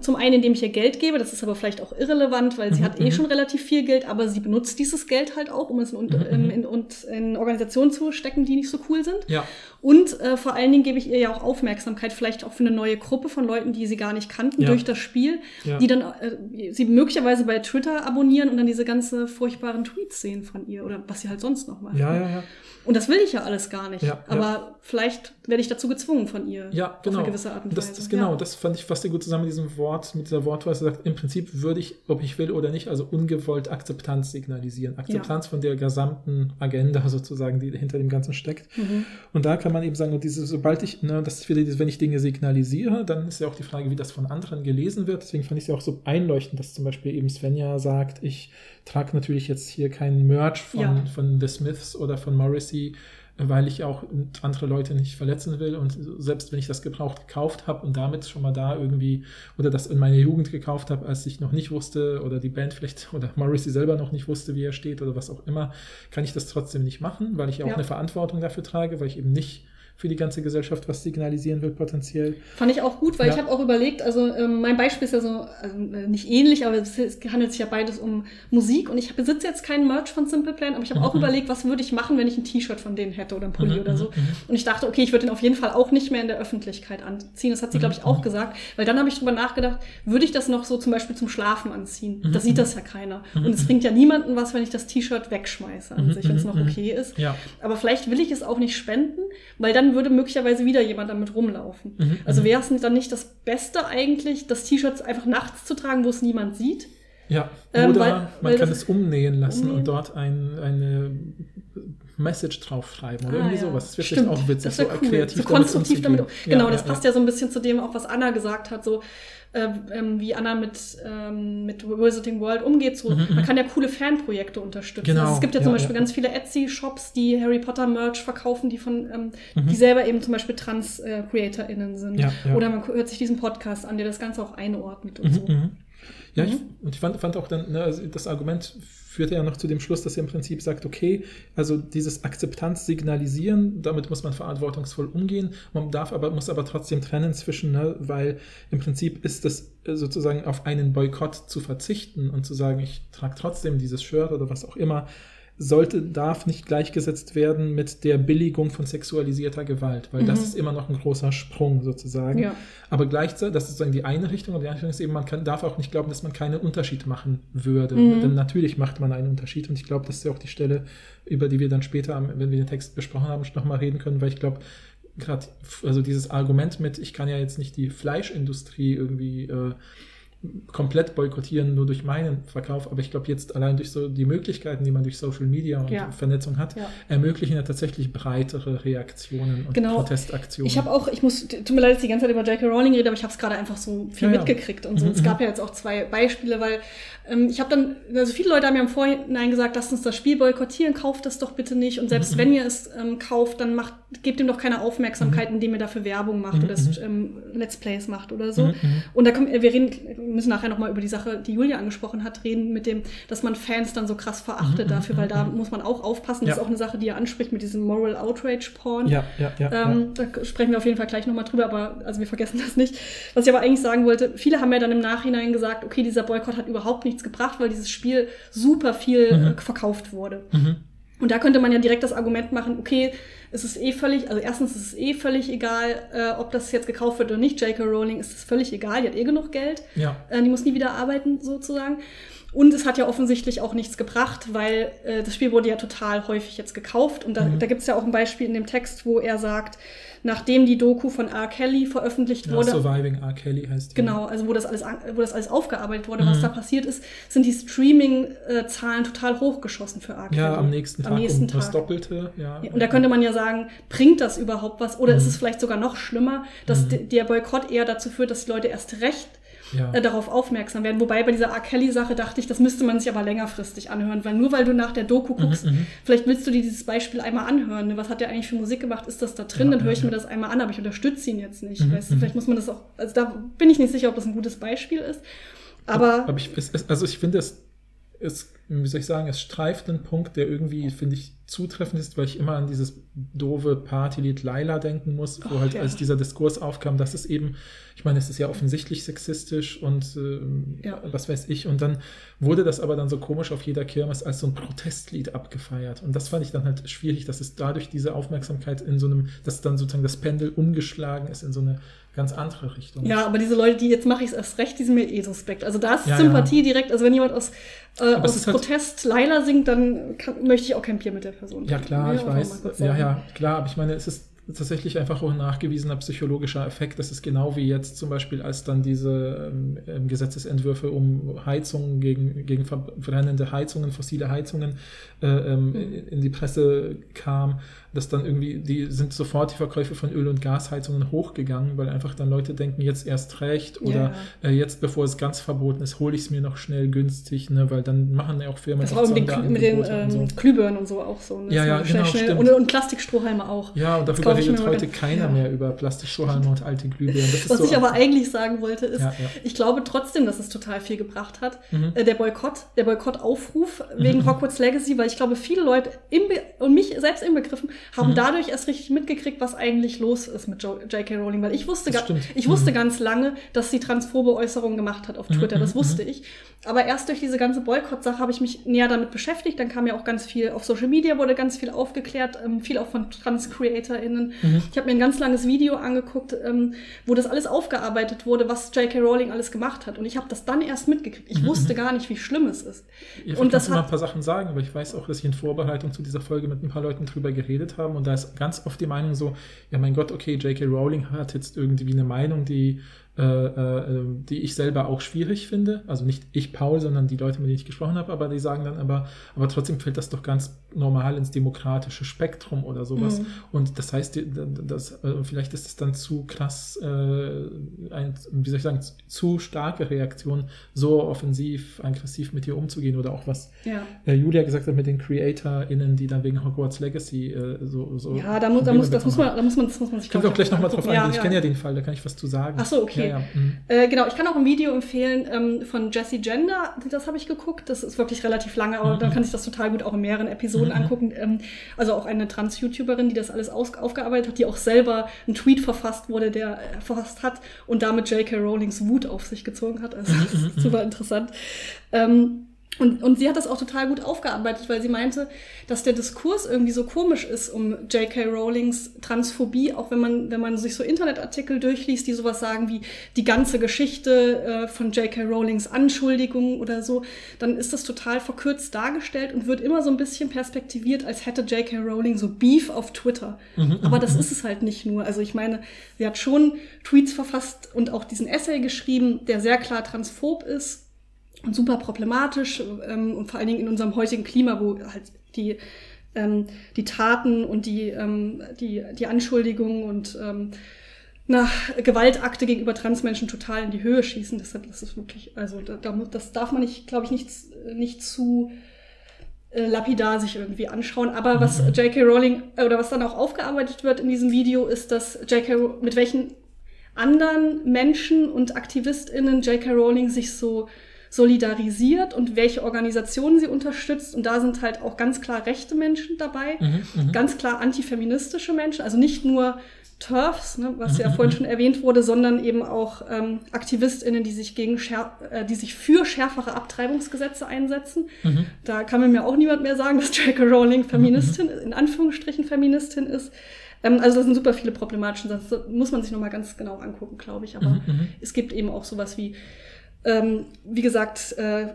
zum einen, indem ich ihr Geld gebe, das ist aber vielleicht auch irrelevant, weil sie Mhm, hat eh mhm. schon relativ viel Geld, aber sie benutzt dieses Geld halt auch, um es in, Mhm, in, mhm. in, und in Organisationen zu stecken, die nicht so cool sind. Ja, Und äh, vor allen Dingen gebe ich ihr ja auch Aufmerksamkeit, vielleicht auch für eine neue Gruppe von Leuten, die sie gar nicht kannten Ja. durch das Spiel, Ja. die dann äh, sie möglicherweise bei Twitter abonnieren und dann diese ganze furchtbaren Tweets sehen von ihr oder was sie halt sonst noch macht. ja, ja, ja. Und das will ich ja alles gar nicht. Ja, aber vielleicht werde ich dazu gezwungen von ihr. Ja, genau. Auf eine gewisse Art und das, Weise. das, genau, Ja. das fand ich fast sehr gut zusammen mit diesem Wort, mit dieser Wortweise. Sagt, Im Prinzip würde ich, ob ich will oder nicht, also ungewollt Akzeptanz signalisieren. Akzeptanz von der gesamten Agenda sozusagen, die hinter dem Ganzen steckt. Mhm. Und da kann man eben sagen, und diese, sobald ich, ne, das ist wieder dieses, wenn ich Dinge signalisiere, dann ist ja auch die Frage, wie das von anderen gelesen wird. Deswegen fand ich es ja auch so einleuchtend, dass zum Beispiel eben Svenja sagt, ich trage natürlich jetzt hier keinen Merch von, Ja. von The Smiths oder von Morrissey, weil ich auch andere Leute nicht verletzen will. Und selbst wenn ich das gebraucht gekauft habe und damit schon mal da irgendwie, oder das in meiner Jugend gekauft habe, als ich noch nicht wusste, oder die Band vielleicht, oder Morrissey selber noch nicht wusste, wie er steht, oder was auch immer, kann ich das trotzdem nicht machen, weil ich ja auch Ja. eine Verantwortung dafür trage, weil ich eben nicht für die ganze Gesellschaft was signalisieren will, potenziell. Fand ich auch gut, weil Ja. ich habe auch überlegt, also ähm, mein Beispiel ist ja so, also, äh, nicht ähnlich, aber es, es handelt sich ja beides um Musik und ich besitze jetzt keinen Merch von Simple Plan, aber ich habe auch Mhm. überlegt, was würde ich machen, wenn ich ein T-Shirt von denen hätte oder ein Pulli Mhm, oder so. mhm, mhm. Und ich dachte, okay, ich würde den auf jeden Fall auch nicht mehr in der Öffentlichkeit anziehen. Das hat sie, glaube ich, auch Mhm. gesagt. Weil dann habe ich drüber nachgedacht, würde ich das noch so zum Beispiel zum Schlafen anziehen? Mhm, Das sieht mhm. das ja keiner. Mhm, Und es mhm. bringt ja niemandem was, wenn ich das T-Shirt wegschmeiße an Mhm, sich, wenn es mhm, noch mhm. okay ist. Ja. Aber vielleicht will ich es auch nicht spenden, weil dann würde möglicherweise wieder jemand damit rumlaufen. Mhm, Also mhm. wäre es dann nicht das Beste eigentlich, das T-Shirt einfach nachts zu tragen, wo es niemand sieht? Ja, Ähm, oder weil- man weil kann es umnähen lassen Umnähen? und dort ein, eine Message draufschreiben oder Ah, irgendwie ja. sowas. Das wäre vielleicht auch witzig, das so wär cool. kreativ so konstruktiv damit. umzugehen. Genau, Ja, das ja, passt ja. ja so ein bisschen zu dem, auch was Anna gesagt hat, so äh, ähm, wie Anna mit, ähm, mit Wizarding World umgeht. So, Mhm, man mhm. kann ja coole Fanprojekte unterstützen. Genau, Also es gibt ja zum ja, Beispiel ja. ganz viele Etsy-Shops, die Harry Potter Merch verkaufen, die von, ähm, Mhm. die selber eben zum Beispiel Trans-CreatorInnen sind. Ja. Oder man hört sich diesen Podcast an, der das Ganze auch einordnet und Mhm, so. mhm. Ja, ich, und ich fand, fand auch dann, ne, also das Argument führte ja noch zu dem Schluss, dass er im Prinzip sagt, okay, also dieses Akzeptanz signalisieren, damit muss man verantwortungsvoll umgehen. Man darf aber, muss aber trotzdem trennen zwischen, ne, weil im Prinzip ist äh, sozusagen auf einen Boykott zu verzichten und zu sagen, ich trage trotzdem dieses Shirt oder was auch immer, sollte, darf nicht gleichgesetzt werden mit der Billigung von sexualisierter Gewalt, weil mhm. das ist immer noch ein großer Sprung sozusagen. Ja. Aber gleichzeitig, das ist sozusagen die eine Richtung, und die andere Richtung ist eben, man kann, darf auch nicht glauben, dass man keinen Unterschied machen würde. Mhm. Denn natürlich macht man einen Unterschied und ich glaube, das ist ja auch die Stelle, über die wir dann später, wenn wir den Text besprochen haben, nochmal reden können, weil ich glaube, gerade, also dieses Argument mit, ich kann ja jetzt nicht die Fleischindustrie irgendwie äh, komplett boykottieren, nur durch meinen Verkauf, aber ich glaube jetzt allein durch so die Möglichkeiten, die man durch Social Media und ja. Vernetzung hat, ja. ermöglichen ja tatsächlich breitere Reaktionen und genau. Protestaktionen. Ich habe auch, ich muss, tut mir leid, dass ich die ganze Zeit über J.K. Rowling rede, aber ich habe es gerade einfach so viel ja, mitgekriegt und so. Mhm, es gab mhm. ja jetzt auch zwei Beispiele, weil ich habe dann, also viele Leute haben mir im Vorhinein gesagt, lasst uns das Spiel boykottieren, kauft das doch bitte nicht und selbst mhm. wenn ihr es ähm, kauft, dann macht, gebt ihm doch keine Aufmerksamkeit, mhm. indem ihr dafür Werbung macht oder mhm. ähm, Let's Plays macht oder so. Und da kommt, wir reden, wir müssen nachher nochmal über die Sache, die Julia angesprochen hat, reden mit dem, dass man Fans dann so krass verachtet mhm, dafür, weil mhm, da mhm. muss man auch aufpassen. Das ist auch eine Sache, die er anspricht mit diesem Moral Outrage Porn. Ja, ja, ja, ähm, ja. Da sprechen wir auf jeden Fall gleich nochmal drüber, aber also wir vergessen das nicht. Was ich aber eigentlich sagen wollte, viele haben ja dann im Nachhinein gesagt, okay, dieser Boykott hat überhaupt nichts gebracht, weil dieses Spiel super viel mhm. verkauft wurde. Mhm. Und da könnte man ja direkt das Argument machen, okay, es ist eh völlig, also erstens ist es eh völlig egal, äh, ob das jetzt gekauft wird oder nicht. J.K. Rowling ist es völlig egal, die hat eh genug Geld. Ja. Äh, die muss nie wieder arbeiten, sozusagen. Und es hat ja offensichtlich auch nichts gebracht, weil äh, das Spiel wurde ja total häufig jetzt gekauft. Und da, mhm. da gibt es ja auch ein Beispiel in dem Text, wo er sagt, nachdem die Doku von R. Kelly veröffentlicht ja, wurde. Surviving R. Kelly heißt die. Genau, also wo das alles, wo das alles aufgearbeitet wurde, mhm. was da passiert ist, sind die Streaming-Zahlen total hochgeschossen für R. Kelly. Ja, am nächsten Tag. Am nächsten um Tag. das Doppelte, ja. Und da könnte man ja sagen, bringt das überhaupt was? Oder mhm. ist es vielleicht sogar noch schlimmer, dass mhm. der Boykott eher dazu führt, dass die Leute erst recht ja. äh, darauf aufmerksam werden. Wobei bei dieser R. Kelly-Sache dachte ich, das müsste man sich aber längerfristig anhören, weil nur weil du nach der Doku mhm, guckst, mhm, vielleicht willst du dir dieses Beispiel einmal anhören. Ne? Was hat der eigentlich für Musik gemacht? Ist das da drin? Ja, Dann höre ich mir das einmal an, aber ich unterstütze ihn jetzt nicht. Mhm, weißt, mhm. vielleicht muss man das auch, also da bin ich nicht sicher, ob das ein gutes Beispiel ist. Aber, aber ich, also ich finde, es, es, wie soll ich sagen, es streift einen Punkt, der irgendwie, finde ich, zutreffend ist, weil ich immer an dieses doofe Partylied Laila denken muss, wo oh, halt ja. als dieser Diskurs aufkam, dass es eben, ich meine, es ist ja offensichtlich sexistisch und äh, ja. was weiß ich, und dann wurde das aber dann so komisch auf jeder Kirmes als so ein Protestlied abgefeiert. Und das fand ich dann halt schwierig, dass es dadurch diese Aufmerksamkeit in so einem, dass dann sozusagen das Pendel umgeschlagen ist in so eine ganz andere Richtung. Ja, aber diese Leute, die jetzt mache ich es erst recht, die sind mir eh suspekt. Also da ist ja, Sympathie ja. direkt, also wenn jemand aus, äh, aus halt Protest halt Laila singt, dann kann, möchte ich auch kein Bier mit der Person. Ja, klar, ich weiß. Ja, ja, klar, aber ich meine, es ist tatsächlich einfach auch ein nachgewiesener psychologischer Effekt. Das ist genau wie jetzt zum Beispiel, als dann diese ähm, ähm Gesetzesentwürfe um Heizungen gegen, gegen verbrennende Heizungen, fossile Heizungen äh, ähm, mhm. in die Presse kam dass dann irgendwie, die sind sofort die Verkäufe von Öl- und Gasheizungen hochgegangen, weil einfach dann Leute denken, jetzt erst recht oder ja. äh, jetzt, bevor es ganz verboten ist, hole ich es mir noch schnell günstig, ne, weil dann machen ja auch Firmen Das war mit den, mit den ähm, so. Glühbirnen und so auch so. Ne? Ja, ja, schnell, genau, schnell. Und, und, Plastikstrohhalme auch. Ja, und darüber redet heute keiner ja. mehr über Plastikstrohhalme und alte Glühbirnen. Was so ich aber eigentlich sagen wollte, ist, ja, ich glaube trotzdem, dass es total viel gebracht hat. Mhm. Äh, der Boykott, der Boykottaufruf wegen mhm. Hogwarts Legacy, weil ich glaube, viele Leute, im und mich selbst inbegriffen, haben mhm. dadurch erst richtig mitgekriegt, was eigentlich los ist mit J.K. Rowling, weil ich wusste, ich wusste mhm. ganz lange, dass sie transphobe Äußerungen gemacht hat auf Twitter. Mhm. Das wusste mhm. ich. Aber erst durch diese ganze Boykott-Sache habe ich mich näher damit beschäftigt. Dann kam ja auch ganz viel auf Social Media, wurde ganz viel aufgeklärt, ähm, viel auch von Trans-CreatorInnen. Mhm. Ich habe mir ein ganz langes Video angeguckt, ähm, wo das alles aufgearbeitet wurde, was J.K. Rowling alles gemacht hat. Und ich habe das dann erst mitgekriegt. Ich mhm. wusste gar nicht, wie schlimm es ist. Ich das mal ein paar Sachen sagen, aber ich weiß auch, dass ich in Vorbereitung zu dieser Folge mit ein paar Leuten drüber geredet habe. Und da ist ganz oft die Meinung so, ja mein Gott, okay, J.K. Rowling hat jetzt irgendwie eine Meinung, die äh, äh, die ich selber auch schwierig finde. Also nicht ich, Paul, sondern die Leute, mit denen ich gesprochen habe, aber die sagen dann aber, aber trotzdem fällt das doch ganz normal ins demokratische Spektrum oder sowas. Mhm. Und das heißt, das, äh, vielleicht ist es dann zu krass, äh, ein, wie soll ich sagen, zu starke Reaktion, so offensiv, aggressiv mit dir umzugehen oder auch was ja. äh, Julia gesagt hat mit den CreatorInnen, die dann wegen Hogwarts Legacy äh, so, so. Ja, da muss, da muss, das muss man, da muss man, das muss man sich. Ich kann auch gleich nochmal drauf eingehen. Ja, ich kenne ja den Fall, da kann ich was zu sagen. Ach so, okay. Ja, ja. Mhm. Äh, genau, ich kann auch ein Video empfehlen ähm, von Jessie Gender, das habe ich geguckt. Das ist wirklich relativ lange, aber mhm. dann kann ich das total gut auch in mehreren Episoden mhm. angucken. Ähm, also auch eine Trans-YouTuberin, die das alles aus aufgearbeitet hat, die auch selber einen Tweet verfasst wurde, der äh, verfasst hat und damit J.K. Rowlings Wut auf sich gezogen hat. Also mhm, das ist mhm, super interessant. Ähm, und, und sie hat das auch total gut aufgearbeitet, weil sie meinte, dass der Diskurs irgendwie so komisch ist um J.K. Rowlings Transphobie, auch wenn man, wenn man sich so Internetartikel durchliest, die sowas sagen wie die ganze Geschichte äh, von J.K. Rowlings Anschuldigungen oder so, dann ist das total verkürzt dargestellt und wird immer so ein bisschen perspektiviert, als hätte J.K. Rowling so Beef auf Twitter. Mhm, Aber das mhm. ist es halt nicht nur. Also ich meine, sie hat schon Tweets verfasst und auch diesen Essay geschrieben, der sehr klar transphob ist und super problematisch ähm, und vor allen Dingen in unserem heutigen Klima, wo halt die, ähm, die Taten und die, ähm, die, die Anschuldigungen und ähm, na, Gewaltakte gegenüber Transmenschen total in die Höhe schießen. Deshalb das ist wirklich, also da, das darf man nicht, glaube ich, nicht, nicht zu äh, lapidar sich irgendwie anschauen. Aber was mhm. J.K. Rowling äh, oder was dann auch aufgearbeitet wird in diesem Video, ist, dass J.K. mit welchen anderen Menschen und AktivistInnen J.K. Rowling sich so solidarisiert und welche Organisationen sie unterstützt. Und da sind halt auch ganz klar rechte Menschen dabei, mhm, mhm. ganz klar antifeministische Menschen, also nicht nur TERFs, ne, was ja mhm, vorhin mhm. schon erwähnt wurde, sondern eben auch ähm, AktivistInnen, die sich gegen äh, die sich für schärfere Abtreibungsgesetze einsetzen. Mhm. Da kann mir auch niemand mehr sagen, dass J.K. Rowling Feministin, in Anführungsstrichen Feministin ist. Ähm, also das sind super viele problematische Sachen. Das muss man sich nochmal ganz genau angucken, glaube ich. Aber es gibt eben auch sowas wie ähm, wie gesagt, äh,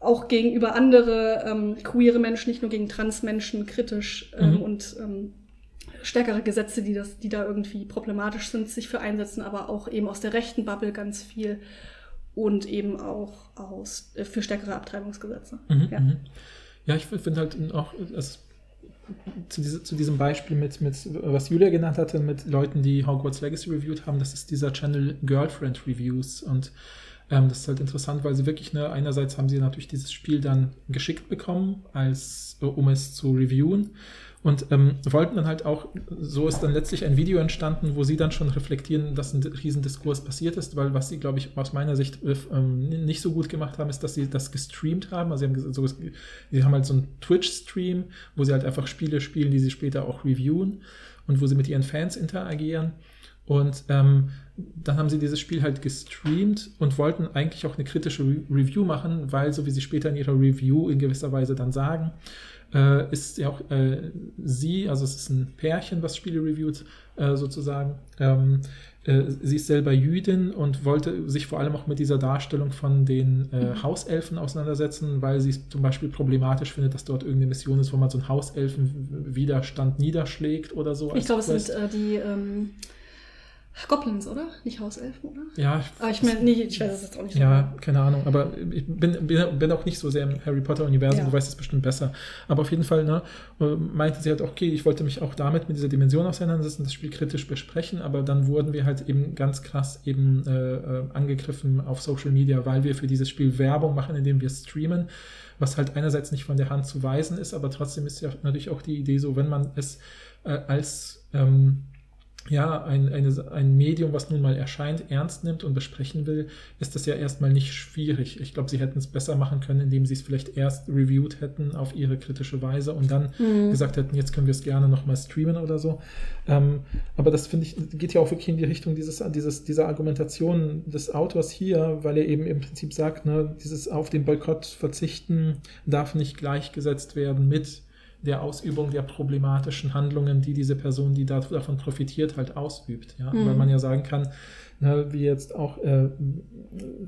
auch gegenüber andere ähm, queere Menschen, nicht nur gegen Transmenschen kritisch ähm, mhm. und ähm, stärkere Gesetze, die, das, die da irgendwie problematisch sind, sich für einsetzen, aber auch eben aus der rechten Bubble ganz viel und eben auch aus, äh, für stärkere Abtreibungsgesetze. Mhm, ja. Mhm. ja, ich finde halt auch, also zu, diese, zu, diesem Beispiel mit, mit, was Julia genannt hatte, mit Leuten, die Hogwarts Legacy reviewed haben, das ist dieser Channel Girlfriend Reviews und ähm, das ist halt interessant, weil sie wirklich, ne, einerseits haben sie natürlich dieses Spiel dann geschickt bekommen, als, äh, um es zu reviewen. Und ähm, wollten dann halt auch, so ist dann letztlich ein Video entstanden, wo sie dann schon reflektieren, dass ein Riesendiskurs passiert ist, weil was sie, glaube ich, aus meiner Sicht äh, ähm, nicht so gut gemacht haben, ist, dass sie das gestreamt haben. Also sie haben, so, sie haben halt so einen Twitch-Stream, wo sie halt einfach Spiele spielen, die sie später auch reviewen und wo sie mit ihren Fans interagieren. Und ähm, dann haben sie dieses Spiel halt gestreamt und wollten eigentlich auch eine kritische Re Review machen, weil, so wie sie später in ihrer Review in gewisser Weise dann sagen, äh, ist ja auch äh, sie, also es ist ein Pärchen, was Spiele reviewt, äh, sozusagen. Ähm, äh, sie ist selber Jüdin und wollte sich vor allem auch mit dieser Darstellung von den äh, mhm. Hauselfen auseinandersetzen, weil sie es zum Beispiel problematisch findet, dass dort irgendeine Mission ist, wo man so einen Hauselfen-Widerstand niederschlägt oder so. Ich glaube, es sind äh, die. Ähm Goblins, oder? Nicht Hauselfen, oder? Ja. Aber ah, ich meine, nee, ich weiß es jetzt auch nicht so. Ja, genau. keine Ahnung. Aber ich bin, bin, bin, auch nicht so sehr im Harry Potter-Universum, ja. du weißt es bestimmt besser. Aber auf jeden Fall, ne, meinte sie halt, okay, ich wollte mich auch damit mit dieser Dimension auseinandersetzen, das Spiel kritisch besprechen, aber dann wurden wir halt eben ganz krass eben äh, äh angegriffen auf Social Media, weil wir für dieses Spiel Werbung machen, indem wir streamen was halt einerseits nicht von der Hand zu weisen ist, aber trotzdem ist ja natürlich auch die Idee so, wenn man es äh, als ähm, ja, ein, eine, ein Medium, was nun mal erscheint, ernst nimmt und besprechen will, ist das ja erstmal nicht schwierig. Ich glaube, sie hätten es besser machen können, indem sie es vielleicht erst reviewed hätten auf ihre kritische Weise und dann mhm. gesagt hätten, jetzt können wir es gerne nochmal streamen oder so. Ähm, aber das finde ich, geht ja auch wirklich in die Richtung dieses, dieses, dieser Argumentation des Autors hier, weil er eben im Prinzip sagt, ne, dieses auf den Boykott verzichten darf nicht gleichgesetzt werden mit der Ausübung der problematischen Handlungen, die diese Person, die davon profitiert, halt ausübt. Ja? Mhm. Weil man ja sagen kann, ne, wie jetzt auch äh,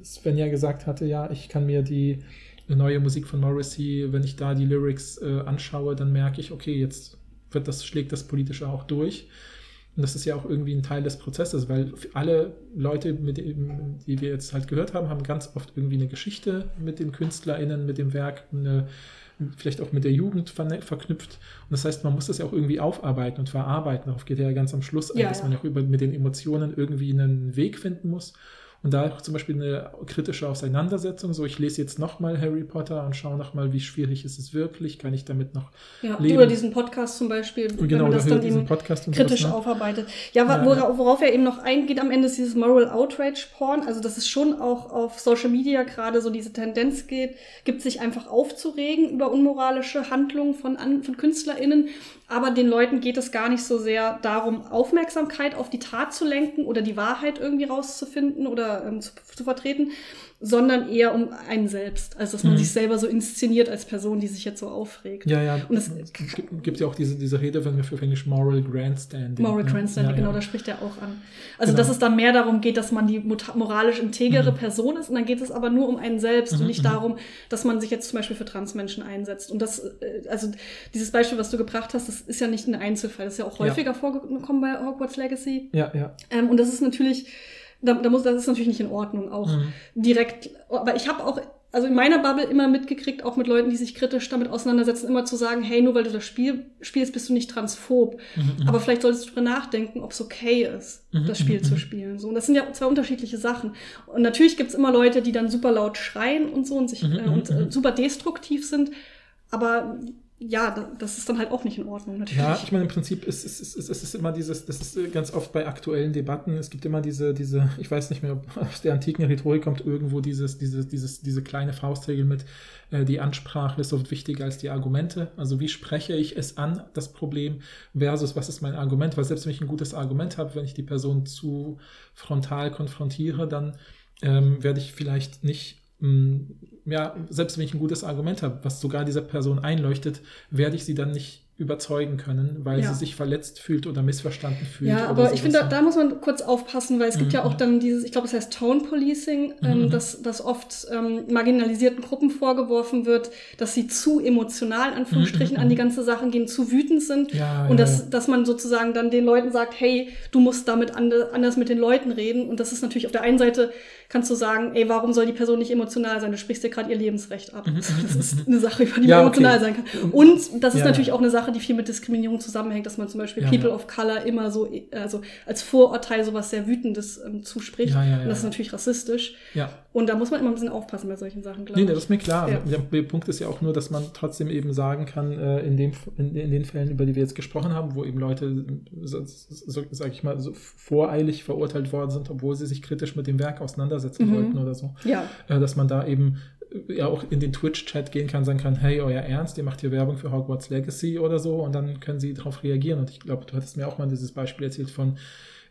Sven ja gesagt hatte, ja, ich kann mir die neue Musik von Morrissey, wenn ich da die Lyrics äh, anschaue, dann merke ich, okay, jetzt wird das, schlägt das Politische auch durch. Und das ist ja auch irgendwie ein Teil des Prozesses, weil alle Leute, mit dem, die wir jetzt halt gehört haben, haben ganz oft irgendwie eine Geschichte mit den KünstlerInnen, mit dem Werk, eine vielleicht auch mit der Jugend verknüpft. Und das heißt, man muss das ja auch irgendwie aufarbeiten und verarbeiten. Darauf geht ja ganz am Schluss ein, ja, dass man ja auch über, mit den Emotionen irgendwie einen Weg finden muss. Und da zum Beispiel eine kritische Auseinandersetzung, so ich lese jetzt nochmal Harry Potter und schaue nochmal, wie schwierig ist es wirklich, kann ich damit noch ja, leben. Oder diesen Podcast zum Beispiel, genau, wenn man das dann eben kritisch sowas, ne? aufarbeitet. Ja, ja, worauf, worauf er eben noch eingeht am Ende ist dieses Moral Outrage Porn, also dass es schon auch auf Social Media gerade so diese Tendenz geht, gibt sich einfach aufzuregen über unmoralische Handlungen von, von KünstlerInnen, aber den Leuten geht es gar nicht so sehr darum, Aufmerksamkeit auf die Tat zu lenken oder die Wahrheit irgendwie rauszufinden oder ähm, zu, zu vertreten, sondern eher um einen selbst. Also, dass man Mhm. sich selber so inszeniert als Person, die sich jetzt so aufregt. Ja, ja. Und das es gibt- ja auch diese, diese Rede, wenn wir für Englisch Moral Grandstanding. Moral ne? Grandstanding, ja, genau, ja. da spricht er auch an. Also, Genau. dass es dann mehr darum geht, dass man die moralisch integere Mhm. Person ist und dann geht es aber nur um einen selbst Mhm, und nicht mhm. darum, dass man sich jetzt zum Beispiel für Transmenschen einsetzt. Und das, äh, also dieses Beispiel, was du gebracht hast, das ist ja nicht ein Einzelfall, das ist ja auch Ja. häufiger vorgekommen bei Hogwarts Legacy. Ja, ja. Ähm, und das ist natürlich, da, da muss, das ist natürlich nicht in Ordnung, auch Mhm. direkt. Aber ich habe auch, also in meiner Bubble immer mitgekriegt, auch mit Leuten, die sich kritisch damit auseinandersetzen, immer zu sagen, hey, nur weil du das Spiel spielst, bist du nicht transphob. Mhm, Aber vielleicht solltest du drüber nachdenken, ob es okay ist, Mhm, das Spiel mhm, zu mhm. spielen. So, und das sind ja zwei unterschiedliche Sachen. Und natürlich gibt's immer Leute, die dann super laut schreien und so und sich Mhm, äh, und mhm, äh, mhm. super destruktiv sind. Aber ja, da- das ist dann halt auch nicht in Ordnung, natürlich. Ja, ich meine, im Prinzip ist es ist, ist, ist, ist immer dieses, das ist äh, ganz oft bei aktuellen Debatten, es gibt immer diese, diese, ich weiß nicht mehr, ob aus der antiken Rhetorik kommt irgendwo dieses, dieses, dieses, diese kleine Faustregel mit, äh, die Ansprache ist oft wichtiger als die Argumente. Also wie spreche ich es an, das Problem, versus was ist mein Argument? Weil selbst wenn ich ein gutes Argument habe, wenn ich die Person zu frontal konfrontiere, dann ähm, werde ich vielleicht nicht ja, selbst wenn ich ein gutes Argument habe, was sogar dieser Person einleuchtet, werde ich sie dann nicht überzeugen können, weil Ja. sie sich verletzt fühlt oder missverstanden fühlt. Ja, aber ich finde, da, da muss man kurz aufpassen, weil es gibt Mhm, ja auch mhm. dann dieses, ich glaube, es heißt Tone Policing, ähm, Mhm. dass, dass oft ähm, marginalisierten Gruppen vorgeworfen wird, dass sie zu emotional, Anführungsstrichen, Mhm, an die mhm. ganze Sache gehen, zu wütend sind. Ja, und ja, dass, ja. dass man sozusagen dann den Leuten sagt, hey, du musst damit ande, anders mit den Leuten reden. Und das ist natürlich auf der einen Seite, kannst du sagen, ey, warum soll die Person nicht emotional sein? Du sprichst dir gerade ihr Lebensrecht ab. Mhm, Das ist eine Sache, über die Ja, man okay. emotional sein kann. Und das ist Ja, natürlich ja. auch eine Sache, die viel mit Diskriminierung zusammenhängt, dass man zum Beispiel People of Color immer so, also als Vorurteil sowas sehr Wütendes ähm, zuspricht. Und das ist natürlich rassistisch. Ja. Und da muss man immer ein bisschen aufpassen bei solchen Sachen, glaube Nee, ich. nee, das ist mir klar. Der Punkt ist ja auch nur, dass man trotzdem eben sagen kann, äh, in, dem, in, in den Fällen, über die wir jetzt gesprochen haben, wo eben Leute, so, so, sag ich mal, so voreilig verurteilt worden sind, obwohl sie sich kritisch mit dem Werk auseinandersetzen Mhm. wollten oder so, Ja. äh, dass man da eben äh, ja auch in den Twitch-Chat gehen kann, sagen kann, hey, euer Ernst, ihr macht hier Werbung für Hogwarts Legacy oder so und dann können sie darauf reagieren. Und ich glaube, du hattest mir auch mal dieses Beispiel erzählt von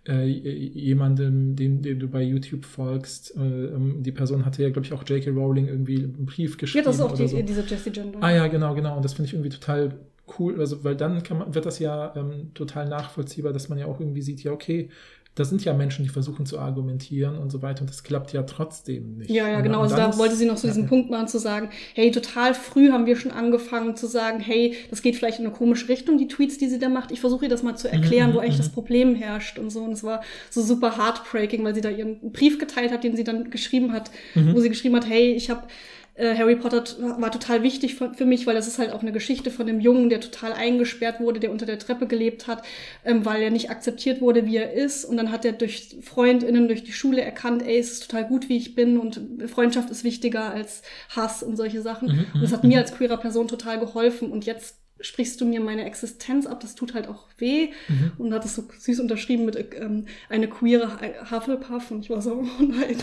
äh, jemandem, dem, dem du bei YouTube folgst. Äh, ähm, die Person hatte ja, glaube ich, auch J.K. Rowling irgendwie einen Brief Ja, geschrieben. das ist auch die, so. diese Jessie Gender. Ah ja, genau, genau. Und das finde ich irgendwie total cool, also weil dann kann man, wird das ja ähm, total nachvollziehbar, dass man ja auch irgendwie sieht, ja, okay, da sind ja Menschen, die versuchen zu argumentieren und so weiter und das klappt ja trotzdem nicht. Ja, ja, Und- genau. Also da wollte sie noch so diesen ja. Punkt machen, zu sagen, hey, total früh haben wir schon angefangen zu sagen, hey, das geht vielleicht in eine komische Richtung, die Tweets, die sie da macht. Ich versuche ihr das mal zu erklären, Mhm, wo eigentlich mhm. das Problem herrscht und so. Und es war so super heartbreaking, weil sie da ihren Brief geteilt hat, den sie dann geschrieben hat, Mhm. wo sie geschrieben hat, hey, ich habe äh, Harry Potter war total wichtig für, für mich, weil das ist halt auch eine Geschichte von dem Jungen, der total eingesperrt wurde, der unter der Treppe gelebt hat, ähm, weil er nicht akzeptiert wurde, wie er ist. Und dann hat er durch FreundInnen, durch die Schule erkannt, ey, es ist total gut, wie ich bin und Freundschaft ist wichtiger als Hass und solche Sachen. Mhm, und das hat mhm, mir mhm. als queerer Person total geholfen. Und jetzt sprichst du mir meine Existenz ab, das tut halt auch weh. Mhm. Und hat es so süß unterschrieben mit ähm, eine queere Hufflepuff. Und ich war so, oh nein.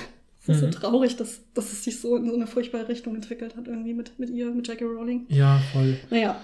Es ist Mhm. so traurig, dass, dass es sich so in so eine furchtbare Richtung entwickelt hat, irgendwie mit, mit ihr, mit Jackie Rowling. Ja, voll. Naja,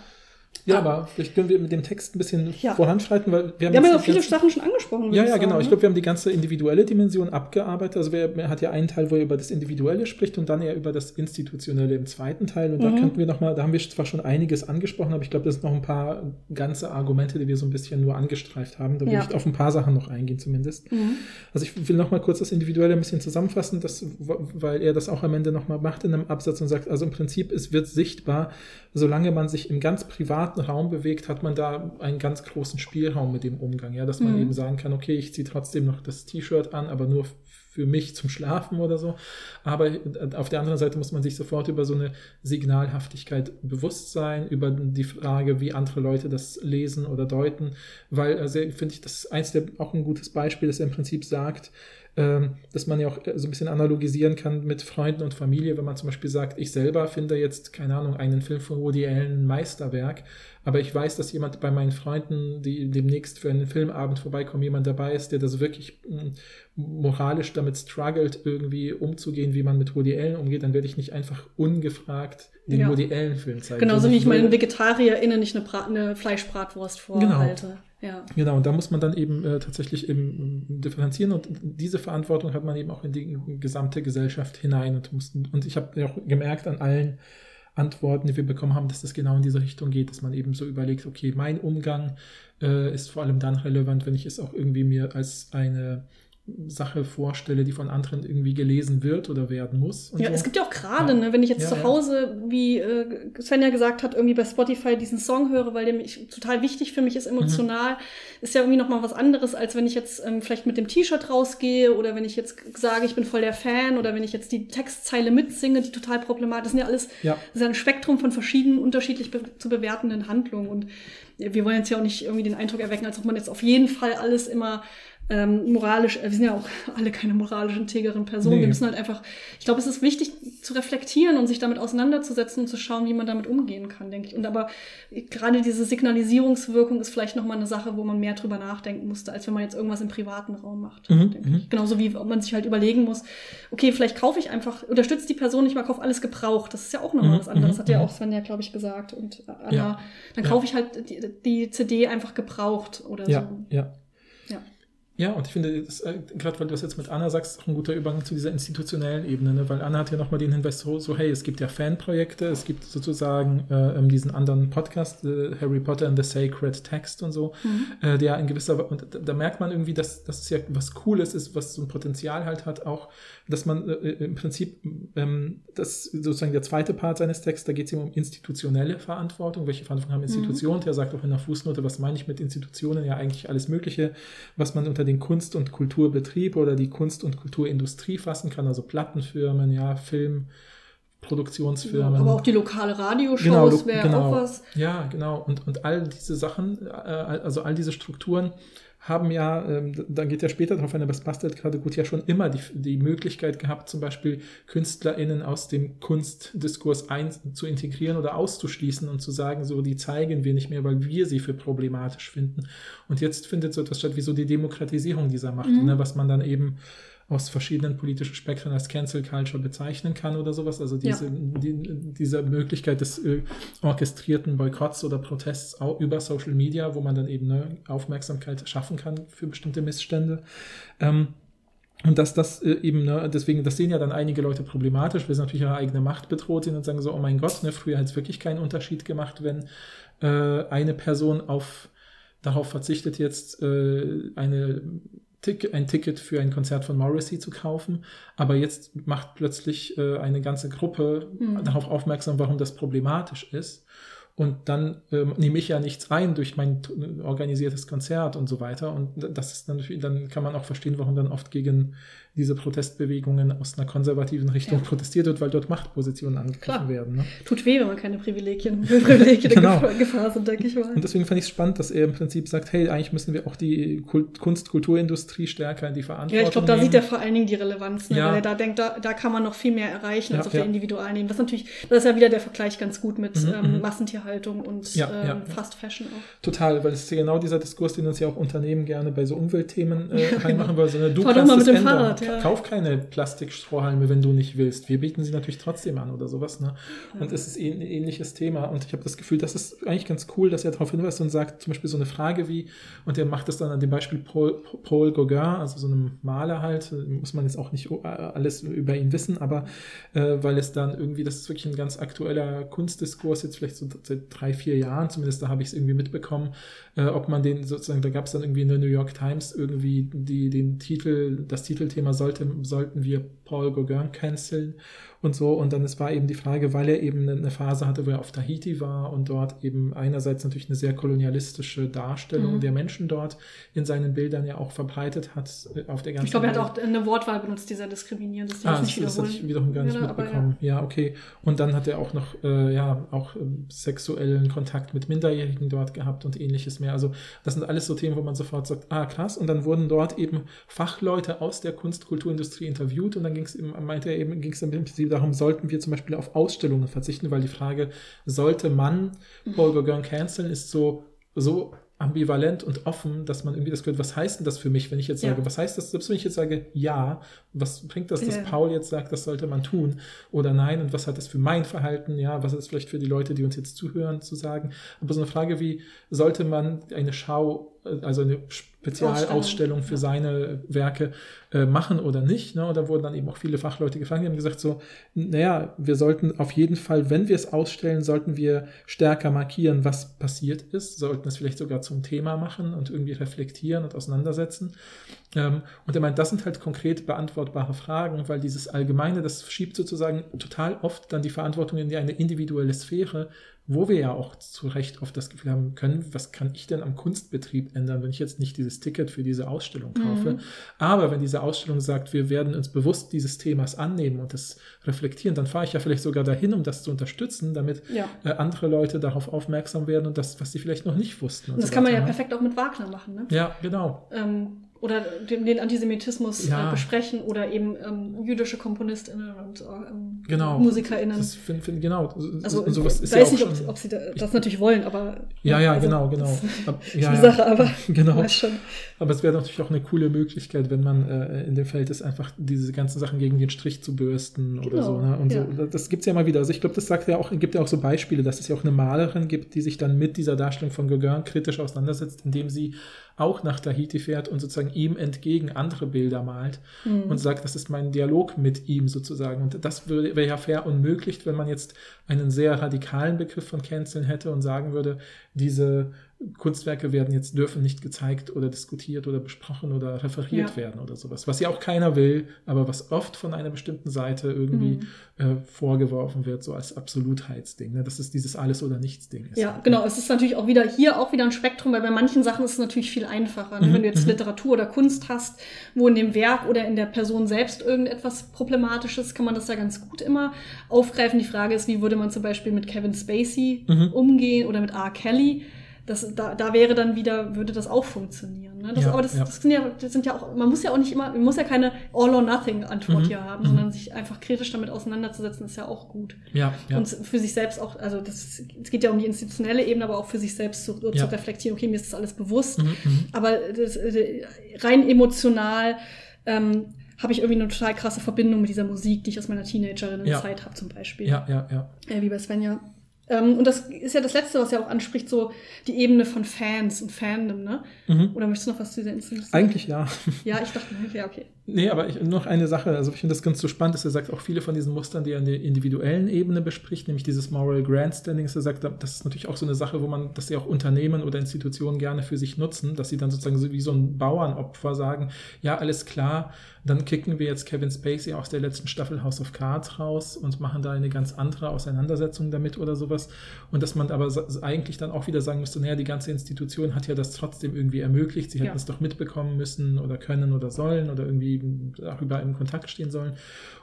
Ja, aber vielleicht können wir mit dem Text ein bisschen Ja. voranschreiten, weil wir haben, wir haben ja viele ganzen- Sachen schon angesprochen. würde Ja, ja, genau. Ich ne? glaube, wir haben die ganze individuelle Dimension abgearbeitet. Also wer, er hat ja einen Teil, wo er über das Individuelle spricht und dann eher über das Institutionelle im zweiten Teil. Und da Mhm. könnten wir noch mal, da haben wir zwar schon einiges angesprochen, aber ich glaube, das sind noch ein paar ganze Argumente, die wir so ein bisschen nur angestreift haben. Da will Ja. ich auf ein paar Sachen noch eingehen zumindest. Mhm. Also ich will noch mal kurz das Individuelle ein bisschen zusammenfassen, das, weil er das auch am Ende noch mal macht in einem Absatz und sagt, also im Prinzip, es wird sichtbar, solange man sich im ganz privaten Raum bewegt, hat man da einen ganz großen Spielraum mit dem Umgang, ja, dass man Mhm. eben sagen kann, okay, ich ziehe trotzdem noch das T-Shirt an, aber nur für mich zum Schlafen oder so. Aber auf der anderen Seite muss man sich sofort über so eine Signalhaftigkeit bewusst sein, über die Frage, wie andere Leute das lesen oder deuten, weil, also finde ich, das ist eins der auch ein gutes Beispiel, dass er im Prinzip sagt, ähm, dass man ja auch so ein bisschen analogisieren kann mit Freunden und Familie, wenn man zum Beispiel sagt, ich selber finde jetzt, keine Ahnung, einen Film von Woody Allen Meisterwerk, aber ich weiß, dass jemand bei meinen Freunden, die demnächst für einen Filmabend vorbeikommen, jemand dabei ist, der das wirklich mm, moralisch damit struggelt, irgendwie umzugehen, wie man mit Woody Allen umgeht, dann werde ich nicht einfach ungefragt den Ja. Woody Allen-Film zeigen. Genauso wie ich meinen VegetarierInnen nicht eine, Brat eine Fleischbratwurst vorhalte. Ja. Genau, und da muss man dann eben äh, tatsächlich eben ähm, differenzieren und diese Verantwortung hat man eben auch in die gesamte Gesellschaft hinein und muss, und ich habe auch gemerkt an allen Antworten, die wir bekommen haben, dass das genau in diese Richtung geht, dass man eben so überlegt, okay, mein Umgang äh, ist vor allem dann relevant, wenn ich es auch irgendwie mir als eine Sache vorstelle, die von anderen irgendwie gelesen wird oder werden muss. Ja, so. es gibt ja auch gerade, Ja. ne, wenn ich jetzt Ja, zu. Hause, wie äh, Svenja gesagt hat, irgendwie bei Spotify diesen Song höre, weil der mich total wichtig für mich ist, Mhm. emotional, ist ja irgendwie nochmal was anderes, als wenn ich jetzt ähm, vielleicht mit dem T-Shirt rausgehe oder wenn ich jetzt sage, ich bin voll der Fan oder wenn ich jetzt die Textzeile mitsinge, die total problematisch sind ja alles, Ja. das ist ja ein Spektrum von verschiedenen unterschiedlich be zu bewertenden Handlungen und wir wollen jetzt ja auch nicht irgendwie den Eindruck erwecken, als ob man jetzt auf jeden Fall alles immer ähm, moralisch, äh, wir sind ja auch alle keine moralisch integeren Personen. Nee. Wir müssen halt einfach, ich glaube, es ist wichtig zu reflektieren und sich damit auseinanderzusetzen und zu schauen, wie man damit umgehen kann, denke ich. Und aber gerade diese Signalisierungswirkung ist vielleicht nochmal eine Sache, wo man mehr drüber nachdenken musste, als wenn man jetzt irgendwas im privaten Raum macht. Mhm, denke mhm. ich. Genauso wie man sich halt überlegen muss, okay, vielleicht kaufe ich einfach, unterstützt die Person nicht mal, kauf alles gebraucht. Das ist ja auch nochmal Mhm, was anderes, mhm, hat ja mhm. auch Svenja, glaube ich, gesagt. Und äh, Anna, Ja. dann Ja. kaufe ich halt die, die CD einfach gebraucht oder Ja, so. Ja. Ja, und ich finde, das, äh, gerade weil du das jetzt mit Anna sagst, ist auch ein guter Übergang zu dieser institutionellen Ebene, ne? weil Anna hat ja nochmal den Hinweis so, so, hey, es gibt ja Fanprojekte, es gibt sozusagen äh, ähm, diesen anderen Podcast, äh, Harry Potter and the Sacred Text und so, äh, der in gewisser, und da, da merkt man irgendwie, dass das ja was Cooles ist, was so ein Potenzial halt hat, auch, dass man äh, im Prinzip, ähm, das ist sozusagen der zweite Part seines Texts, da geht es ihm um institutionelle Verantwortung, welche Verantwortung haben Institutionen, der sagt auch in der Fußnote, was meine ich mit Institutionen, ja eigentlich alles Mögliche, was man unter den Kunst- und Kulturbetrieb oder die Kunst- und Kulturindustrie fassen kann, also Plattenfirmen, ja, Film, Produktionsfirmen. Aber auch die lokale Radioshows Genau, lo- wäre genau. auch was. Ja, genau. Und, und all diese Sachen, äh, also all diese Strukturen haben ja, ähm, dann geht ja später darauf ein, aber es passt halt gerade gut, ja schon immer die, die Möglichkeit gehabt, zum Beispiel KünstlerInnen aus dem Kunstdiskurs ein, zu integrieren oder auszuschließen und zu sagen, so, die zeigen wir nicht mehr, weil wir sie für problematisch finden. Und jetzt findet so etwas statt wie so die Demokratisierung dieser Macht, Mhm. ne, was man dann eben aus verschiedenen politischen Spektren als Cancel Culture bezeichnen kann oder sowas. Also diese, die, diese Möglichkeit des äh, orchestrierten Boykotts oder Protests auch über Social Media, wo man dann eben ne, Aufmerksamkeit schaffen kann für bestimmte Missstände. Ähm, und dass das äh, eben, ne, deswegen, das sehen ja dann einige Leute problematisch, weil sie natürlich ihre eigene Macht bedroht sind und sagen so, oh mein Gott, ne, früher hat es wirklich keinen Unterschied gemacht, wenn äh, eine Person auf darauf verzichtet, jetzt äh, eine Tick, ein Ticket für ein Konzert von Morrissey zu kaufen, aber jetzt macht plötzlich äh, eine ganze Gruppe Mhm. darauf aufmerksam, warum das problematisch ist. Und dann ähm, nehme ich ja nichts ein durch mein organisiertes Konzert und so weiter. Und das ist dann, natürlich- dann kann man auch verstehen, warum dann oft gegen diese Protestbewegungen aus einer konservativen Richtung Ja. protestiert wird, weil dort Machtpositionen angegriffen Klar. werden. Ne? Tut weh, wenn man keine Privilegien, Privilegien in Genau. Gefahr, Gefahr sind, denke ich mal. Und deswegen fand ich es spannend, dass er im Prinzip sagt, hey, eigentlich müssen wir auch die Kult Kunst-Kulturindustrie stärker in die Verantwortung Ja, ich glaube, da nehmen. sieht er vor allen Dingen die Relevanz, ne? Ja. weil er da denkt, da, da kann man noch viel mehr erreichen als Ja, auf der individualen Ebene. Das ist natürlich, das ist ja wieder der Vergleich ganz gut mit Mhm, ähm, mhm. Massentierhaltung und ähm. Fast Fashion auch. Total, weil es ist ja genau dieser Diskurs, den uns ja auch Unternehmen gerne bei so Umweltthemen äh, Ja, reinmachen wollen. Sondern du Fahr doch kannst mal mit dem ändern. Fahrrad, ja. Kauf keine Plastikstrohhalme, wenn du nicht willst. Wir bieten sie natürlich trotzdem an oder sowas. Ne? Und es ist ein ähnliches Thema. Und ich habe das Gefühl, das ist eigentlich ganz cool, dass er darauf hinweist und sagt, zum Beispiel so eine Frage wie, und er macht das dann an dem Beispiel Paul, Paul Gauguin, also so einem Maler halt, muss man jetzt auch nicht äh, alles über ihn wissen, aber äh, weil es dann irgendwie, das ist wirklich ein ganz aktueller Kunstdiskurs, jetzt vielleicht so seit drei, vier Jahren, zumindest da habe ich es irgendwie mitbekommen, äh, ob man den sozusagen, da gab es dann irgendwie in der New York Times irgendwie die, den Titel, das Titelthema sollte, sollten wir Paul Gauguin canceln und so. Und dann es war eben die Frage, weil er eben eine Phase hatte, wo er auf Tahiti war und dort eben einerseits natürlich eine sehr kolonialistische Darstellung Mhm. der Menschen dort in seinen Bildern ja auch verbreitet hat äh, auf der ganzen Ich glaube, er hat auch eine Wortwahl benutzt, die sehr diskriminierend die Ah, das, das hatte ich wiederum gar nicht Ja, mitbekommen. Ja. okay. Und dann hat er auch noch, äh, ja, auch ähm, sexuellen Kontakt mit Minderjährigen dort gehabt und ähnliches mehr. Also das sind alles so Themen, wo man sofort sagt, ah, krass. Und dann wurden dort eben Fachleute aus der Kunst- Kunstkulturindustrie interviewt und dann ging es eben, meinte er eben, ging es dann im Prinzip darum, sollten wir zum Beispiel auf Ausstellungen verzichten, weil die Frage, sollte man Paul Gauguin canceln, ist so, so ambivalent und offen, dass man irgendwie das gehört, was heißt denn das für mich, wenn ich jetzt sage, ja. was heißt das, selbst wenn ich jetzt sage, ja, was bringt das, dass ja. Paul jetzt sagt, das sollte man tun oder nein und was hat das für mein Verhalten, ja, was ist das vielleicht für die Leute, die uns jetzt zuhören, zu sagen, aber so eine Frage wie, sollte man eine Schau also eine Spezialausstellung für seine Werke äh, machen oder nicht. Ne? Und da wurden dann eben auch viele Fachleute gefragt, die haben gesagt so, naja, wir sollten auf jeden Fall, wenn wir es ausstellen, sollten wir stärker markieren, was passiert ist, sollten es vielleicht sogar zum Thema machen und irgendwie reflektieren und auseinandersetzen. Ähm, und er meint, das sind halt konkret beantwortbare Fragen, weil dieses Allgemeine, das schiebt sozusagen total oft dann die Verantwortung in eine individuelle Sphäre, wo wir ja auch zu Recht oft das Gefühl haben können, was kann ich denn am Kunstbetrieb ändern, wenn ich jetzt nicht dieses Ticket für diese Ausstellung kaufe. Mhm. Aber wenn diese Ausstellung sagt, wir werden uns bewusst dieses Themas annehmen und das reflektieren, dann fahre ich ja vielleicht sogar dahin, um das zu unterstützen, damit ja. äh, andere Leute darauf aufmerksam werden und das, was sie vielleicht noch nicht wussten. Und, und das so kann man ja ne? perfekt auch mit Wagner machen, ne? Ja, genau. Ähm, oder den, den Antisemitismus äh, ja. äh, besprechen oder eben ähm, jüdische KomponistInnen und äh, ähm, genau. MusikerInnen. Das find, find, genau. Also, sowas ist weiß ja nicht, ob, ob, sie das natürlich wollen, aber. Ja, ja, also, genau, genau. Ab, ja, die Sache, aber. genau. Aber es wäre natürlich auch eine coole Möglichkeit, wenn man äh, in dem Feld ist, einfach diese ganzen Sachen gegen den Strich zu bürsten genau. oder so. Ne? Und ja. so. Das gibt es ja mal wieder. Also ich glaube, das sagt ja auch, gibt ja auch so Beispiele, dass es ja auch eine Malerin gibt, die sich dann mit dieser Darstellung von Gauguin kritisch auseinandersetzt, indem sie auch nach Tahiti fährt und sozusagen ihm entgegen andere Bilder malt mhm. und sagt, das ist mein Dialog mit ihm sozusagen. Und das wäre ja fair unmöglich, wenn man jetzt einen sehr radikalen Begriff von Canceln hätte und sagen würde, diese Kunstwerke werden jetzt, dürfen nicht gezeigt oder diskutiert oder besprochen oder referiert ja. werden oder sowas. Was ja auch keiner will, aber was oft von einer bestimmten Seite irgendwie mhm. äh, vorgeworfen wird, so als Absolutheitsding. Ne? Dass es dieses Alles- oder Nichts-Ding ist. Ja, genau. Es ist natürlich auch wieder hier auch wieder ein Spektrum, weil bei manchen Sachen ist es natürlich viel einfacher. Ne? Mhm. Wenn du jetzt mhm. Literatur oder Kunst hast, wo in dem Werk oder in der Person selbst irgendetwas problematisch ist, kann man das ja ganz gut immer aufgreifen. Die Frage ist, wie würde man zum Beispiel mit Kevin Spacey mhm. umgehen oder mit R. Kelly? Das, da, da wäre dann wieder, würde das auch funktionieren. Ne? Das, ja, aber das, ja. das, sind ja, das sind ja auch, man muss ja auch nicht immer, man muss ja keine All-or-Nothing-Antwort mhm. hier haben, mhm. sondern sich einfach kritisch damit auseinanderzusetzen, ist ja auch gut. Ja, ja. Und für sich selbst auch, also das, es geht ja um die institutionelle Ebene, aber auch für sich selbst zu, zu reflektieren, okay, mir ist das alles bewusst, mhm. mhm. aber das, äh, rein emotional ähm, habe ich irgendwie eine total krasse Verbindung mit dieser Musik, die ich aus meiner Teenagerinnenzeit ja. habe zum Beispiel. Ja, ja, ja. Äh, wie bei Svenja. Ähm, und das ist ja das Letzte, was er auch anspricht, so die Ebene von Fans und Fandom, ne? Mhm. Oder möchtest du noch was zu dieser Instanz sagen? Eigentlich ja. Ja, ich dachte, ja, okay. Nee, aber ich, noch eine Sache, also ich finde das ganz so spannend, dass er sagt, auch viele von diesen Mustern, die er an der individuellen Ebene bespricht, nämlich dieses Moral Grandstanding, dass er sagt, das ist natürlich auch so eine Sache, wo man, dass sie auch Unternehmen oder Institutionen gerne für sich nutzen, dass sie dann sozusagen so wie so ein Bauernopfer sagen, ja, alles klar, dann kicken wir jetzt Kevin Spacey aus der letzten Staffel House of Cards raus und machen da eine ganz andere Auseinandersetzung damit oder sowas. Und dass man aber eigentlich dann auch wieder sagen müsste, naja, die ganze Institution hat ja das trotzdem irgendwie ermöglicht, sie hätten ja. es doch mitbekommen müssen oder können oder sollen oder irgendwie darüber im Kontakt stehen sollen.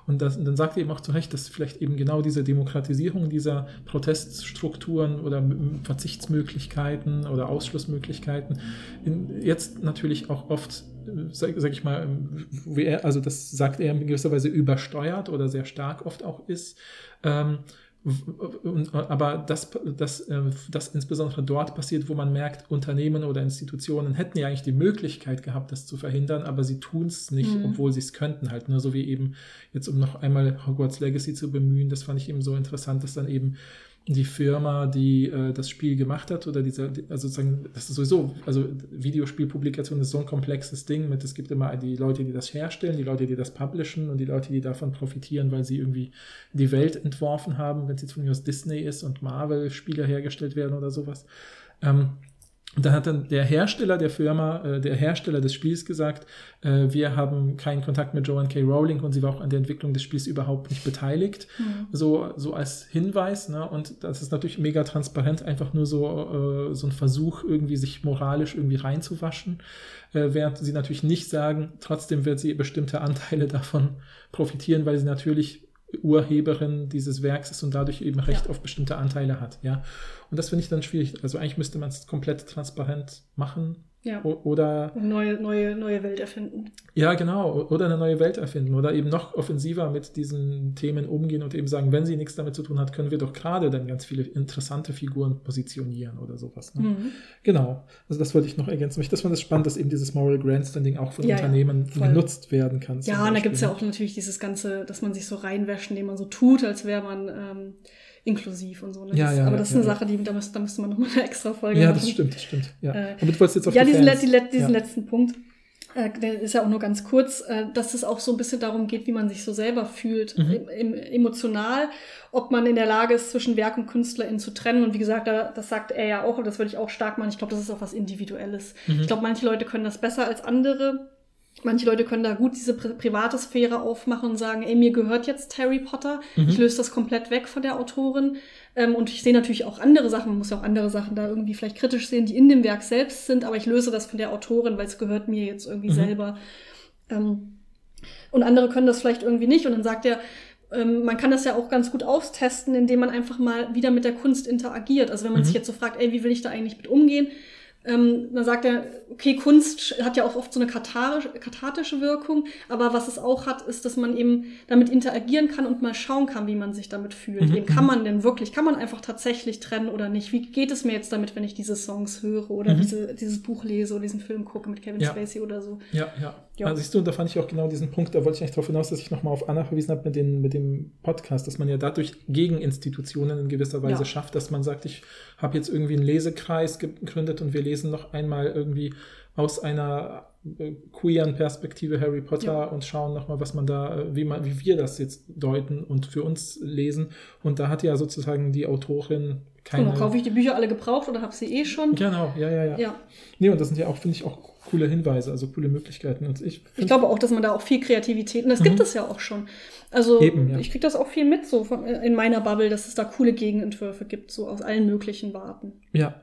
Und, das, und dann sagt er eben auch zu Recht, dass vielleicht eben genau diese Demokratisierung dieser Proteststrukturen oder Verzichtsmöglichkeiten oder Ausschlussmöglichkeiten in, jetzt natürlich auch oft sag, sag, ich mal, wie er, also das sagt er in gewisser Weise übersteuert oder sehr stark oft auch ist. Ähm, aber das, das, äh, das insbesondere dort passiert, wo man merkt, Unternehmen oder Institutionen hätten ja eigentlich die Möglichkeit gehabt, das zu verhindern, aber sie tun es nicht, mhm. obwohl sie es könnten halt. Nur so wie eben jetzt, um noch einmal Hogwarts Legacy zu bemühen, das fand ich eben so interessant, dass dann eben die Firma, die äh, das Spiel gemacht hat, oder diese, also sozusagen, das ist sowieso, also Videospielpublikation ist so ein komplexes Ding mit, es gibt immer die Leute, die das herstellen, die Leute, die das publishen und die Leute, die davon profitieren, weil sie irgendwie die Welt entworfen haben, wenn es jetzt von mir aus Disney ist und Marvel-Spiele hergestellt werden oder sowas. Ähm, und dann hat dann der Hersteller der Firma, äh, der Hersteller des Spiels gesagt, äh, wir haben keinen Kontakt mit Joanne K. Rowling und sie war auch an der Entwicklung des Spiels überhaupt nicht beteiligt. Mhm. So, so als Hinweis, ne? Und das ist natürlich mega transparent, einfach nur so, äh, so ein Versuch, irgendwie sich moralisch irgendwie reinzuwaschen. Äh, während sie natürlich nicht sagen, trotzdem wird sie bestimmte Anteile davon profitieren, weil sie natürlich Urheberin dieses Werks ist und dadurch eben Recht ja. auf bestimmte Anteile hat, ja. Und das finde ich dann schwierig. Also eigentlich müsste man es komplett transparent machen Ja. Oder neue, neue, neue Welt erfinden. Ja, genau. Oder eine neue Welt erfinden. Oder eben noch offensiver mit diesen Themen umgehen und eben sagen, wenn sie nichts damit zu tun hat, können wir doch gerade dann ganz viele interessante Figuren positionieren oder sowas. Ne? Mhm. Genau. Also das wollte ich noch ergänzen. Das fand es spannend, dass eben dieses Moral Grandstanding auch von Ja, ja, Unternehmen voll. genutzt werden kann. Ja, und da Beispiel, gibt's ja ne? auch natürlich dieses Ganze, dass man sich so reinwäscht, indem man so tut, als wäre man ähm, inklusiv und so. Ne? Ja, das, ja, aber ja, das ist ja, eine ja. Sache, die, da, müsste, da müsste man nochmal eine extra Folge Ja, machen. das stimmt, das stimmt. Ja. Äh, Aber du wolltest jetzt auf ja, die diesen, die, le- diesen ja. letzten Punkt, äh, der ist ja auch nur ganz kurz, äh, dass es auch so ein bisschen darum geht, wie man sich so selber fühlt, Mhm. im, im, emotional, ob man in der Lage ist, zwischen Werk und KünstlerInnen zu trennen. Und wie gesagt, da, das sagt er ja auch, und das würde ich auch stark machen. Ich glaube, das ist auch was Individuelles. Mhm. Ich glaube, manche Leute können das besser als andere. Manche Leute können da gut diese pri private Sphäre aufmachen und sagen, ey, mir gehört jetzt Harry Potter. Mhm. Ich löse das komplett weg von der Autorin. Ähm, und ich sehe natürlich auch andere Sachen, man muss ja auch andere Sachen da irgendwie vielleicht kritisch sehen, die in dem Werk selbst sind, aber ich löse das von der Autorin, weil es gehört mir jetzt irgendwie Mhm. selber. Ähm, und andere können das vielleicht irgendwie nicht. Und dann sagt er, ähm, man kann das ja auch ganz gut austesten, indem man einfach mal wieder mit der Kunst interagiert. Also wenn man Mhm. sich jetzt so fragt, ey, wie will ich da eigentlich mit umgehen? Ähm, dann sagt er, okay, Kunst hat ja auch oft so eine kathartische Wirkung, aber was es auch hat, ist, dass man eben damit interagieren kann und mal schauen kann, wie man sich damit fühlt. Mhm, Eben, kann mhm. man denn wirklich, kann man einfach tatsächlich trennen oder nicht? Wie geht es mir jetzt damit, wenn ich diese Songs höre oder Mhm. diese, dieses Buch lese oder diesen Film gucke mit Kevin Ja. Spacey oder so? Ja, ja. Ja. Also siehst du, und da fand ich auch genau diesen Punkt, da wollte ich eigentlich darauf hinaus, dass ich nochmal auf Anna verwiesen habe mit, den, mit dem Podcast, dass man ja dadurch Gegeninstitutionen in gewisser Weise Ja. schafft, dass man sagt, ich habe jetzt irgendwie einen Lesekreis gegründet und wir lesen noch einmal irgendwie aus einer äh, queeren Perspektive Harry Potter Ja. und schauen nochmal, was man da, äh, wie man, wie wir das jetzt deuten und für uns lesen. Und da hat ja sozusagen die Autorin keine. Genau, kaufe ich die Bücher alle gebraucht oder habe sie eh schon? Genau, ja, ja, ja. Ja. Nee, und das sind ja auch, finde ich, auch coole Hinweise, also coole Möglichkeiten. Und ich, Ich glaube auch, dass man da auch viel Kreativität, und das Mhm. gibt es ja auch schon. Also Eben, ja. ich kriege das auch viel mit, so von, in meiner Bubble, dass es da coole Gegenentwürfe gibt, so aus allen möglichen Warten. Ja.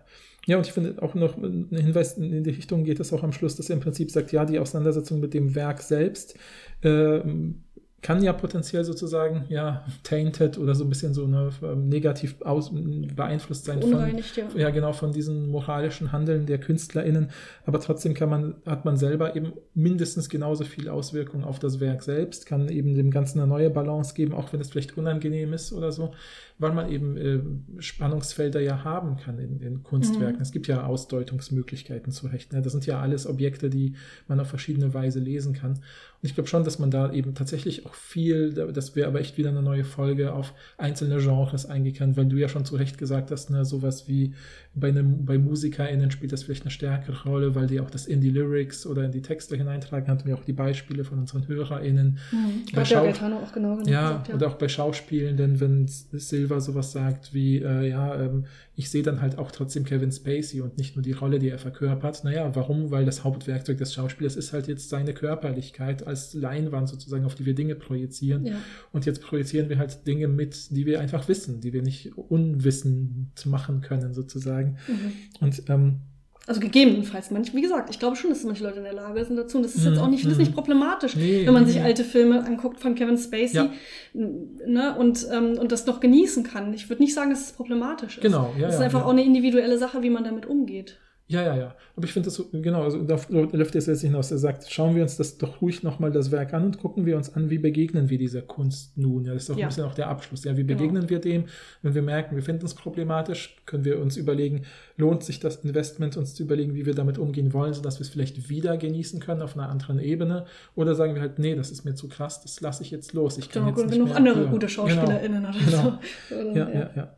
Ja, und ich finde auch noch ein Hinweis in die Richtung geht es auch am Schluss, dass er im Prinzip sagt, ja, die Auseinandersetzung mit dem Werk selbst ähm, kann ja potenziell sozusagen ja tainted oder so ein bisschen so eine, ähm, negativ aus, beeinflusst sein von, Unreinigt, ja. ja genau von diesen moralischen Handeln der KünstlerInnen, aber trotzdem kann man, hat man selber eben mindestens genauso viel Auswirkungen auf das Werk selbst, kann eben dem Ganzen eine neue Balance geben, auch wenn es vielleicht unangenehm ist oder so, weil man eben äh, Spannungsfelder ja haben kann in den Kunstwerken. Mhm. Es gibt ja Ausdeutungsmöglichkeiten zu Recht. Ne? Das sind ja alles Objekte, die man auf verschiedene Weise lesen kann. Und ich glaube schon, dass man da eben tatsächlich auch viel, das wäre aber echt wieder eine neue Folge auf einzelne Genres eingehen kann, weil du ja schon zu Recht gesagt hast, ne, sowas wie bei, einem, bei MusikerInnen spielt das vielleicht eine stärkere Rolle, weil die auch das in die Lyrics oder in die Texte hineintragen, hatten wir auch die Beispiele von unseren HörerInnen. Mhm. Bei Schau- Gaetano auch genau ja, gesagt, ja. oder auch bei Schauspielenden, wenn Silva sowas sagt wie, äh, ja, ähm, ich sehe dann halt auch trotzdem Kevin Spacey und nicht nur die Rolle, die er verkörpert. Naja, warum? Weil das Hauptwerkzeug des Schauspielers ist halt jetzt seine Körperlichkeit als Leinwand sozusagen, auf die wir Dinge projizieren. Ja. Und jetzt projizieren wir halt Dinge mit, die wir einfach wissen, die wir nicht unwissend machen können sozusagen. Mhm. Und ähm, Also gegebenenfalls, manch, wie gesagt, ich glaube schon, dass manche Leute in der Lage sind dazu. Und das ist jetzt Mhm, auch nicht, das ist mhm. nicht problematisch, Nee, wenn man nee, sich alte Filme anguckt von Kevin Spacey Ja. ne, und, ähm, und das noch genießen kann. Ich würde nicht sagen, dass es problematisch ist. Genau, ja, Das ist ja, einfach ja. auch eine individuelle Sache, wie man damit umgeht. Ja, ja, ja. Aber ich finde das so, genau, also da läuft es jetzt hinaus. Er sagt, schauen wir uns das doch ruhig nochmal das Werk an und gucken wir uns an, wie begegnen wir dieser Kunst nun. Ja, das ist auch Ja. ein bisschen auch der Abschluss. Ja, wie Genau. begegnen wir dem? Wenn wir merken, wir finden es problematisch, können wir uns überlegen, lohnt sich das Investment, uns zu überlegen, wie wir damit umgehen wollen, sodass wir es vielleicht wieder genießen können auf einer anderen Ebene? Oder sagen wir halt, nee, das ist mir zu krass, das lasse ich jetzt los. Ich kann Genau, jetzt nicht genug mehr andere hören. gute SchauspielerInnen oder Genau. so. Oder, Ja, ja, ja. Ja,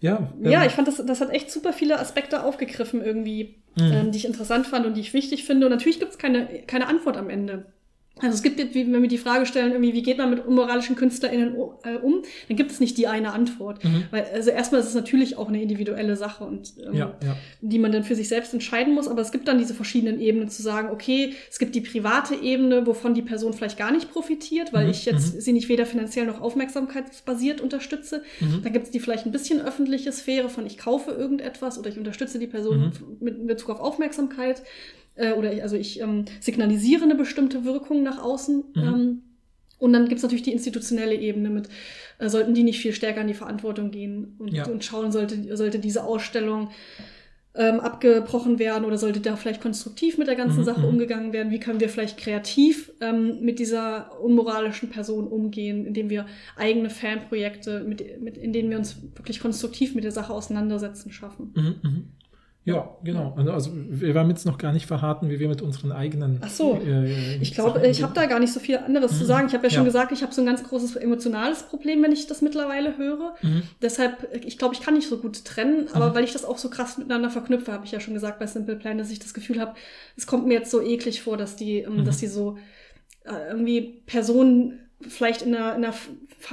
Ja, ähm, ich fand, das, das hat echt super viele Aspekte aufgegriffen irgendwie, Mhm. ähm, die ich interessant fand und die ich wichtig finde. Und natürlich gibt es keine, keine Antwort am Ende. Also es gibt, wenn wir die Frage stellen, irgendwie, wie geht man mit unmoralischen KünstlerInnen o- äh, um, dann gibt es nicht die eine Antwort. Mhm. Weil, also erstmal ist es natürlich auch eine individuelle Sache und ähm, ja, ja. die man dann für sich selbst entscheiden muss. Aber es gibt dann diese verschiedenen Ebenen zu sagen, okay, es gibt die private Ebene, wovon die Person vielleicht gar nicht profitiert, weil Mhm, ich jetzt mhm. sie nicht weder finanziell noch aufmerksamkeitsbasiert unterstütze. Mhm. Dann gibt es die vielleicht ein bisschen öffentliche Sphäre von ich kaufe irgendetwas oder ich unterstütze die Person Mhm. mit in Bezug auf Aufmerksamkeit. Äh, oder ich, also ich ähm, signalisiere eine bestimmte Wirkung nach außen. Mhm. Ähm, und dann gibt es natürlich die institutionelle Ebene mit, äh, sollten die nicht viel stärker in die Verantwortung gehen und, Ja. und schauen, sollte, sollte diese Ausstellung ähm, abgebrochen werden oder sollte da vielleicht konstruktiv mit der ganzen Mhm, Sache mhm. umgegangen werden? Wie können wir vielleicht kreativ ähm, mit dieser unmoralischen Person umgehen, indem wir eigene Fanprojekte, mit, mit, in denen wir uns wirklich konstruktiv mit der Sache auseinandersetzen, schaffen? Mhm, mhm. Ja, genau. Also- Also wir haben jetzt noch gar nicht verraten, wie wir mit unseren eigenen. Ach so. äh, Ich glaube, ich habe da gar nicht so viel anderes zu Mhm. sagen. Ich habe ja schon Ja. gesagt, ich habe so ein ganz großes emotionales Problem, wenn ich das mittlerweile höre. Mhm. Deshalb, ich glaube, ich kann nicht so gut trennen, aber Mhm. weil ich das auch so krass miteinander verknüpfe, habe ich ja schon gesagt bei Simple Plan, dass ich das Gefühl habe, es kommt mir jetzt so eklig vor, dass die, ähm, Mhm. dass die so äh, irgendwie Personen vielleicht in einer, in einer,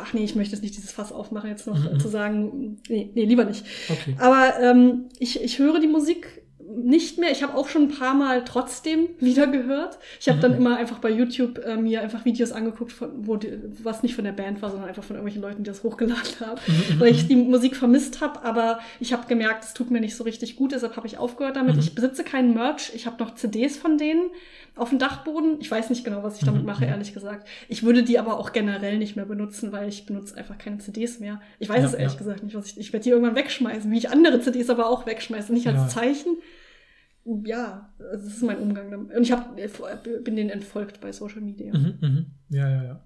ach nee, ich möchte jetzt nicht dieses Fass aufmachen, jetzt noch Mhm. zu sagen, nee, nee, lieber nicht. Okay. Aber ähm, ich, ich höre die Musik nicht mehr. Ich habe auch schon ein paar Mal trotzdem wieder gehört. Ich habe Mhm. dann immer einfach bei YouTube äh, mir einfach Videos angeguckt, von, wo die, was nicht von der Band war, sondern einfach von irgendwelchen Leuten, die das hochgeladen haben, Mhm, weil ich die Musik vermisst habe. Aber ich habe gemerkt, es tut mir nicht so richtig gut, deshalb habe ich aufgehört damit. Mhm. Ich besitze keinen Merch. Ich habe noch CDs von denen auf dem Dachboden. Ich weiß nicht genau, was ich damit Mhm, mache, mhm. ehrlich gesagt. Ich würde die aber auch generell nicht mehr benutzen, weil ich benutze einfach keine CDs mehr. Ich weiß Ja, es ehrlich ja. gesagt nicht, was ich. Ich werde die irgendwann wegschmeißen, wie ich andere CDs aber auch wegschmeiße. Nicht als Ja. Zeichen. Ja, das ist mein Umgang damit. Und ich hab, bin denen entfolgt bei Social Media. Mhm, mhm. Ja, ja, ja.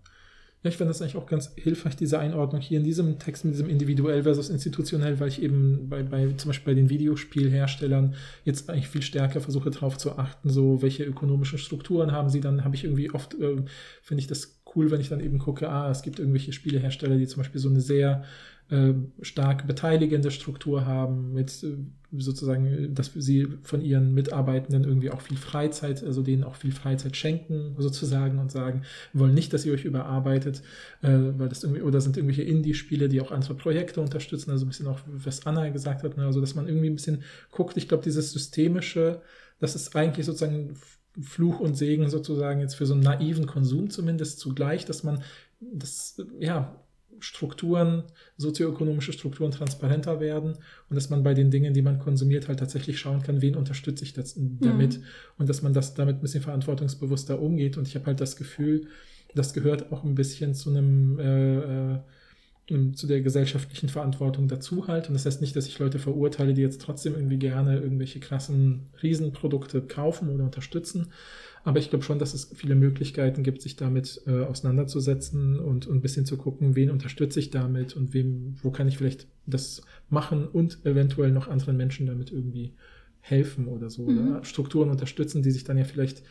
Ja, ich finde das eigentlich auch ganz hilfreich, diese Einordnung hier in diesem Text mit diesem individuell versus institutionell, weil ich eben bei, bei zum Beispiel bei den Videospielherstellern jetzt eigentlich viel stärker versuche darauf zu achten, so welche ökonomischen Strukturen haben sie, dann habe ich irgendwie oft, äh, finde ich das cool, wenn ich dann eben gucke, ah, es gibt irgendwelche Spielehersteller, die zum Beispiel so eine sehr äh, stark beteiligende Struktur haben, mit äh, sozusagen, dass sie von ihren Mitarbeitenden irgendwie auch viel Freizeit, also denen auch viel Freizeit schenken, sozusagen, und sagen, wir wollen nicht, dass ihr euch überarbeitet, äh, weil das irgendwie, oder sind irgendwelche Indie-Spiele, die auch andere Projekte unterstützen, also ein bisschen auch, was Anna gesagt hat, ne, also dass man irgendwie ein bisschen guckt, ich glaube, dieses systemische, das ist eigentlich sozusagen Fluch und Segen sozusagen jetzt für so einen naiven Konsum zumindest zugleich, dass man das, ja, Strukturen, sozioökonomische Strukturen transparenter werden und dass man bei den Dingen, die man konsumiert, halt tatsächlich schauen kann, wen unterstütze ich das damit und dass man das damit ein bisschen verantwortungsbewusster umgeht. Und ich habe halt das Gefühl, das gehört auch ein bisschen zu einem äh, äh, zu der gesellschaftlichen Verantwortung dazu halt. Und das heißt nicht, dass ich Leute verurteile, die jetzt trotzdem irgendwie gerne irgendwelche krassen Riesenprodukte kaufen oder unterstützen. Aber ich glaube schon, dass es viele Möglichkeiten gibt, sich damit äh, auseinanderzusetzen und, und ein bisschen zu gucken, wen unterstütze ich damit und wem, wo kann ich vielleicht das machen und eventuell noch anderen Menschen damit irgendwie helfen oder so. Mhm. Oder Strukturen unterstützen, die sich dann ja vielleicht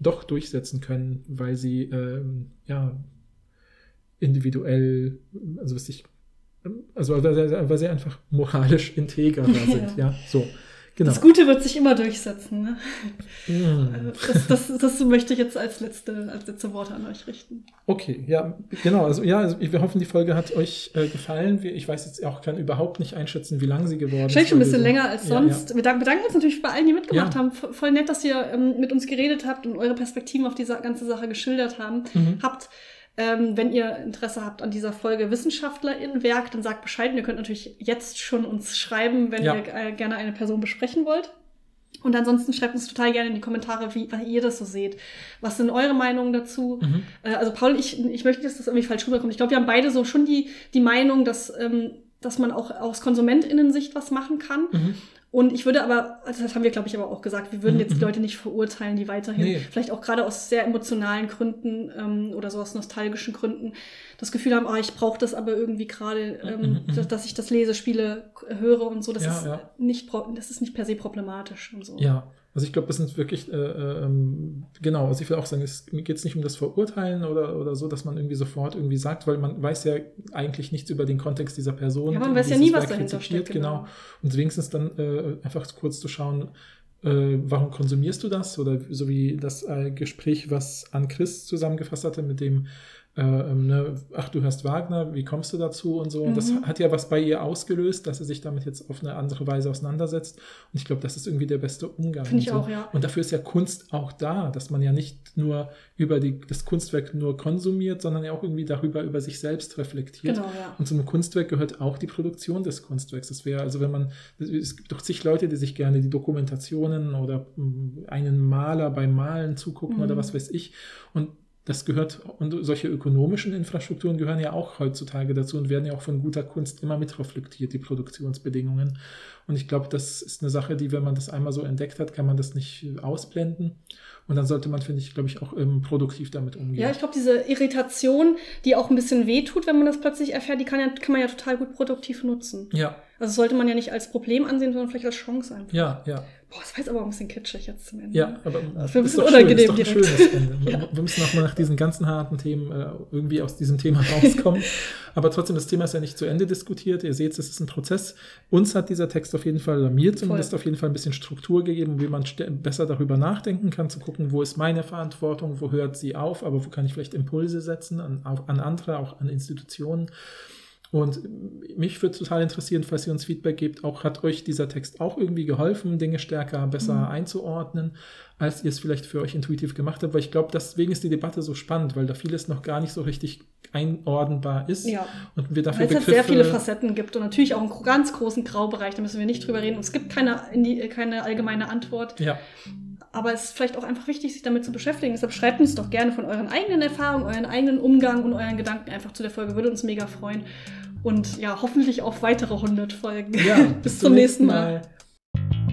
doch durchsetzen können, weil sie ähm, ja individuell, also was ich, also weil sie, einfach moralisch integer da sind, ja, so. Genau. Das Gute wird sich immer durchsetzen. Ne? Mm. Das, das, das möchte ich jetzt als letzte, als letzte Worte an euch richten. Okay, ja, genau. Also ja, also wir hoffen, die Folge hat euch äh, gefallen. Ich weiß jetzt auch, kann überhaupt nicht einschätzen, wie lang sie geworden ist. Wahrscheinlich schon ein bisschen so- länger als Ja, sonst. Wir dank- bedanken uns natürlich bei allen, die mitgemacht Ja. haben. Voll nett, dass ihr ähm, mit uns geredet habt und eure Perspektiven auf diese ganze Sache geschildert haben. Mhm. Habt, ähm, wenn ihr Interesse habt an dieser Folge WissenschaftlerInnen-Werk, dann sagt Bescheid. Ihr könnt natürlich jetzt schon uns schreiben, wenn Ja. ihr äh, gerne eine Person besprechen wollt. Und ansonsten schreibt uns total gerne in die Kommentare, wie, wie ihr das so seht. Was sind eure Meinungen dazu? Mhm. Äh, also Paul, ich, ich möchte, nicht, dass das irgendwie falsch rüberkommt. Ich glaube, wir haben beide so schon die, die Meinung, dass, ähm, dass man auch aus KonsumentInnen-Sicht was machen kann. Mhm. Und ich würde aber, also das haben wir, glaube ich, aber auch gesagt, wir würden Mhm, jetzt die mhm. Leute nicht verurteilen, die weiterhin, Nee. vielleicht auch gerade aus sehr emotionalen Gründen ähm, oder so aus nostalgischen Gründen, das Gefühl haben, ah, ich brauche das aber irgendwie gerade, ähm, Mhm, mhm. dass, dass ich das lese, spiele, höre und so. Das, Ja, ist ja. Nicht, das ist nicht per se problematisch und so. Ja, also ich glaube, das sind wirklich, äh, äh, ähm, genau, also ich will auch sagen, es geht es nicht um das Verurteilen oder, oder so, dass man irgendwie sofort irgendwie sagt, weil man weiß ja eigentlich nichts über den Kontext dieser Person. Ja, man weiß ja nie, was dahinter steckt, genau. Genau. Und wenigstens dann äh, einfach kurz zu schauen, äh, warum konsumierst du das? Oder so wie das äh, Gespräch, was Ann Chris zusammengefasst hatte mit dem äh, ähm, ne, ach, du hörst Wagner, wie kommst du dazu und so. Und das Mhm. hat ja was bei ihr ausgelöst, dass sie sich damit jetzt auf eine andere Weise auseinandersetzt. Und ich glaube, das ist irgendwie der beste Umgang. Finde ich und so. auch, ja. Und dafür ist ja Kunst auch da, dass man ja nicht nur über die, das Kunstwerk nur konsumiert, sondern ja auch irgendwie darüber über sich selbst reflektiert. Genau, ja. Und zu einem Kunstwerk gehört auch die Produktion des Kunstwerks. Das wäre, also wenn man, es gibt doch zig Leute, die sich gerne die Dokumentationen oder mh, einen Maler beim Malen zugucken Mhm. oder was weiß ich. Und das gehört, und solche ökonomischen Infrastrukturen gehören ja auch heutzutage dazu und werden ja auch von guter Kunst immer mitreflektiert, die Produktionsbedingungen. Und ich glaube, das ist eine Sache, die, wenn man das einmal so entdeckt hat, kann man das nicht ausblenden. Und dann sollte man, finde ich, glaube ich, auch ähm, produktiv damit umgehen. Ja, ich glaube, diese Irritation, die auch ein bisschen wehtut, wenn man das plötzlich erfährt, die kann, ja, kann man ja total gut produktiv nutzen. Ja. Also sollte man ja nicht als Problem ansehen, sondern vielleicht als Chance einfach. Ja, ja. Boah, das war jetzt aber ein bisschen kitschig jetzt zum Ende. Ja, aber das ein bisschen unangenehm schön, direkt. schönes Ende. ja. Wir müssen auch mal nach diesen ganzen harten Themen äh, irgendwie aus diesem Thema rauskommen. aber trotzdem, das Thema ist ja nicht zu Ende diskutiert. Ihr seht, es ist ein Prozess. Uns hat dieser Text auf jeden Fall, oder mir zumindest auf jeden Fall ein bisschen Struktur gegeben, wie man besser darüber nachdenken kann, zu gucken, wo ist meine Verantwortung, wo hört sie auf, aber wo kann ich vielleicht Impulse setzen an, an andere, auch an Institutionen. Und mich würde total interessieren, falls ihr uns Feedback gebt, auch hat euch dieser Text auch irgendwie geholfen, Dinge stärker, besser mhm. einzuordnen, als ihr es vielleicht für euch intuitiv gemacht habt, weil ich glaube, deswegen ist die Debatte so spannend, weil da vieles noch gar nicht so richtig einordnbar ist ja. und wir dafür weil es halt sehr viele Facetten gibt und natürlich auch einen ganz großen Graubereich, da müssen wir nicht drüber reden. Und es gibt keine, keine allgemeine Antwort. Ja. Aber es ist vielleicht auch einfach wichtig, sich damit zu beschäftigen. Deshalb schreibt uns doch gerne von euren eigenen Erfahrungen, euren eigenen Umgang und euren Gedanken einfach zu der Folge. Würde uns mega freuen. Und ja, hoffentlich auch weitere 100 Folgen. Ja, bis, bis, zum nächsten Mal. Mal.